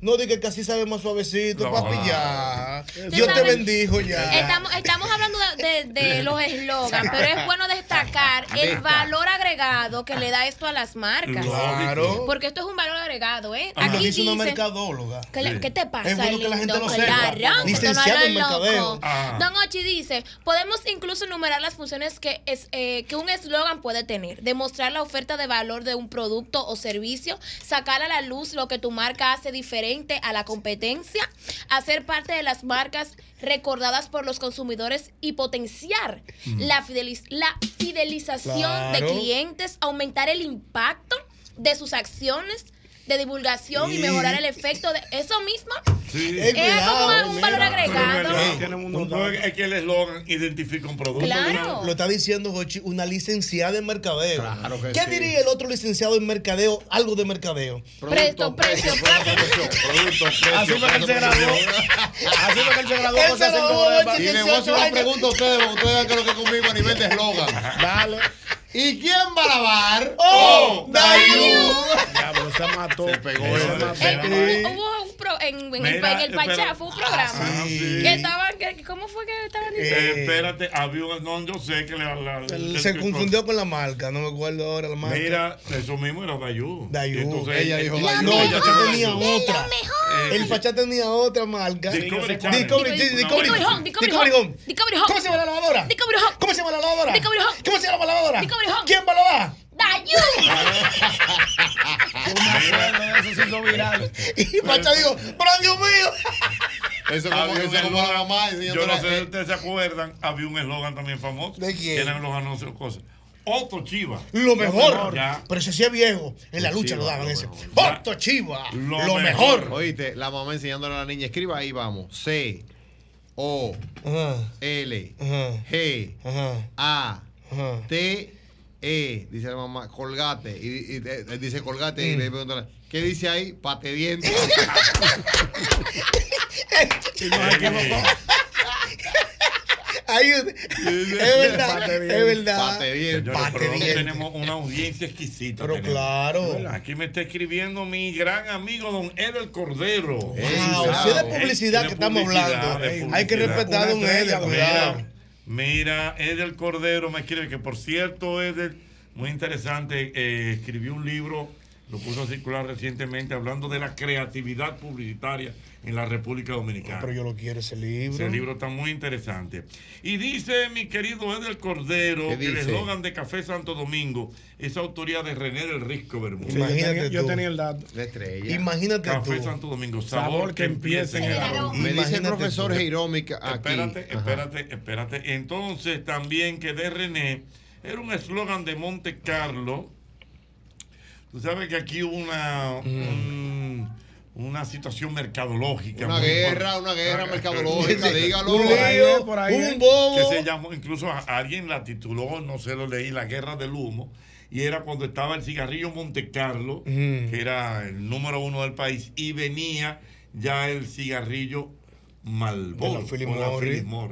No, diga que así sabe más suavecito, No. papi, ya. Dios te bendijo ya. Estamos, estamos hablando de, de- de los eslogans, pero es bueno destacar el valor agregado que le da esto a las marcas. Claro. Porque esto es un valor agregado, ¿eh? Lo Aquí dice una mercadóloga. ¿Qué, le- qué te pasa? Es bueno que la gente lo sepa. Licenciado no en mercadeo. Ah. Don Ochi dice, podemos incluso enumerar las funciones que, es, eh, que un eslogan puede tener. Demostrar la oferta de valor de un producto o servicio, sacar a la luz lo que tu marca hace diferente a la competencia, hacer parte de las marcas recordadas por los consumidores y potenciar Mm. la, fideliz- la fidelización de Claro. clientes, aumentar el impacto de sus acciones de divulgación y Sí. mejorar el efecto de eso mismo. Sí. Es como un valor agregado. No, es que el eslogan identifica un producto. Claro. Lo está diciendo Jochi, una licenciada en mercadeo. Claro que ¿Qué sí. diría el otro licenciado en mercadeo? Algo de mercadeo. Precio, precio, Producto, Así fue que él se graduó. Así fue que él se graduó. Él se Y 18 negocio le pregunto a ustedes, porque ustedes lo que conmigo a nivel de eslogan. Dale. ¿Y quién va a lavar? ¡Oh! Dayu. Diablo, se mató. Se pegó Eh, hubo, un pro, en, en el, Mira, en el Pachá, fue un programa. Ah, sí. Que estaban, que, ¿cómo fue que estaban Eh, diciendo? espérate, había un. No, yo sé que le. la- Él el- se el- confundió con la marca, no me acuerdo ahora la marca. Mira, eso mismo era Dayu. Dayu. Entonces, Ella eh, dijo eh, no, el Pachá tenía otra. Eh, El Pachá tenía otra marca. Discovery Discovery. Home. Discovery Home. ¿Cómo se llama la lavadora? Discovery Home. ¿Cómo se llama la lavadora? Discovery Home. ¿Cómo se llama la lavadora? Home. ¿Quién va a lavar? Dayu. Eso se hizo viral. Y Pachá dijo, pero Dios mío. Eso como, Había un eso como eslogan, mamá Yo no sé si ustedes se acuerdan, había un eslogan también famoso. ¿De quién? Que eran los anuncios, cosas. Otto Chiva. Lo mejor. Ya. Pero ese sí es viejo. En la lucha lo daban lo ese. mejor. Otto Chiva. Lo, Lo, mejor. Oíste, la mamá enseñándole a la niña, escriba ahí, vamos. C, O, L, G, A, T, E. Dice la mamá, colgate. Y, y, eh, dice colgate y Mm. le preguntan, ¿qué dice ahí? Pate dientes. [LAUGHS] Ahí, es verdad. Es verdad. Pate bien. Señores, Pate pero bien. tenemos una audiencia exquisita. Pero tenemos. claro. Aquí me está escribiendo mi gran amigo don Edel Cordero. Wow, si es de publicidad que estamos publicidad, hablando, hay que respetar a don Edel, cuidado. Mira, Edel Cordero me escribe que, por cierto, Edel, muy interesante, eh, escribió un libro, lo puso a circular recientemente, hablando de la creatividad publicitaria en la República Dominicana. Pero yo lo quiero ese libro. Ese libro está muy interesante. Y dice mi querido Edel Cordero ¿Qué que el eslogan de Café Santo Domingo es autoría de René del Risco Bermúdez. Imagínate Yo tú. tenía el dato. La estrella. Imagínate Café tú. Santo Domingo, sabor, que empieza en el aroma. Me dice el profesor que aquí. Espérate, Ajá. espérate, espérate. Entonces también que de René era un eslogan de Monte Carlo. Tú sabes que aquí hubo una, un- una situación mercadológica. Una guerra, una guerra Ah, mercadológica, [LAUGHS] sí. dígalo. Un lío, es, por ahí un es. bobo. Que se llamó, incluso a- alguien la tituló, no sé, lo leí, La Guerra del Humo. Y era cuando estaba el cigarrillo Monte Carlo, que era el número uno del país, y venía ya el cigarrillo Malboro.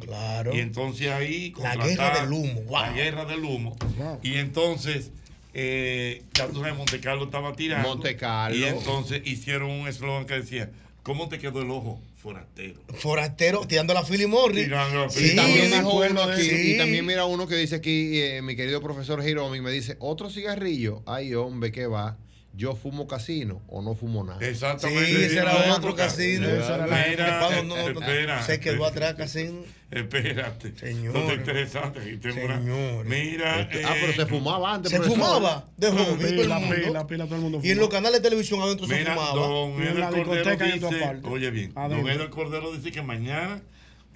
Claro. Y entonces ahí La guerra del humo, wow. La guerra del humo. Y entonces, eh, ya tú sabes, Monte Carlo estaba tirando. Monte Carlo. Y entonces hicieron un eslogan que decía, ¿cómo te quedó el ojo? Forastero. Forastero tirando la Philly Morris. Tirando la Y Sí, también me dijo acuerdo uno de aquí, eso. y Sí. también mira uno que dice aquí, eh, mi querido profesor Jairomi, me dice, otro cigarrillo, ay hombre, que va, yo fumo casino o no fumo nada. Exactamente. Sí, ese era otro casino. No, no, espera, se quedó atrás casino. Espérate. Señor. Esto es interesante. una- Mira. Este- ah, pero se fumaba antes. Se fumaba de joven, todo el Pila, pila, todo el mundo Y en los canales de televisión adentro se fumaba. don la Edel Cordero dice, oye bien, don. Edel Cordero dice que mañana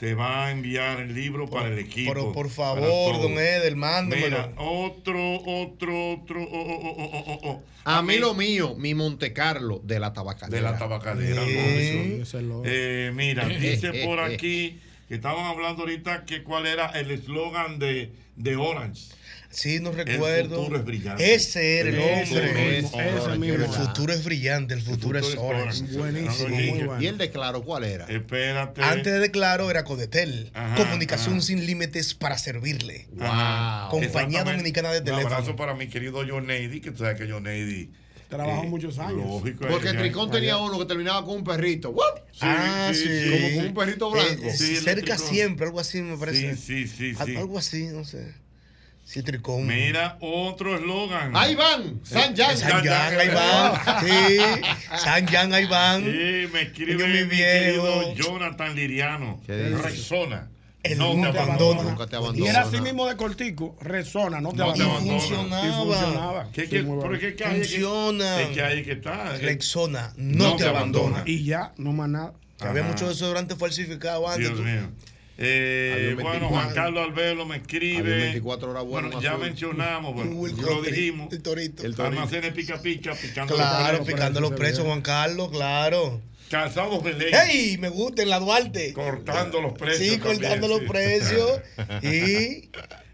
te va a enviar el libro para el equipo. Pero por favor, don Edel, mándemelo. Mira, otro, otro, otro, oh, oh, oh, oh, oh, oh. A mí lo mío, mi Monte Carlo de la tabacadera. De la tabacadera. Sí. ¿no? Eh, mira, [LAUGHS] dice Eh, eh, por eh. [LAUGHS] aquí que estaban hablando ahorita que cuál era el eslogan de, de Orange. Sí, no El recuerdo. futuro es brillante. Ese era el hombre. ese mismo. El futuro es brillante, el futuro es orange. Buenísimo, muy bueno. ¿Y el declaro cuál era? Espérate. Antes de declaro era Codetel, Ajá, comunicación ajá. sin límites para servirle. Ajá. Compañía. Dominicana de Un Teléfono. abrazo para mi querido John Nady, que tú sabes que John Nady. Trabajó eh, muchos años. Lógico. Porque Tricón tenía uno que terminaba con un perrito. ¡Wup! ah, sí. Como con un perrito blanco. Eh, Sí, cerca siempre, algo así me parece. Sí, sí, sí, sí. Algo así, no sé. Sí. Mira, otro eslogan. Ahí van, San Jan. San Jan, ahí van. [LAUGHS] Sí, San Jan, ahí van. Sí, me escribe mi mi, viejo. querido Jonathan Liriano. Resona. El no nunca te abandona. abandona. Nunca te Y abandona. era así mismo de cortico, resona, no te No te abandona. abandona. Y funcionaba. ¿Qué, Sí, qué, muy pero es que, que hay que- Funciona. es que ahí que está. Rexona, no, te abandona. Y ya, no más nada. Que había Ajá. muchos desodorantes falsificados antes. Dios tú. mío. Eh, bueno, 24. Juan Carlos Albelo me escribe. Había 24 horas bueno, Bueno, ya azul. mencionamos, bueno, [LAUGHS] Will lo dijimos. El torito. El torito. Almacenes pica pica, picando Claro, los picando los precios, Juan Carlos, claro. Calzados ley. ¡Ey! Me gusta en la Duarte. Cortando los precios. Sí, también, cortando los sí. precios. [LAUGHS] Y.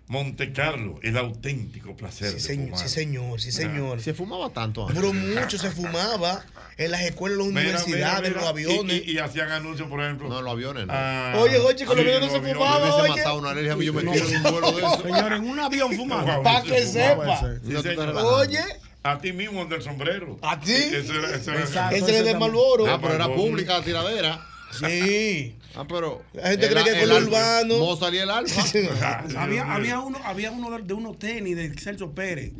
Monte Carlo, el auténtico placer Sí, de señor, fumar. sí, señor, sí, señor. Se fumaba tanto antes. Pero mucho se fumaba en las escuelas, en las universidades, mira, en los aviones. Y, y- y hacían anuncios, por ejemplo. No, los aviones no. Ah, Oye, oye, con los aviones no se fumaba, Me hubiese oye. matado una alergia, yo me No. quiero en un vuelo de eso. Señor, en un avión fumando. Pa' que sepa. Sí. Oye, A ti mismo, el del sombrero. ¿A ti? Ese era- ese ese es de Malboro. Ah, pero era pública la tiradera. Sí. Ah, pero. La gente el- cree que es el con alfa- urbano. Mozart y el alfa. [LAUGHS] Había, había uno, había uno de, unos tenis de Celso Pérez.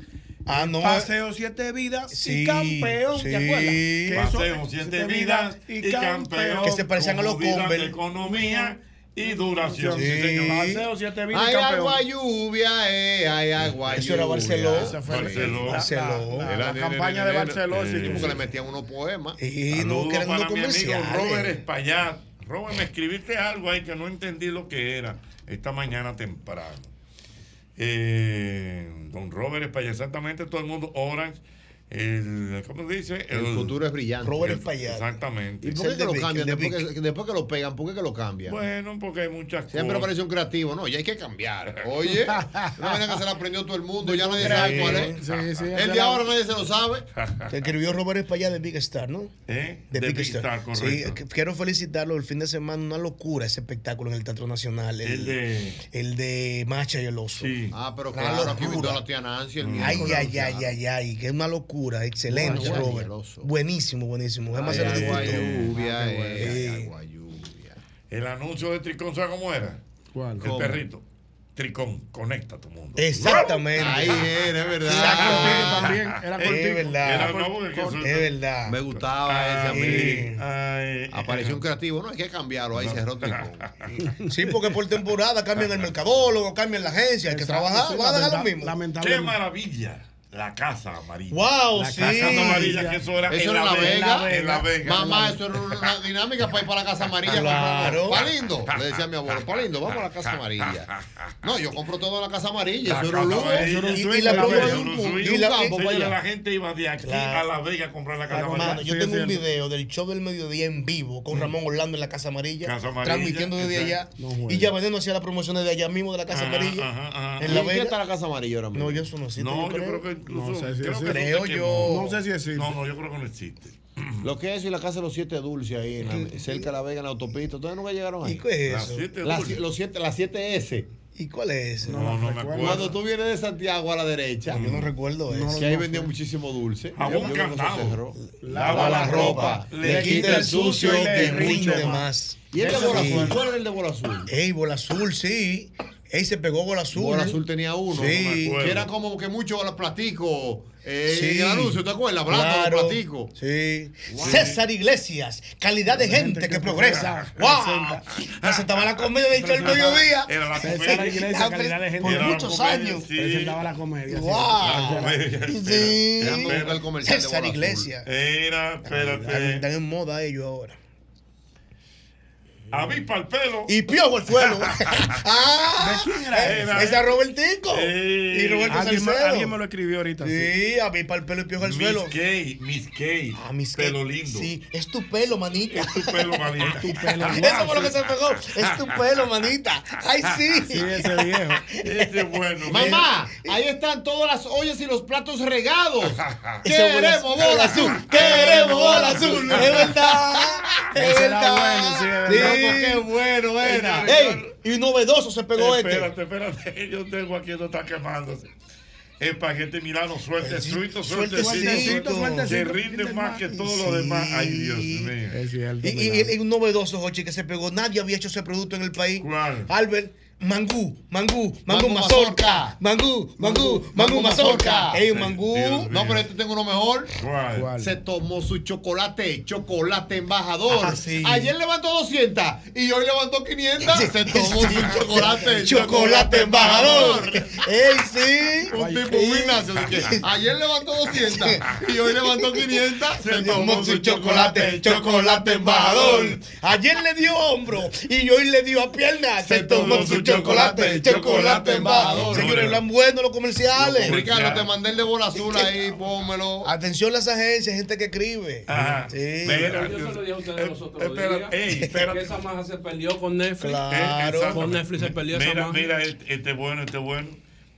Ah, no. Paseo siete vidas Sí, y campeón, sí. ¿te acuerdas? Que eso- Paseo siete vidas y campeón. Que se parecían a los Converse. Economía y duración. Sí, Sí. señor. Paseo siete vidas Hay y campeón. agua lluvia, eh, hay agua Eso era lluvia. Barceló. Esa fue Barceló. la- Barceló. la- la- Era la de- campaña de- Barceló. Sí, porque le metían unos poemas. Y no, que eran unos comerciales. Robert Espaillat. Robert, me escribiste algo ahí que no entendí lo que era esta mañana temprano. Eh, don Robert Espaillat, exactamente todo el mundo, Orange, el, ¿cómo dice? El futuro es brillante. Robert el- Espaillat. Exactamente. ¿Y por qué que lo Vic, cambian? Después que, después que lo pegan, ¿por qué que lo cambian? Bueno, porque hay muchas Siempre cosas. aparece un creativo. No, ya hay que cambiar. Oye, [LAUGHS] una manera que se la aprendió todo el mundo. Ya nadie sabe cuál es. Sí, sí, El de ahora nadie se lo sabe. [LAUGHS] Que escribió Robert Espaillat de Big Star, ¿no? ¿Eh? De, Big, Big Star. Star, correcto. Sí, quiero felicitarlo. El fin de semana, una locura ese espectáculo en el Teatro Nacional. El, El de- el de Macha y el Oso. Sí. Ah, pero claro, aquí locura. invitó a la tía Nancy el Ay, ay, ay, ay, ay, que es una locura, excelente, Robert. Buenísimo, buenísimo. Gemma se lo Hay agua disfrutó. lluvia, Ah, eh, lluvia. El anuncio de Tricón, ¿sabes cómo era? ¿Cuál? El ¿Cómo? perrito. Tricón, conecta a tu mundo. Exactamente. Ahí era, es verdad. Era también, era Es verdad. Era Es verdad. Me gustaba ese a mí. Ay, Apareció un creativo, no hay que cambiarlo, ahí cerró Tricón. [LAUGHS] Sí, porque por temporada cambian el mercadólogo, cambian la agencia, hay que trabajar, van a dejar lo mismo. ¡Qué Lamentablemente. maravilla! La casa amarilla. Wow, la sí. casa amarilla, que eso era, Eso en, era la la Vega, Vega. En la Vega. Mamá, eso era una dinámica para ir para la casa amarilla. Claro. Palindo, le decía a mi abuelo, Palindo, vamos a la casa amarilla. No, yo compro todo en la casa amarilla. La Eso era un lujo. Y- la de la pluma un- y la- campo la gente iba de aquí Claro. a la Vega a comprar la casa Claro, amarilla. Mano, yo Sí, tengo un cierto. video del show del mediodía en vivo con Ramón Orlando en la Casa Amarilla, Casa Amarilla, transmitiendo desde allá. No y ya vendiendo hacía las promociones de allá mismo de la Casa Amarilla. ajá, ajá. En ¿Y la Vega. está la casa amarilla ahora mismo? No, yo eso no existe. No, yo creo que incluso. No sé si creo existe. que Creo yo. No sé si existe. No, no, yo creo que no existe. [CLEARS THROAT] Lo que es eso y la casa de los siete dulces ahí, en la- cerca de la Vega, en la autopista. ¿Ustedes nunca llegaron ¿Y ahí? qué es Las eso? siete La, dulces. los siete, las siete S. ¿Y cuál es ese? No, no, me recuerdo. acuerdo. Cuando tú vienes de Santiago a la derecha, Yo no recuerdo eso. que ahí vendían muchísimo dulce. Candado. cerró. Lava la ropa, le quita el sucio y le rinde más. ¿Y el de bola azul? ¿Cuál era el de bola azul? Ey, bola azul, sí. Ey, se pegó Gol Azul. Gol Azul tenía uno. Sí. Que era como que mucho los platicos. Eh, Sí. El anuncio, ¿te acuerdas? Hablando de Claro. los platicos. Sí. César Iglesias, calidad de gente, que, progresa. ¡Wow! Presentaba la comedia show del mediodía. Era la César comedia. Iglesias, calidad de gente. Por Era muchos comedia, años. sí. Presentaba la comedia. ¡Wow! La comedia, Sí. espera. Era el comercial de César. Iglesias. Era, espérate. Están en moda ellos ahora. Avispa el pelo. Y piojo el suelo. [LAUGHS] [LAUGHS] ah, ¿De quién era eh, ese? ese es Robertico. Ey. y Roberto Alguien, me- Salcedo. alguien me lo escribió ahorita. Sí, a mí para el pelo y piojo el Miss suelo. Kay, Miss Kay. Ah, mis pelo lindo. Sí, es tu pelo, manita. Es tu pelo, manita. Tu pelo. [LAUGHS] Eso fue lo que se pegó. Es tu pelo, manita. Ay, sí. Sí, ese viejo. Ese es bueno. Mamá, ahí están todas las ollas y los platos regados. Queremos bola- azul. Queremos bola azul. Es verdad. Es verdad. bueno, sí, es verdad. Qué bueno era. Ey, y novedoso se pegó este. Espérate, espérate. Yo tengo aquí, esto está quemándose. Espagueti Milano, sueltecito, sueltecito, Sueltecito, sueltecito, que rinde más que todo lo demás. Ay, Dios mío. Es cierto. Y, y- y un novedoso, Jochi, que se pegó. Nadie había hecho ese producto en el país. ¿Cuál? Albert, mangú, mangú, mangú, Mangú mazorca. Mangú, mangú, mangú, mazorca. Ey, mangú. No, pero este tengo uno mejor. ¿Cuál? Se tomó su chocolate, chocolate embajador. Ah, sí. Ayer levantó 200 y hoy levantó 500. [LAUGHS] Se tomó su chocolate, [LAUGHS] Chocolate embajador. Ey, sí. Un tipo muy nacio, de que [LAUGHS] ayer levantó 200 y hoy levantó 500. Se Tomó su chocolate, chocolate embajador. Ayer le dio hombro y hoy le dio a pierna. Se tomó su chocolate, chocolate embajador. Señores, hablan bueno los comerciales. Ricardo, te mandé el de bola azul ahí, pónmelo. Atención las agencias, gente que escribe. Ajá. Sí. Mira, Yo se lo dije a ustedes eh, los otros espera, días. espérate. esa maja se perdió con Netflix. Claro. exacto. Con Netflix se perdió esa Mira, maja. mira, este, este bueno, este bueno.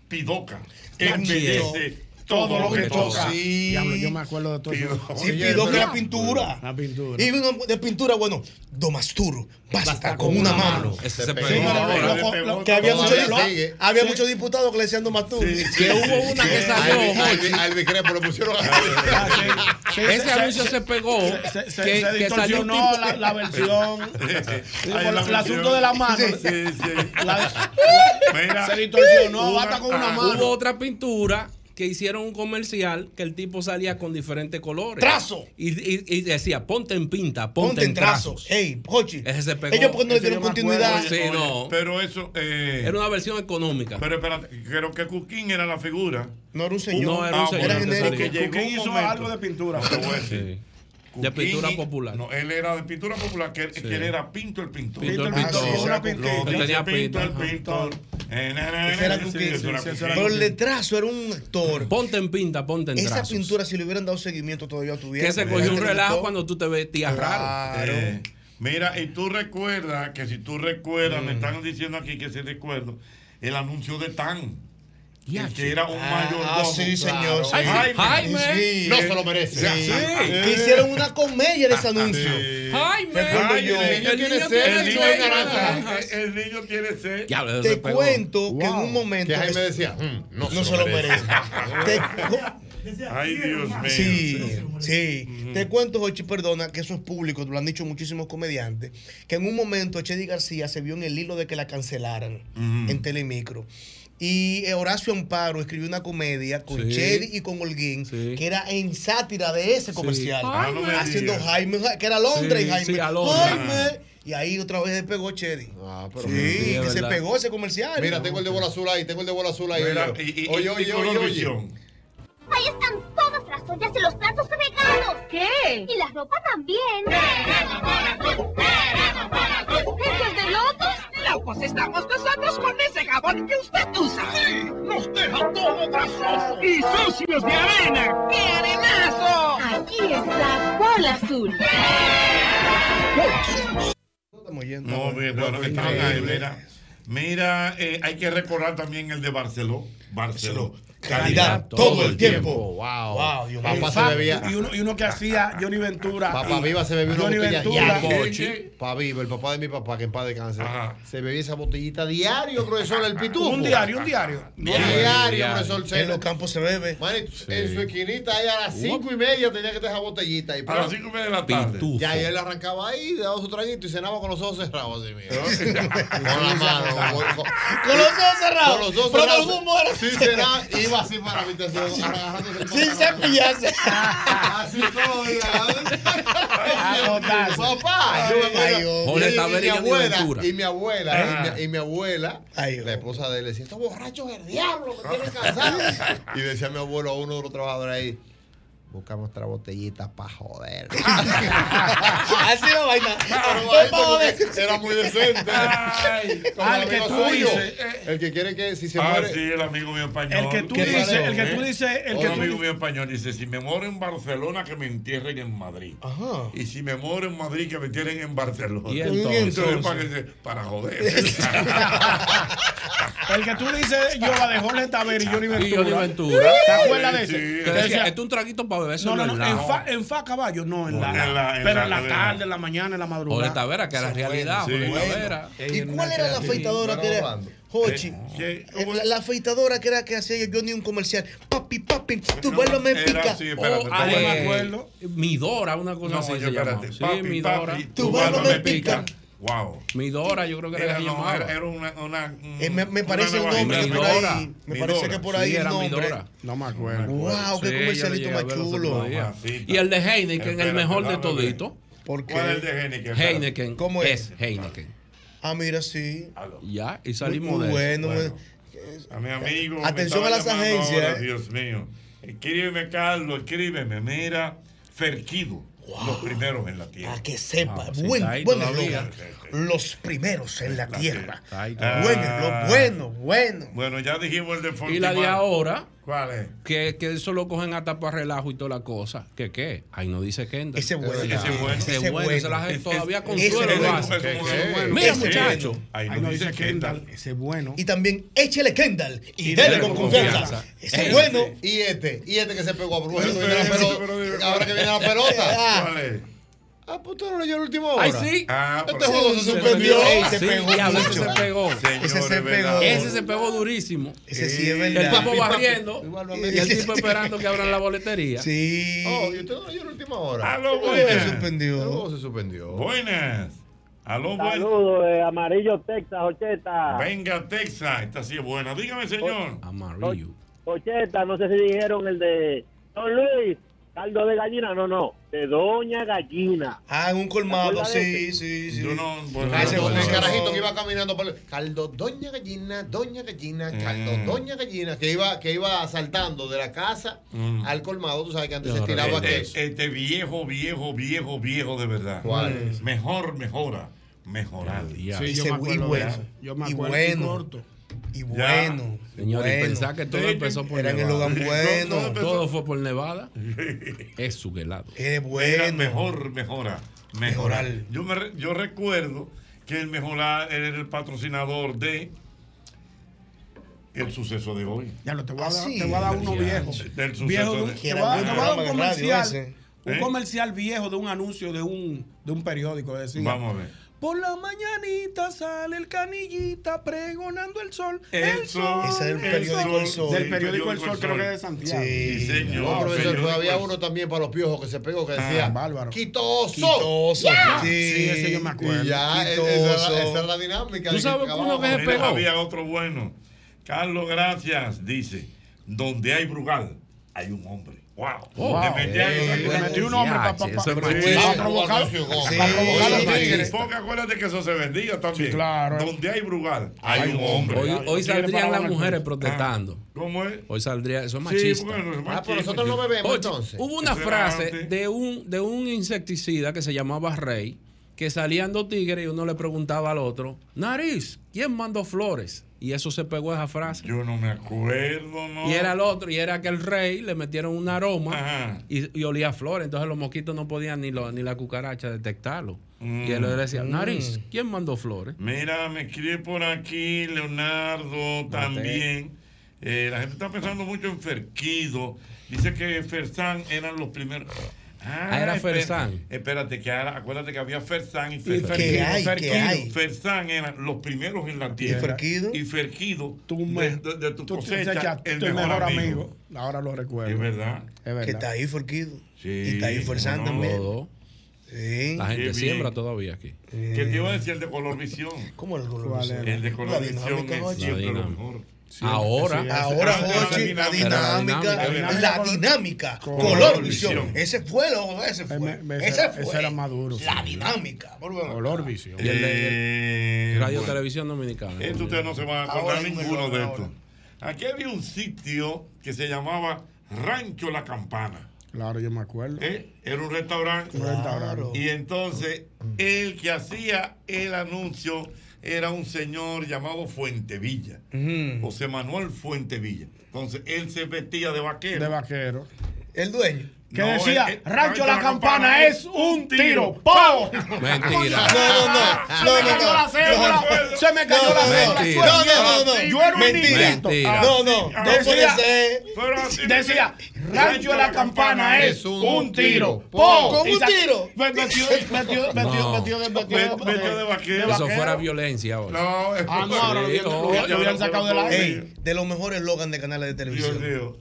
Pidoca. Embellece Todo lo que toca. Sí. Diablo, yo me acuerdo de todo eso. Pido- Sí, pido que la pintura. La pintura. Y uno de pintura, bueno, Domasturo, basta con una mano. Ese se pegó. lo- lo- que había muchos Todavía sigue. había Sí. muchos diputados que le decían Domasturo. Que hubo una que salió, Jochi. Al Vicrepo le pusieron Ese se- anuncio se- pegó. Que, salió la, versión. [LAUGHS] El asunto de la mano. Se distorsionó, basta con una ah, mano. Hubo otra pintura que hicieron un comercial que el tipo salía con diferentes colores. Trazo. Y, y- y decía, ponte en pinta, ponte, Ponte en trazos. Ey. Ese se pegó. Ellos porque no le dieron continuidad. acuerdo. Sí, Oye, no. Pero eso. Eh, Era una versión económica. Pero espérate, creo que Cuquín era la figura. No era un señor. No, era un Ah, señor genérico. salía. que llegó hizo momento. algo de pintura. No De pintura popular. No, él era de pintura popular, que, que él era Pinto el Pintor. Pinto el Ah, sí, Pintor. Lo tenía Pinto el. Pintor. Pero el de trazo era un actor. Ponte en pinta, ponte en Esa trazos. pintura, si le hubieran dado seguimiento, todavía tuviera. Que se cogió un relajo cuando tú te vestías raro. Eh, mira, y tú recuerdas que si tú recuerdas, me están diciendo aquí que si recuerdo, el anuncio de Tan. El que era un Ah, mayordomo. sí, señor. sí. Jaime. Jaime. Sí. No se lo merece. Sí. Que hicieron una comedia de ese anuncio. Jaime. El niño tiene niño sed. tiene El niño naranja. El niño tiene sed. Te cuento que en un momento. Que Jaime decía, "Mm, no, no se lo merece. Te Ay, Dios mío. Sí, sí. Te cuento, Jochi, perdona, que eso es público, lo han dicho muchísimos comediantes, que en un momento Chedi García se vio en el hilo de que la cancelaran Ujú. en Telemicro. Y eh, Horacio Amparo escribió una comedia con Sí. Chedi y con Holguín, Sí. que era en sátira de ese comercial. Ah, me haciendo. Jaime, que era Londres Sí, y Jaime. sí, a Londres. Jaime. Y ahí otra vez se pegó Chedi. Ah, pero Sí, Sí, es que se pegó ese comercial. Mira, tengo el de bola azul ahí, tengo el de bola azul ahí. Mira, oye, y, y, oye, y- oye, y oye, oye. Ahí están todas las ollas y los platos regados. ¿Qué? Y la ropa también. ¿Esos de lotos? Locos estamos nosotros con ese jabón que usted usa. Sí, nos deja todo grasoso y sucios de arena. ¡Qué arenazo! Aquí está Bola Azul. No, bien, bueno, estaban ahí, mira. Mira, eh, hay que recordar también el de Barceló. Barceló. Calidad todo el tiempo. Wow. Wow, Dios mío. Papá se bebía. Y uno, y uno que hacía Johnny Ventura. Papá y- Viva se bebió una Johnny botella Ventura. diario. Papá Viva, el papá de mi papá, que en paz descanse. Se bebía esa botellita diario, profesor, el pitufo. Un diario, un diario. Diario, profesor. En los campos se bebe. En su esquinita ahí a las cinco y media tenía que dejar botellita ahí. A las cinco y media de la tarde. Ya, y él arrancaba ahí, daba su traguito y cenaba con los ojos cerrados así, mira. [LAUGHS] con la mano. Con, con- Con los ojos cerrados. Con los ojos Pero cerrados. el humo era- Sí, cenaba, iba así para la habitación, agarrándose el Sin cepillarse. Así botarse. Papá. Y- mi abuela, Ventura. y mi abuela, Ah. y mi, y mi abuela, Ay, la esposa de él, decía, estos borrachos del diablo, me tienen [LAUGHS] cansado. y decía mi abuelo a uno de los trabajadores ahí, busca nuestra botellita para joder. [LAUGHS] Así no vaina. Que era muy decente. Como Al el que tú suyo. dices, El que quiere que si se Ah, muere. sí, el amigo mío español. El que tú ¿Qué dices, el que tú eh? dices, el que tú amigo mío español dice, si me muero en Barcelona, que me entierren en Madrid. Ajá. Y si me muero en Madrid, que me entierren en Barcelona. Y entonces. Entonces, para, que se- para joder. [LAUGHS] El que tú dices, yo la de Jorge Taver y Johnny Ventura. Y Johnny Ventura. ¿Te acuerdas de ese? sí. Es un traguito para beber no, no, solo no, en la. fa, en fa caballo, no, en la. En la- en pero la- en la la- tarde, en la mañana, en la madrugada. Tavera, que era realidad. Sí. Bueno. Tavera. ¿Y cuál era la afeitadora que era? Hochi. ¿Qué? Eh, La, la afeitadora que era que hacía yo ni un comercial. Papi, papi, tu vuelo me Era pica. así, espérate, Ah, yo me eh, acuerdo. Midora, una cosa No, así oye, se llama. espérate. Sí, Papi, Midora. papi, Tu mano me pica. Wow. Midora, yo creo que era Era, no, era, era una, una, Eh, me, me una parece el nueva nombre que por ahí. Me parece que por ahí Sí, el era nombre. Midora. No me acuerdo. Wow, qué Sí, comercialito más chulo. Y el de Heineken, el mejor de todito. ¿Por ¿Cuál es el qué? de Heineken? Heineken. ¿Cómo es? es? Heineken. Ah, mira, sí. Ya, y Muy, salimos muy de bueno. Bueno. A mi amigo. Atención a las agencias, ahora, eh. Dios mío. Escríbeme, Carlos, escríbeme. Mira, Ferquido. Los primeros en la tierra. Para que sepa. Ah, sí, buen, eslogan. Los primeros en la tierra. Ah. Bueno, lo bueno, bueno. Bueno, ya dijimos el de Y la de ahora, ¿Cuál es? que, que eso lo cogen hasta para relajo y toda la cosa. ¿Qué qué? Ahí no dice Kendall. Ese es bueno. Ese es bueno. Ese es bueno. ese la gente todavía con ese suelo es lo hace. Mira, muchacho. Ahí no dice Kendall. Ese es bueno. Y también échele Kendall y, Y dele con con confianza. confianza. Ese es Ese. bueno. Y este, y este que se pegó a Brujo. Ahora que viene la pelota. Ah, pues tú no leyó el último hora. Ay, sí. Ah, Este juego se suspendió. Ey, se pegó se Ese se pegó. Ese se pegó durísimo. Ese sí es El verdad. tipo barriendo y el Ese- tipo esperando que abran la boletería. Sí. Oh, y usted no leyó la última hora. Aló, Se buenas. El suspendió. juego se suspendió. Buenas. Aló, buenas. Saludos de Amarillo, Texas, Ocheta. Venga, Texas. Esta sí es buena. Dígame, señor. Amarillo. Ocheta, no sé si dijeron el de Don Luis, caldo de gallina, no, no, de Doña Gallina. Ah, en un colmado, ¿Te acuerdas de sí, sí, sí. Yo no. bueno, Ah, ese no, el no. carajito que iba caminando por el caldo doña gallina, doña gallina, caldo Mm. doña gallina, que iba, que iba saltando de la casa Mm. al colmado. Tú sabes que antes se tiraba que Este, este viejo, viejo, viejo, viejo de verdad. ¿Cuál es? Mejor, mejora. Mejorar. Sí, yo Ese me acuerdo de bueno. Yo me Y acuerdo bueno. corto. Y Ya. bueno. Señor, y pensar que todo empezó por Era en el Nevada. Logan bueno. No, no, Todo fue por Nevada. Es su helado. Es Era bueno. mejor, mejora. Mejorar. Mejorar. Yo, me, re- yo recuerdo que el mejorar era el patrocinador de el suceso de hoy. Ya lo te voy a Ah, dar, sí. te voy a dar uno viejo. del suceso Viejo de un- de- te Que voy a era dar- buen te voy a dar un programa de radio comercial. ese. Un comercial viejo de un anuncio de un, de un periódico. Vamos a ver. Por la mañanita sale el canillita pregonando el sol. El El, sol. Ese es el el periódico El Sol. Del periódico El Sol, creo que es de. Santiago. Sí, señor. No, profesor, todavía uno también para los piojos que se pegó que decía Ah, bárbaro. quitoso. Quitoso. Sí, Sí, ese yo me acuerdo. Y ya, esa, era la dinámica. ¿Tú sabes que uno que se pegó? había otro bueno. Carlos, gracias. Dice, donde hay Brugal, hay un hombre. Wow. Wow. Le metí Eh, metí un hombre para es Sí, provocar, Sí. para provocar a los Sí, tigres. Porque acuérdate que eso se vendía también. Sí, claro. Donde hay Brugal, hay, un hombre. Hoy, hoy tigres saldrían las mujeres protestando. ¿Cómo es? Hoy saldría, eso es Sí, machista. bueno, es Ah, machista. pero nosotros no bebemos Oye, entonces. hubo una frase de un, de un insecticida que se llamaba Rey, que salían dos tigres y uno le preguntaba al otro, Nariz, ¿quién mandó flores? Y eso se pegó esa frase. Yo no me acuerdo, ¿no? Y era el otro, y era que el rey le metieron un aroma y, y olía a flores. Entonces los mosquitos no podían ni, lo- ni la cucaracha detectarlo. Mm. Y él le decía, Nariz, ¿quién mandó flores? Mira, me escribe por aquí Leonardo también. Eh, la gente está pensando mucho en Ferquido. Dice que Fersán eran los primeros. Ah, era Fersán. Espérate, que ahora, acuérdate que había Fersán y ¿Y Ferquido. qué hay? ¿Qué hay? Fersán eran los primeros en la tierra. Ferquido? Y Ferquido, Tú me- de, de- de tu Tú cosecha, cosecha, el tu mejor, amigo. Ahora lo recuerdo. Es verdad. Es verdad. Que está ahí Forquido. Sí, y está ahí no. también. Todo. Sí. La gente siembra todavía aquí. ¿Qué te iba a decir el de color visión? ¿Cómo el color ¿Cuál visión? era? El de La color visión dinámica, es siempre lo dinámica. Ahora. Sí, Ahora, era Jochi, la dinámica. Era dinámica. la dinámica, Color visión. Ese fue lo, ese fue. Me- me- Ese ese fue. era más duro, La sí. dinámica. Color visión. Eh, Radio bueno. Televisión Dominicana. Esto ustedes no se van a acordar ninguno de estos. Aquí había un sitio que se llamaba Rancho La Campana. Claro, yo me acuerdo. ¿eh? Era un restaurante. Un restaurante. Y entonces el que hacía el anuncio era un señor llamado Fuentevilla. José Manuel Fuentevilla. Entonces él se vestía de vaquero. De vaquero. El dueño. Que No, decía, el- el- Rancho La Campana es un tiro. ¡Pau! Mentira. No, no, no. Se No, me no, cayó no. la cédula. No, Se me cayó no, la no, cédula. No, no, no, no. Yo era un Mentira. Mentira. No, no. No Decía- puede ser. Decía, Rancho La Campana es un tiro. ¡Pau! ¡Pau! ¿Con un tiro? Metió, metió, metió, No. metió de metió de- de vaquero. Eso fuera violencia ahora. No, es Ah, no, ahora lo habían- oh, sacado aire. Ey, de los mejores eslogan de canales de Dios televisión. mío.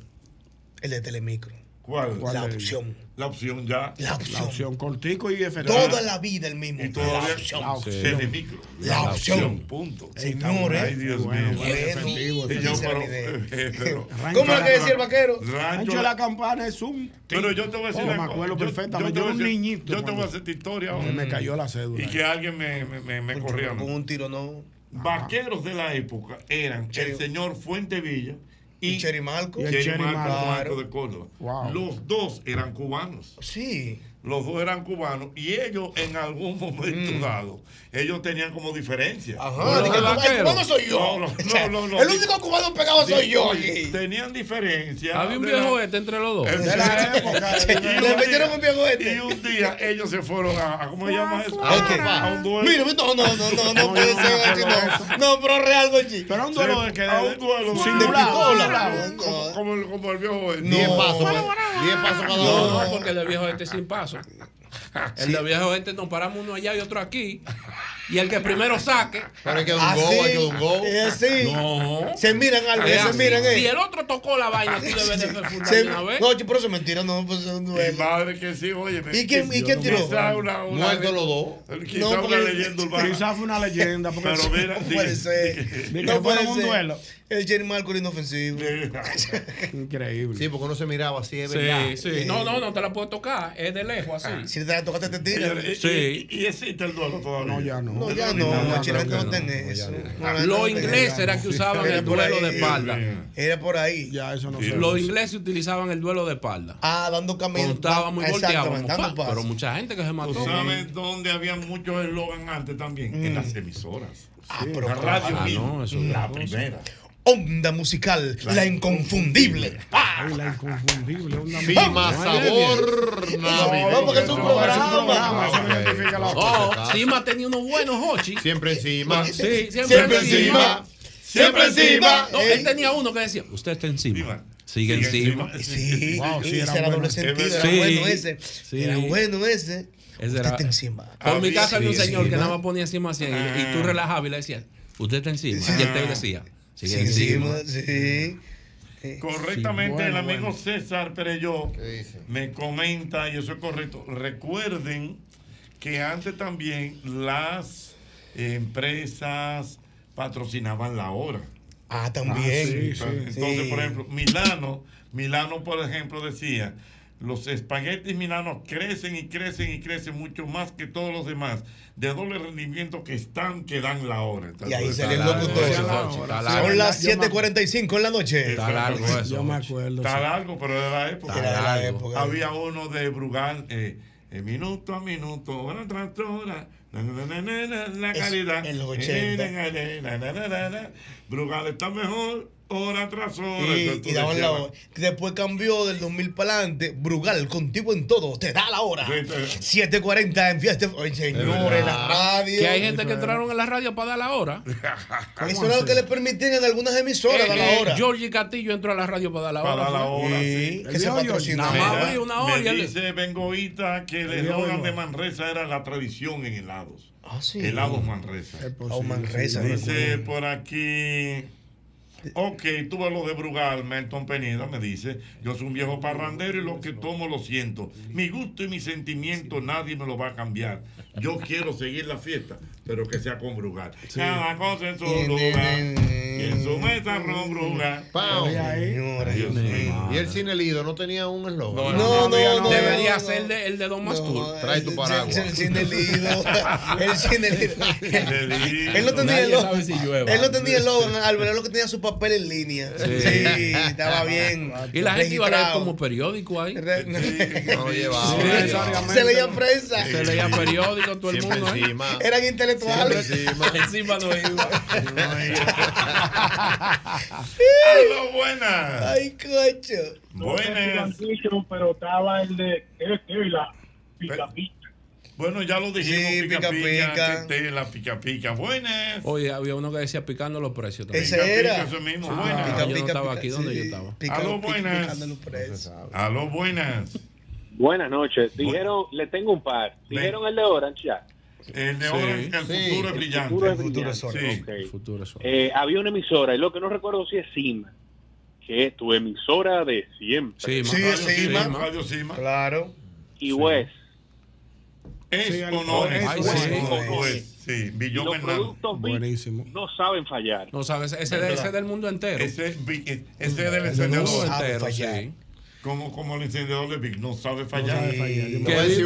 El de Telemicro. ¿Cuál? ¿Cuál La es? opción. La opción ya. La La opción. opción cortico y efectivo. Toda la vida el mismo. Y todavía La opción. La opción. Telemicro. La opción. Punto. Señores. Ay, Dios Bueno, mío. efectivo, la pero, [LAUGHS] eh, [LAUGHS] ¿Cómo es que decía el vaquero? Rancho Rancho La Campana es un Pero yo te voy a decir Oh, me acuerdo Yo- perfectamente. te Yo era un niñito Yo te voy a hacer esta historia me cayó la cédula. Y que alguien me, me, me, me corría. Con un tiro no. Vaqueros de la época eran el señor Fuente Villa Y y Cheri Marco. Y Marco. Marco de Córdoba. Wow. Los dos eran cubanos. Sí. Los dos eran cubanos y ellos en algún momento dado, ellos tenían como diferencia. Ajá. De que el vaquero. cubano soy yo. No, no, [LAUGHS] no, no, no. El único cubano pegado soy yo aquí. Tenían diferencia. Había un viejo este entre los dos. El- De la época. Y Le metieron día- un viejo Y este. un día ellos se fueron a, a- ¿cómo se llama eso? ¿A qué? A un duelo. Mira, no, no, no, no, no No, puede no ser, no. No, pero real, Gochi. Pero un duelo de que. a un duelo De Simulado, pistola. simulado. como, el, como el viejo este. Diez No. pasos. pues. Diez pasos cada No, uno. no, porque el viejo este sin paso. El de viejo este nos paramos uno allá y otro aquí. Y el que primero saque. Pero hay que dar Así. un go, hay que dar un go. Es así. No. Se miran algo, Es se miran, Si eh. el otro tocó la vaina, tú debes de [LAUGHS] de una vez. No, pero eso es mentira, no, pues es un Mi duelo. madre que sí, oye. ¿Y quién- y quién tiró? Quizá una, una, Muertos los dos. Quizá No, una porque- leyenda urbana. Quizás fue una leyenda. Porque Pero mira, No puede ser. [LAUGHS] No puede fueron un ser. duelo. El Jerry Marco era inofensivo. [LAUGHS] Increíble. Sí, porque uno se miraba así, es verdad. Sí, sí. No, no, no te la puedo tocar. Es de lejos así. Si te la tocaste, te tiran. Y- Sí. Y, y existe el duelo todavía. No, ya no. No, ya No, no, no no, eso. Los ingleses eran que usaban Era el duelo ahí, de espalda. Era por ahí. Ya eso no Los ingleses utilizaban el duelo de espalda. Ah, dando camino. Exactamente, dando pa, pero mucha gente que se ¿Tú mató. sabes dónde había muchos eslogan antes también? En las emisoras. Ah, pero La radio Ah, no, eso es la primera. Onda musical, la inconfundible. Ay, la inconfundible. Onda Ay, sabor. No, no, porque es un programa. Oh, Sima tenía unos buenos hochi. Siempre encima. Sí, siempre, Siempre encima. encima. Siempre encima. No, él tenía uno que decía, usted está encima. Encima. Sigue encima. encima. Sí, Wow, sí, ese era era bueno. doble sentido, Es era bueno ese. sí. Era bueno ese. Usted era- está encima. Por mi casa había un señor que nada más ponía encima así y, y tú relajabas y le decías, usted está encima. Y él te decía, sigue Sí, encima. sí. Correctamente, Sí, bueno, el amigo bueno. César Pereyó ¿Qué dice? me comenta, y eso es correcto. Recuerden que antes también las empresas patrocinaban la hora. Ah, también. sí, sí. Entonces, Sí. por ejemplo, Milano, Milano, por ejemplo, decía, los espaguetis milanos crecen y crecen y crecen mucho más que todos los demás, de doble rendimiento que están, que dan la hora. Y ahí salió el locutor. Son las Yo me- 7:45 en la noche. Está largo eso. Yo me acuerdo. Está largo, pero de la época. Era de la largo. época. Había uno de Brugal, eh, eh, minuto a minuto, hora tras hora, na, na, na, na, na, la calidad. en los 80. Eh. Brugal está mejor hora tras hora. Y, daban la hora. Después cambió del 2000 para adelante. Brugal, contigo en todo. Te da la hora. 7.40 en fiesta. Oye, señores, la radio. Que hay gente que entraron en la radio para dar la hora. [LAUGHS] Eso era lo que le permitían en algunas emisoras dar la hora. Georgie Castillo entró a la radio para dar la hora. Para dar la hora, Sí. sí. Que se patrocinó. Nada más abrí una hora. y Me él- dice Bengoita que el eslogan de. Manresa era la tradición en helados. Ah, sí. Helados Manresa. Oh, Manresa, Dice por aquí. Ok, tú ves lo de Brugal, Melton Peneda me dice, yo soy un viejo parrandero y lo que tomo lo siento. Mi gusto y mi sentimiento nadie me lo va a cambiar. Yo quiero seguir la fiesta, pero que sea con Brugal. Cada cosa en su lugar. Y en su mesa ron Brugal. Pau. Dios mío. Y el cine Lido no tenía un eslogan. No, no, no. Debería no, ser el de, el de Don Mastur. Trae tu paraguas. El cine lido. [LAUGHS] El cine lido. Él no tenía el llueva. Él no tenía el logo, Álvaro. Él lo que tenía su papel en línea. Sí. Sí, estaba bien. Y la gente iba a leer como periódico ahí. [LAUGHS] No llevaba. Se leía prensa. Se leía periódico todo el mundo. ¿eh? encima. Eran intelectuales. Siempre Encima [LAUGHS] no iba. [LAUGHS] ¡Aló, buenas! Ay, cocho. Buenas. pero estaba el de la pica pica. Bueno, ya lo dijimos, Sí, pica pica, pica, pica. que la pica pica. Buenas. Oye, había uno que decía picando los precios también. Ese Pica, era. pica, eso mismo. Ah, buenas. yo no estaba aquí, ¿dónde yo estaba? Pica- Aló, pica- buenas. picando los precios. Aló, buenas. Buenas noches. Dijeron, le tengo un par. Dijeron el de Orange ya. El de Sí. Orange, el Sí, futuro es el brillante. futuro es El futuro brillante. es. Ok. El futuro es oro. Eh, había una emisora, y lo que no recuerdo si es Cima, que es tu emisora de siempre. Sí, Sí, Radio Cima, ma. Radio Cima. Claro. Y West. Es Sí, o no es. Es sí. o no es. Sí, Y Billón los productos Buenísimo. no saben fallar. No sabes, ese, de- ese del mundo entero. Ese, es ese es del El mundo entero, sí. Como, como el encendedor de Big. No sabe fallar.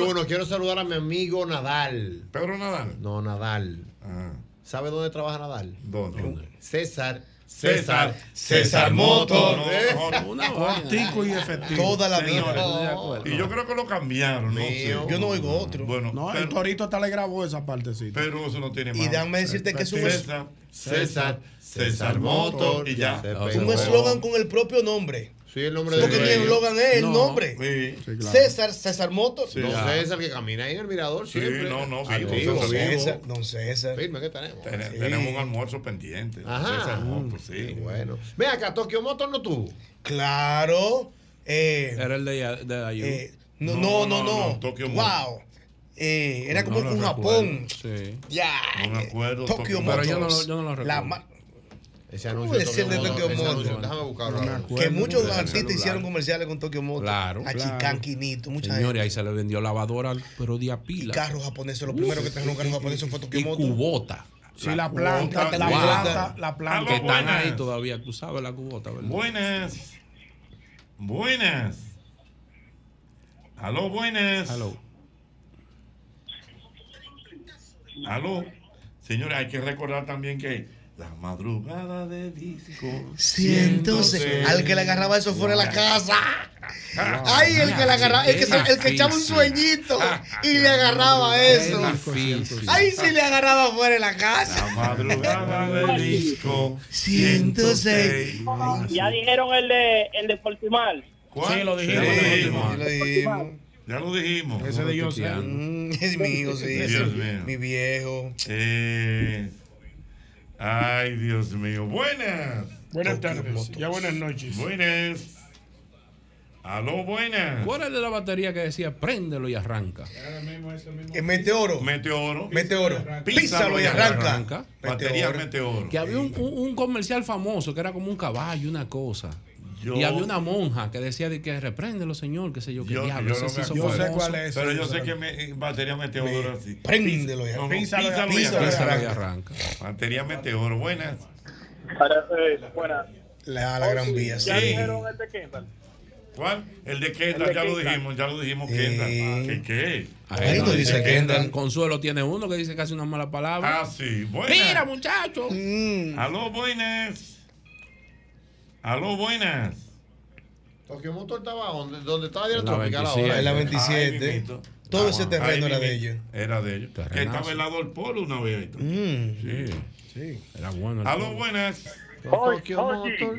uno, quiero saludar a mi amigo Nadal. Pedro Nadal. No, Nadal. Ah, ¿Sabe dónde trabaja Nadal? ¿Dónde? César. César. César Motor. No, ¿Eh? no. Cortico y efectivo. Toda la vida. Y yo creo que lo cambiaron, no sé. Yo no oigo otro. Bueno, No, el Torito hasta le grabó esa partecita. pero eso no tiene más. Y déjame decirte que es un, César, César. César Motor y ya. Un eslogan con el propio nombre. Sí, el nombre de Porque ni el eslogan es el No. nombre. Sí, Sí, claro. César, César Motor. Sí. Don. César que camina ahí en el mirador Sí, siempre. no, no, vivo, Activo, César vivo. César, don César. Firme que tenemos. Ten- Sí. Tenemos un almuerzo pendiente. Ajá. César Motor, sí. Bueno. Ve acá, Tokio Motor no tuvo. Claro. Eh, Era el de, de Ayú. eh, no, No, no, no, no, no. no, Tokio wow. Eh, era como No. Japón. Sí. Ya. No me acuerdo. Tokyo Tokio Pero yo no, yo no lo recuerdo. La Ese ¿Cómo anuncio de Tokio ese anuncio, Déjame buscarlo. Ahora. que muchos artistas celular. hicieron comerciales con Tokyo Motor. Claro, A claro. Chicanquinito, mucha Señores, gente. ahí se le vendió lavadora, pero de a Y pila. carros japoneses. Lo primero que trajeron carros japoneses fue Tokyo Y Motor. cubota. Sí, la planta, cubota, la wow. planta, la planta. Que están buenas. ahí todavía, tú sabes la cubota, ¿verdad? Buenas. Buenas. Aló, buenas. Hello. Aló. Señores, hay que recordar también que la madrugada de disco. Cientos. Al que le agarraba eso fuera de la casa. Ay, el que le agarraba, el que, se- el que echaba un sueñito y le agarraba eso. Ay, si le agarraba fuera de la casa. La madrugada de disco. 106. Ya dijeron el de, el de Portimal. ¿Cuál? Sí, lo dijimos. Ya lo dijimos. Ya lo dijimos. Ese de José. Mm, es mío, sí. Dios mío. Mi viejo. Eh, ay, Dios mío. Buenas. Buenas tardes. Ya buenas noches. Buenas. Aló, buenas. ¿Cuál es el de la batería que decía préndelo y arranca? El meteoro. Meteoro. Meteoro. Písalo y arranca. Batería Meteoro. meteoro. Que había un, un- un comercial famoso que era como un caballo, una cosa. Yo- Y había una monja que decía de que repréndelo, señor, qué sé yo, qué Yo, diablo. yo no se. Yo sé cuál es. Pero yo sé que me, batería meteoro así. préndelo ya. No, no, Písalo písalo písalo. Písalo y arranca. Batería meteoro. Buenas. Buenas. La, la gran vía. Sí. Ya dijeron este Kendall. ¿Cuál? El de Kendall, El de ya lo Kendall. dijimos, ya lo dijimos, Eh. Kendall. ¿Qué qué? Ahí no no dice dice Kendall. Kendall. Consuelo tiene uno que dice casi una mala palabra. Ah, sí. Buenas. Mira, muchacho. Mm. Aló, buenas. Aló, buenas. Tokio Motor estaba donde, donde estaba Diana En la Tropical 27. ahora. En la Ay, 27. mimito. Todo ese terreno era de ellos. Era de ellos. Que estaba helado el polo una vez. ahí. Mm. Sí. Sí, era bueno. el Aló, buenas. Oye,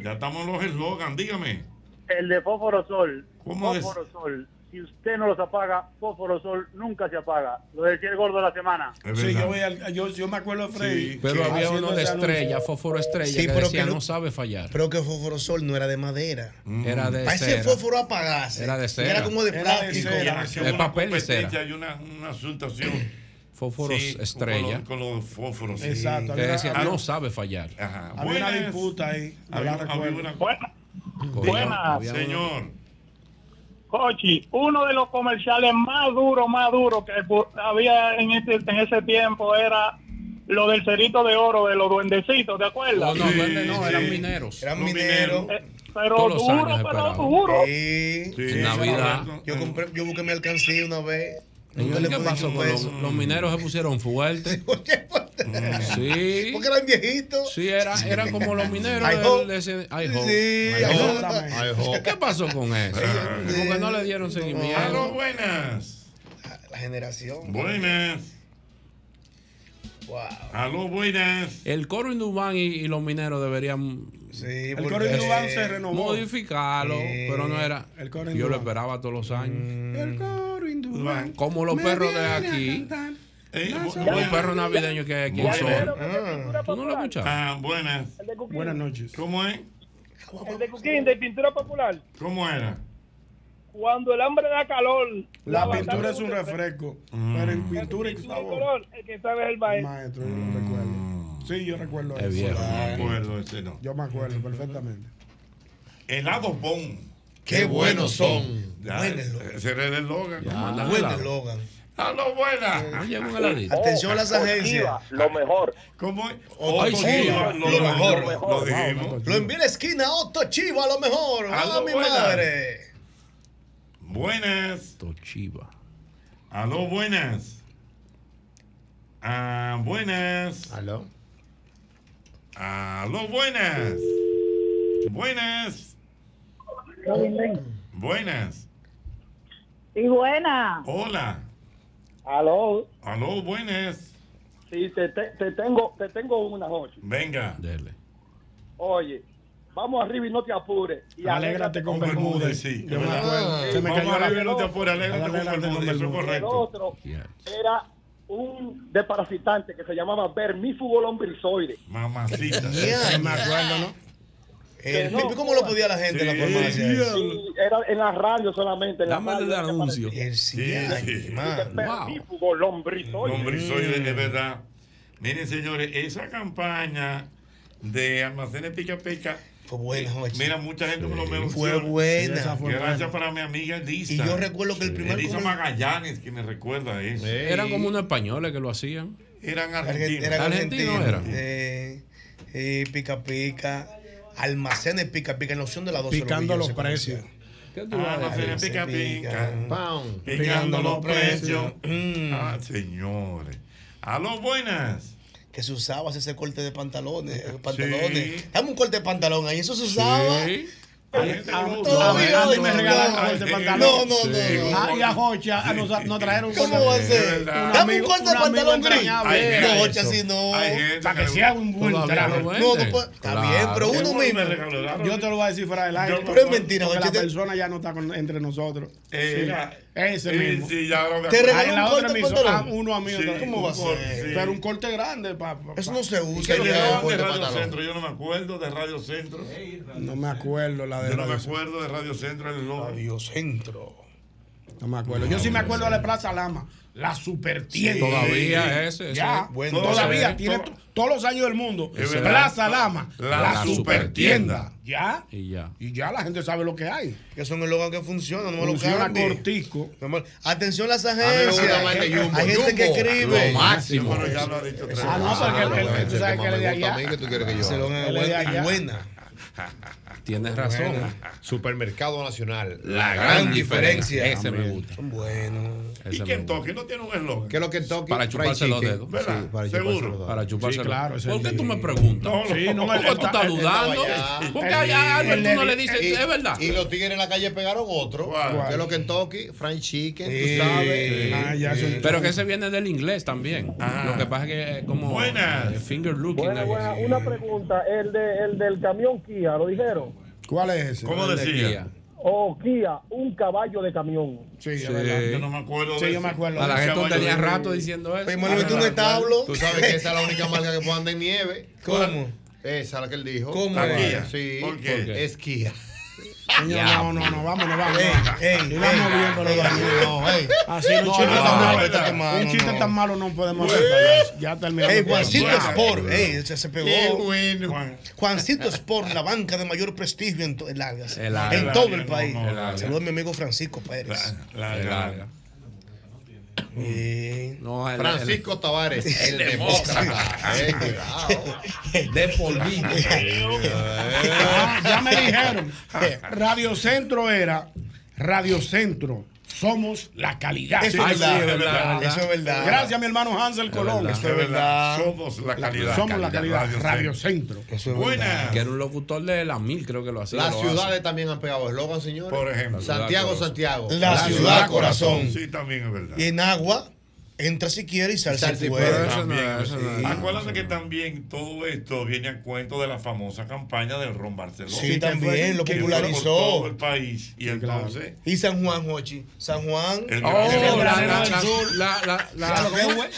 Ya estamos en los eslogan, dígame. El de fósforo sol. ¿Cómo es? fósforo sol. Si usted no los apaga, fósforo sol nunca se apaga. Lo decía el gordo de la semana. Sí, yo, voy al- yo, yo me acuerdo de Freddy. Pero había uno de estrella, fósforo estrella, Sí, que pero decía que no- no sabe fallar. Pero que fósforosol no era de madera. Era de Para ese cera. fósforo apagarse. Era de cera. Era como de plástico. De papel y cera. competencia y una, una asuntación. [CLEARS THROAT] Fósforos Sí, estrella. Con los, con los fósforos. sí. Exacto, Que había- decía, no sabe fallar. Ajá. Había una disputa ahí. Había- había una- Buenas. Dígame, Señor. Cochi, uno de los comerciales más duros, más duros que había en ese, en ese tiempo era lo del cerito de oro de los duendecitos, ¿te acuerdas? No, no, duende no, eran mineros. Eran Los mineros. Eh, pero Todos duro, pero duro. Sí. En Navidad. Yo, compré, yo busqué mi alcancía una vez. Nunca le ¿Qué pasó los, los mineros? Se pusieron fuertes. Sí. Porque eran viejitos. Sí, era, eran como los mineros del- de ese-. Sí, ho. ¿Qué pasó con eso? Como que no le dieron Aló, seguimiento. buenas. La generación. Buenas. Wow. Aló, buenas. El coro Indubán y, y los mineros deberían Sí, El coro Indubán se renovó. modificarlo, Sí. pero no era. El coro Yo lo esperaba todos los años. El coro Indubán. Como los perros de aquí. Eh, Los buenas. perros navideños que hay aquí en. Sol. Ah. ¿Tú no lo escuchas? Ah, buenas. Buenas noches. ¿Cómo es? El de Cuquín, de pintura popular. ¿Cómo era? Cuando el hambre da calor. La pintura es un refresco, Mm. pero en pintura y sabor. color, el que sabe es el maestro. Maestro, yo no recuerdo. Sí, yo recuerdo Es eso. No me acuerdo ese no. Yo me acuerdo perfectamente. Helado Bon. Qué buenos son. Ya, Buen eslogan. ese era el eslogan. Buen eslogan. Aló, buenas. Llega un heladito. Atención a las agencias. Lo mejor. ¿Cómo es? Otto Otto Chiva, Chiva, lo mejor. Lo dijimos. Lo envié a la esquina, Otto Chiva, a lo mejor. Aló, ¡Ah, mi madre! Buenas. Tochiva. Aló, buenas. Ah, buenas. Aló. Aló, buenas. Buenas. Buenas. Y buena. Hola. Aló. Aló, buenas. Sí, te, te, te tengo, te tengo una noche. Venga. Dele. Oye, vamos arriba y no te apures. Y Alégrate con Con Bermúdez. sí. Yo me acuerdo. Se me Vamos cayó arriba y no te apures, alégrate con Alégrate con Bermúdez, eso es Bermúdez. El correcto. otro Yes. era un desparasitante que se llamaba vermífugo lombrizoide. Mamacita. Me acuerdo, ¿no? El no, ¿cómo lo pedía la gente en Sí, la farmacia? Y era en la radio solamente. En la Dame el radio, anuncio. El Sí, ciañe, sí. man. Vermífugo lombrizoide. Lombrizoide, de verdad. Miren, señores, esa campaña de almacenes pica pica. Fue buena, Jochi. Mira, mucha gente me lo menciona. Fue buena. fue Gracias para mi amiga Elisa. Y yo recuerdo que el primer Elisa comer- Magallanes, que me recuerda eso. Eran como unos españoles que lo hacían. Eran Argent- argentinos. Eran Argentinos argentinos. eran. Eh, eh, pica pica. Almacenes pica pica en la opción de la 12. Picando los precios. ¿Qué tú Ah, vas a almacenes pica pica. Picando los precios. Mm. Ah, señores. Aló, buenas. Que se usaba ese corte de pantalones. eh, pantalones. Dame un corte de pantalón ahí. Eso se usaba. Sí. Todavía me no, regalaron corte de pantalón. No, no, no. Ah, y a Jocha a nos, nos trajeron un ¿Cómo va a ser? Dame un corte de pantalón gris. No, Jocha, así no. Para que sea un buen traje. No, no Está bien, pero uno mismo. Yo te lo voy a decir fuera del aire. Pero es mentira, la persona ya no está entre nosotros. Eh, Sí, ese sí, mismo. sí, ya lo Te regaló Ah, un corte pantalón. ah, uno a mí. Sí, ¿Cómo va a ser? sí. Pero un corte grande. Pa, pa- Eso no se ¿Qué usa. lo ya. de Radio. Centro? Yo no me acuerdo de Radio Centro. No me acuerdo la de Yo no me acuerdo de Radio Centro en el. Radio Centro. No me acuerdo. Yo sí me acuerdo de la Plaza Lama. La super tienda. Todavía ese. ese. Ya, Bueno, todavía tiene todo- to- todos los años del mundo. Plaza Lama, La la, supertienda. supertienda. Ya, Y ya. y ya la gente sabe lo que hay. Que son eslogan que funcionan, no me lo Funciona cambie. cortico. Atención las agencias. el. Hay gente que escribe. lo máximo. Bueno, ya lo ha dicho tres Ah, no, Tienes razón. Supermercado Nacional. La, gran, diferencia. diferencia. Ese me gusta. Bueno. Ese y Kentucky no tiene un eslogan. ¿Qué es lo que Kentucky? Para chuparse los dedos. ¿Verdad? Sí, para Seguro. Chuparse los para claro. ¿Por qué tú me preguntas? ¿Por qué tú estás dudando? Porque a Albert tú no le dices, es verdad. Y los tigres en la calle pegaron otro. ¿Qué es lo que Kentucky? Fried chicken, tú sabes. Ah, Pero que ese viene del inglés también. Ah. Lo que pasa es que es como. Buenas. Eh, finger looking. Una pregunta. El del camión Kia, ¿lo dijeron? ¿Cuál es ese? ¿Cómo decía? O oh, Kia, un caballo de camión. Sí, sí. Verdad, yo no me acuerdo. Sí, yo me acuerdo. A la gente tenía rato diciendo eso. Primero viste un ah, establo. Tú sabes que esa es la única marca que puede andar en nieve. [LAUGHS] ¿Cómo? Esa es la que él dijo. ¿Cómo? Sí, ¿Por qué? es Kia. No, no, no, pues. vamos, no, vamos. Ey, vamos bien con ah, los Así no, un chiste tan malo. Un chiste tan malo no podemos hacer. Ya terminó. Ey, Juancito Sport, ey, se pegó. Juancito Sport, la banca de mayor prestigio en, en, en todo el país. Saludos a mi amigo Francisco Pérez. La, eh, Francisco Tavares, el, demócrata. de polvillo. ya, ah, ya me dijeron. [LAUGHS] Radio Centro era Radio Centro somos la calidad. Eso, es, verdad, eso es, verdad, Gracias, mi hermano Hansel Colón. Eso es verdad. Somos la calidad. Somos la calidad. Radio, Centro. Eso es Buena. Que era un locutor de la mil, creo que lo hacía. Las ciudades también han pegado eslogan, señores. Por ejemplo. Santiago, Santiago. La, ciudad, corazón. corazón. Sí, también es verdad. Y en agua. Entra si quiere y sal, si puede. Acuérdate que también todo esto viene a cuento de la famosa campaña del Ron Barcelona. Sí, también, lo popularizó. El país. Y. Y San Juan, Jochi. San Juan. El oh, del sur. La,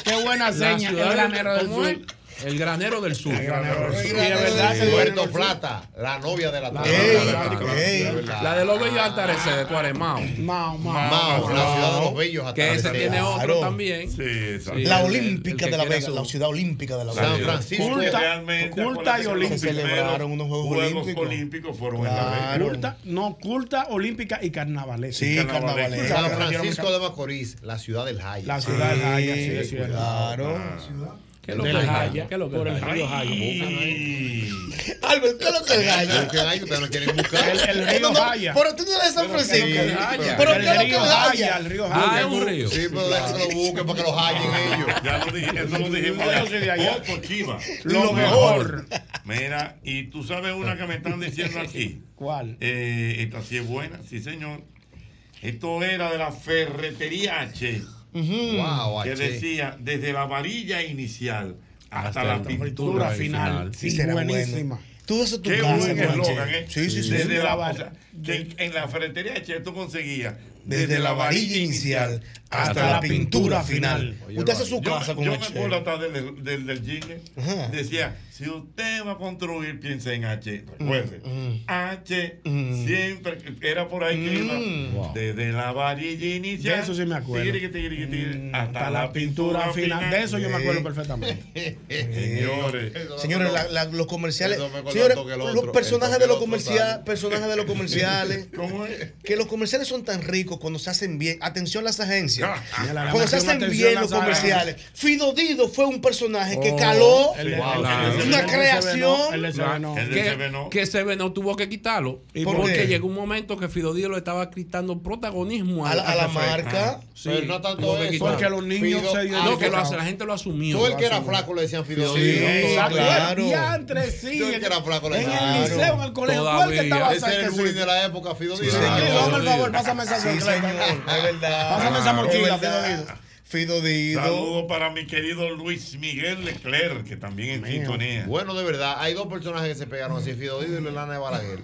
qué, buena seña. el del sur. El granero del sur. Puerto Plata, la novia de la tarde. La de los bellos atardeceres ah. de Cuaresmao. Mao, Mao. la ciudad de los bellos atardeceres. Que ese tiene otro también. La olímpica de la Vega, la ciudad olímpica de la Vega. San Francisco. Culta y olímpica. Celebraron unos Juegos Olímpicos. fueron en la Vega. No, culta, olímpica y carnavales. Sí, carnavales. San Francisco de Macorís, la ciudad del Jaya. La ciudad del Jaya, sí, claro. ¿Qué es lo que el Jaya? ¿Qué es lo que el eh, río Jaya? Albert, ¿qué es lo que el Jaya? ¿Qué es lo que el buscar? El, río Jaya. Pero tú no eres San Francisco. ¿qué es lo que el Jaya? El río Jaya es un río. Sí, pero lo busquen para que lo hallen [LAUGHS] ellos. Ya lo dije, eso lo dijimos. Yo soy. Lo mejor. Mira, y tú sabes una que me están diciendo aquí. [LAUGHS] ¿Cuál? Eh, esta sí es buena, sí señor. Esto era de la ferretería H que decía desde la varilla inicial hasta, la pintura, final, final. Sí, buenísima. Bueno. Tú eso tú Qué buen eslogan, ¿eh? Sí, sí, sí. Desde la, la, o en la ferretería de Che tú conseguías. Desde, la varilla inicial hasta, la pintura, final. Usted hace su casa con Yo me acuerdo hasta del, del, del jingle. Decía si usted va a construir, piense en H. Recuerde. Mm, mm. H mm. siempre era por ahí que. Desde la varilla inicial. De eso sí me acuerdo. Hasta, la, pintura, final. De eso yo me acuerdo perfectamente. [LAUGHS] señores. [LAUGHS] Señores, los comerciales. Los personajes de los, comercial, personajes de los comerciales. [LAUGHS] ¿Cómo es? Que los comerciales son tan ricos cuando se hacen bien. Atención las agencias. Cuando se hacen bien los comerciales. Fido Dido fue un personaje que oh, caló. El, el, el, una creación. Que, que SB no tuvo que quitarlo. Porque llegó un momento que Fido Díaz lo estaba quitando protagonismo a, la, marca. Ah, Pero no tanto. Porque los niños ah, la gente lo asumió. Tú el que era flaco le decían Fido Sí, claro. Tú el que era flaco le. En el liceo, en el colegio. Que estaba Ese de la época, pásame esa morcilla. Fido Fidodido. Saludo para mi querido Luis Miguel Leclerc, que también en sintonía. Bueno, de verdad, hay dos personajes que se pegaron así, Fido Fidodido y Lelana de Balaguer.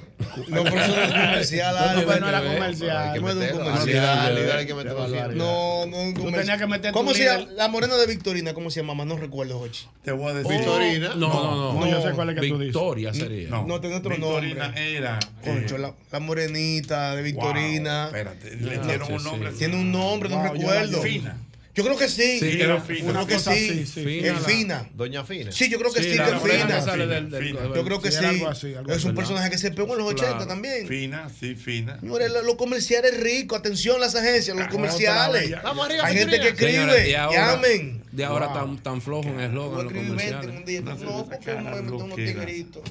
No, por eso no comercial, No, era comercial. No era comercial. No, no un comercial. ¿Cómo se llama? La morena de Victorina, ¿cómo se llamaba? No recuerdo, Jochi. Te voy a decir. ¿Victorina? No, no, no. No, sé cuál es que tú dices. Victoria sería. No, tenía otro nombre. Victorina era. Concho, eh, la morenita de Victorina. Espérate, le dieron un nombre. Tiene un nombre, no recuerdo. Fina. Yo creo que sí. sí creo fina. que sí. sí. El Fina. Doña Fina. Sí, yo creo que sí, que Fina. Yo creo que sí. Es un personaje que se pegó en los 80 también. Fina, sí, Fina. Los comerciales ricos. Atención las agencias, los comerciales. Hay gente que escribe. Llamen. De ahora tan flojo en eslogan los comerciales. No, me meto unos tigritos.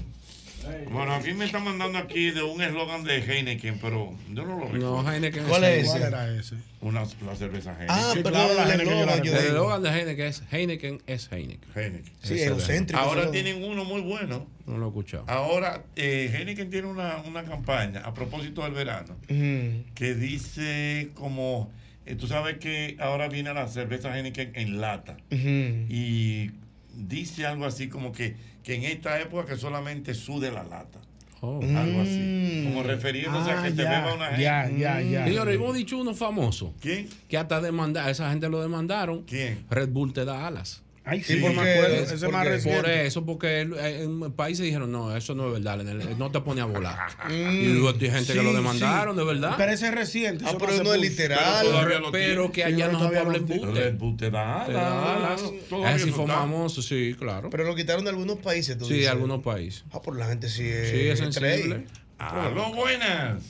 Bueno, aquí me están mandando aquí de un eslogan de Heineken, pero yo no lo recuerdo. No, Heineken ¿Cuál es ese? ¿Cuál era ese? Una, la cerveza Heineken. Ah, Sí, pero claro, la el Heineken eslogan, yo El digo. eslogan de Heineken es Heineken es Heineken. Heineken. Sí, es egocéntrico. Ahora tienen uno muy bueno. No lo he escuchado. Ahora, eh, Heineken tiene una, una campaña a propósito del verano que dice como, eh, tú sabes que ahora viene la cerveza Heineken en lata y dice algo así como que, que en esta época que solamente sude la lata. Oh. Algo así. Como refiriéndose a Ah, que te ya, beba una ya, Heineken. ya, ya. Señores, hemos dicho uno famoso ¿Quién? que hasta demanda, esa gente lo demandaron. ¿Quién? Red Bull te da alas. Ay, Sí, sí, ¿por me qué? acuerdo. ¿Por Ese es qué? más Por eso, porque el- en el país se dijeron, no, eso no es verdad, el- no te pone a volar. Mm. [LAUGHS] y luego hay gente que Sí, lo demandaron, sí. de verdad. Pero ese es reciente. Ah, pero no es literal. Pero pero que Sí, allá no todavía habla lo tiene. embuste. Red Bull te da Te da alas. alas. Todavía Así fue famoso, sí, claro. Pero lo quitaron de algunos países, tú Sí, dices. algunos países. Ah, por la gente sí es. Sí, es sensible. Aló, buenas.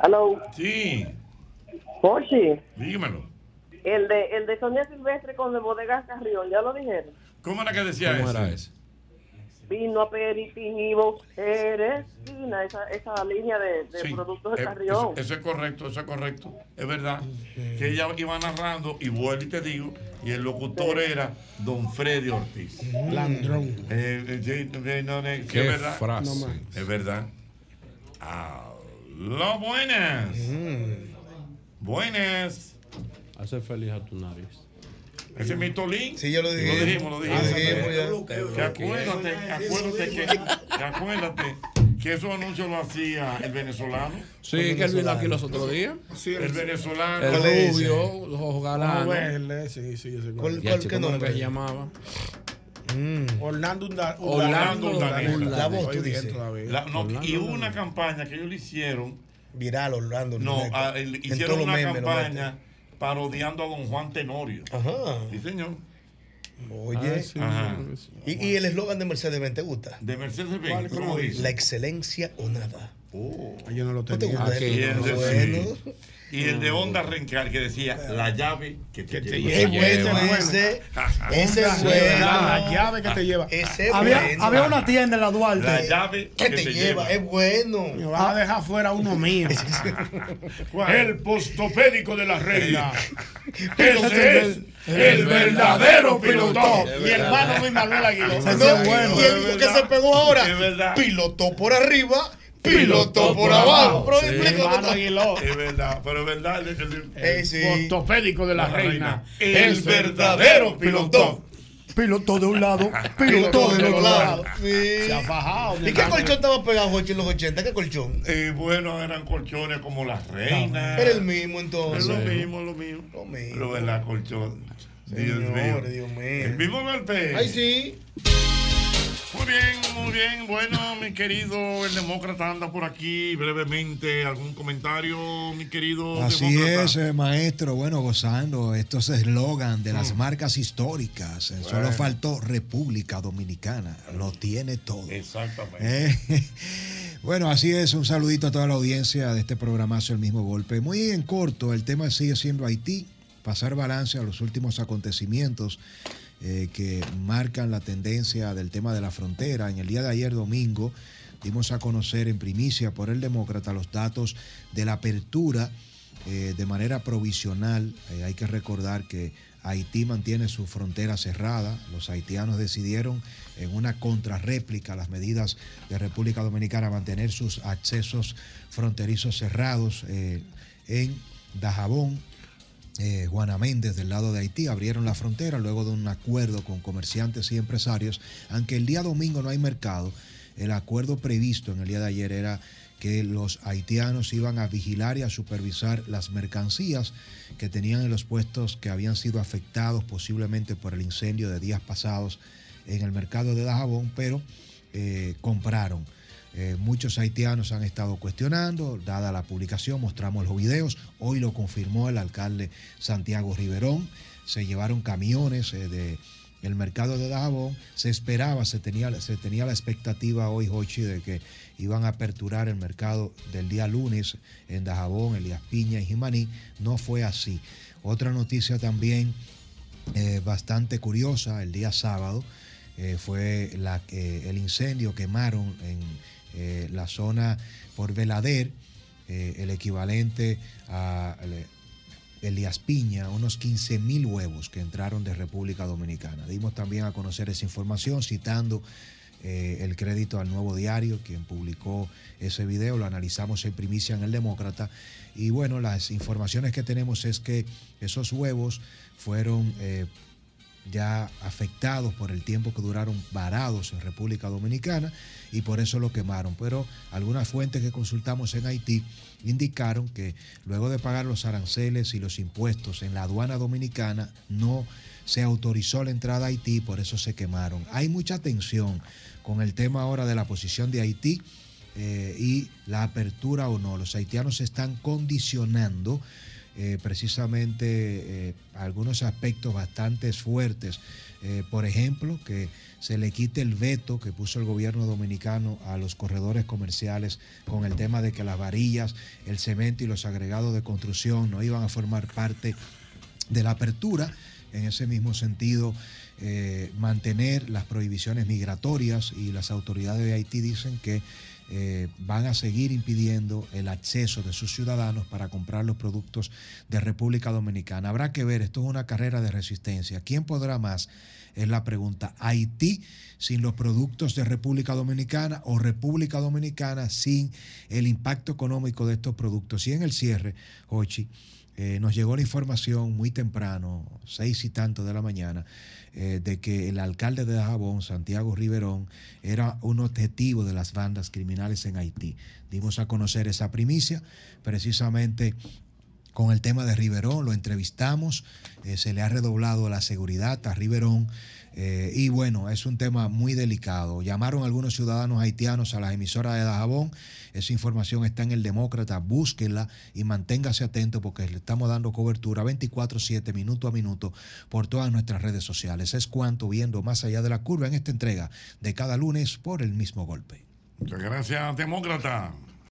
Aló, Sí, Pochi, dígamelo. El de, el de Sonia Silvestre con de Bodegas Carrión, ¿ya lo dijeron? ¿Cómo era que decía ¿Cómo eso? era ese? Vino aperitivo, Eresina, esa, esa línea de, de Sí, productos de eh, Carrión. Eso, eso es correcto, eso es correcto. Es verdad. Que ella iba narrando, y vuelvo y te digo, y el locutor era Don Freddy Ortiz. Landrón. Eh, eh, sí, eh, no, eh, Qué es verdad. frase. No más. Es verdad. Aló, buenas. Buenas. Hace feliz a tu nariz. Ese es mi Tolín. Sí, yo lo dije. Lo dijimos, lo dijimos. Lo dijimos ya. Que acuérdate, acuérdate que, que acuérdate que esos anuncios lo hacía el venezolano. Sí, que él vino aquí los otros días. Sí, El venezolano. El rubio, los ojos galanos. sí, sí, ese ¿Cuál- cuál- el qué chico, ¿cómo era nombre? que se llamaba? Mm. Orlando Unda- Orlando. La voz, tú Estoy bien dices. todavía. La- no, Orlando, y hubo una campaña que ellos le hicieron. Viral, Orlando. No, a- el- hicieron una memes campaña parodiando a don Juan Tenorio. Ajá. Sí, señor. Oye. Ah, sí, Ajá. ¿Y, y el eslogan de Mercedes-Benz te gusta? De Mercedes ¿Cuál? Benz. ¿Cómo ¿Cómo dice? La excelencia o nada. Oh. Ay, Yo no lo ¿No te tenía. gusta Aquí. Y eso? Y el de Honda Rencar que decía la llave que te, Que te lleva. Ese. Ese bueno. La llave que te lleva. Ese es Había, bueno. había una tienda en la Duarte. La llave que te lleva, es bueno. Me vas a dejar fuera uno mío. [LAUGHS] El postopédico de la reina. [LAUGHS] Ese es el verdadero piloto. Mi hermano Luis Manuel Aguiló. Y el que se pegó ahora, pilotó por arriba, pilotó Pilotó por abajo. Pero Sí. Es verdad, pero es verdad. el- el- Eh, sí. Postopédico de la La reina. reina. El verdadero pilotó. Piloto de un lado, Pilotó [LAUGHS] piloto del del otro lado. lado. Sí. Se ha fajado. mi ¿Y qué colchón estaba pegado, Jochi, en los 80? ¿Qué colchón? Eh, bueno, eran colchones como las reinas. Era el mismo Es entonces. lo mismo, lo mismo. Lo mismo. Lo de la colchón. Dios Señores, mío. Dios mío. El mismo golpe. Ay, sí. Muy bien, muy bien. Bueno, mi querido, el demócrata anda por aquí brevemente. ¿Algún comentario, mi querido Así demócrata? es, eh, maestro. Bueno, gozando estos eslogan de las marcas históricas. Eh, Solo faltó República Dominicana. Lo tiene todo. Exactamente. Eh, [LAUGHS] Bueno, así es. Un saludito a toda la audiencia de este programazo El mismo golpe. Muy en corto, el tema sigue siendo Haití. Pasar balance a los últimos acontecimientos eh, que marcan la tendencia del tema de la frontera. En el día de ayer, domingo, dimos a conocer en primicia por el demócrata los datos de la apertura eh, de manera provisional. Eh, hay que recordar que Haití mantiene su frontera cerrada. Los haitianos decidieron en una contrarréplica a las medidas de República Dominicana mantener sus accesos fronterizos cerrados en Dajabón. Eh, Juana Méndez del lado de Haití abrieron la frontera luego de un acuerdo con comerciantes y empresarios. Aunque el día domingo no hay mercado, el acuerdo previsto en el día de ayer era que los haitianos iban a vigilar y a supervisar las mercancías que tenían en los puestos que habían sido afectados posiblemente por el incendio de días pasados en el mercado de Dajabón, pero eh, compraron. Eh, muchos haitianos han estado cuestionando, dada la publicación, mostramos los videos, hoy lo confirmó el alcalde Santiago Riverón, se llevaron camiones eh, de el mercado de Dajabón, se esperaba, se tenía, se tenía la expectativa hoy, Jochi, de que iban a aperturar el mercado del día lunes en Dajabón, Elías Piña y Jimaní, no fue así. Otra noticia también eh, bastante curiosa, el día sábado, eh, fue la, que- el incendio quemaron en eh, la zona por Velader, eh, el equivalente a el- Elías Piña, unos 15 mil huevos que entraron de República Dominicana. Dimos también a conocer esa información citando eh, el crédito al Nuevo Diario, quien publicó ese video, lo analizamos en primicia en el Demócrata. Y bueno, las informaciones que tenemos es que esos huevos fueron eh, ya afectados por el tiempo que duraron varados en República Dominicana y por eso lo quemaron. Pero algunas fuentes que consultamos en Haití indicaron que luego de pagar los aranceles y los impuestos en la aduana dominicana no se autorizó la entrada a Haití, por eso se quemaron. Hay mucha tensión con el tema ahora de la posición de Haití eh, y la apertura o no. Los haitianos están condicionando eh, precisamente eh, algunos aspectos bastante fuertes. Eh, por ejemplo, que se le quite el veto que puso el gobierno dominicano a los corredores comerciales con el tema de que las varillas, el cemento y los agregados de construcción no iban a formar parte de la apertura. En ese mismo sentido, mantener las prohibiciones migratorias y las autoridades de Haití dicen que eh, van a seguir impidiendo el acceso de sus ciudadanos para comprar los productos de República Dominicana. Habrá que ver, esto es una carrera de resistencia. ¿Quién podrá más? Es la pregunta. Haití sin los productos de República Dominicana o República Dominicana sin el impacto económico de estos productos. Y en el cierre, Hochi, eh, nos llegó la información muy temprano, seis y tanto de la mañana, eh, de que el alcalde de Dajabón, Santiago Riverón, era un objetivo de las bandas criminales en Haití. Dimos a conocer esa primicia, precisamente con el tema de Riverón, lo entrevistamos, eh, se le ha redoblado la seguridad a Riverón. Eh, y bueno, es un tema muy delicado. Llamaron algunos ciudadanos haitianos a las emisoras de Dajabón. Esa información está en el Demócrata. Búsquenla y manténgase atento porque le estamos dando cobertura 24-7, minuto a minuto, por todas nuestras redes sociales. Es cuanto viendo más allá de la curva en esta entrega de cada lunes por el mismo golpe. Muchas gracias, demócrata.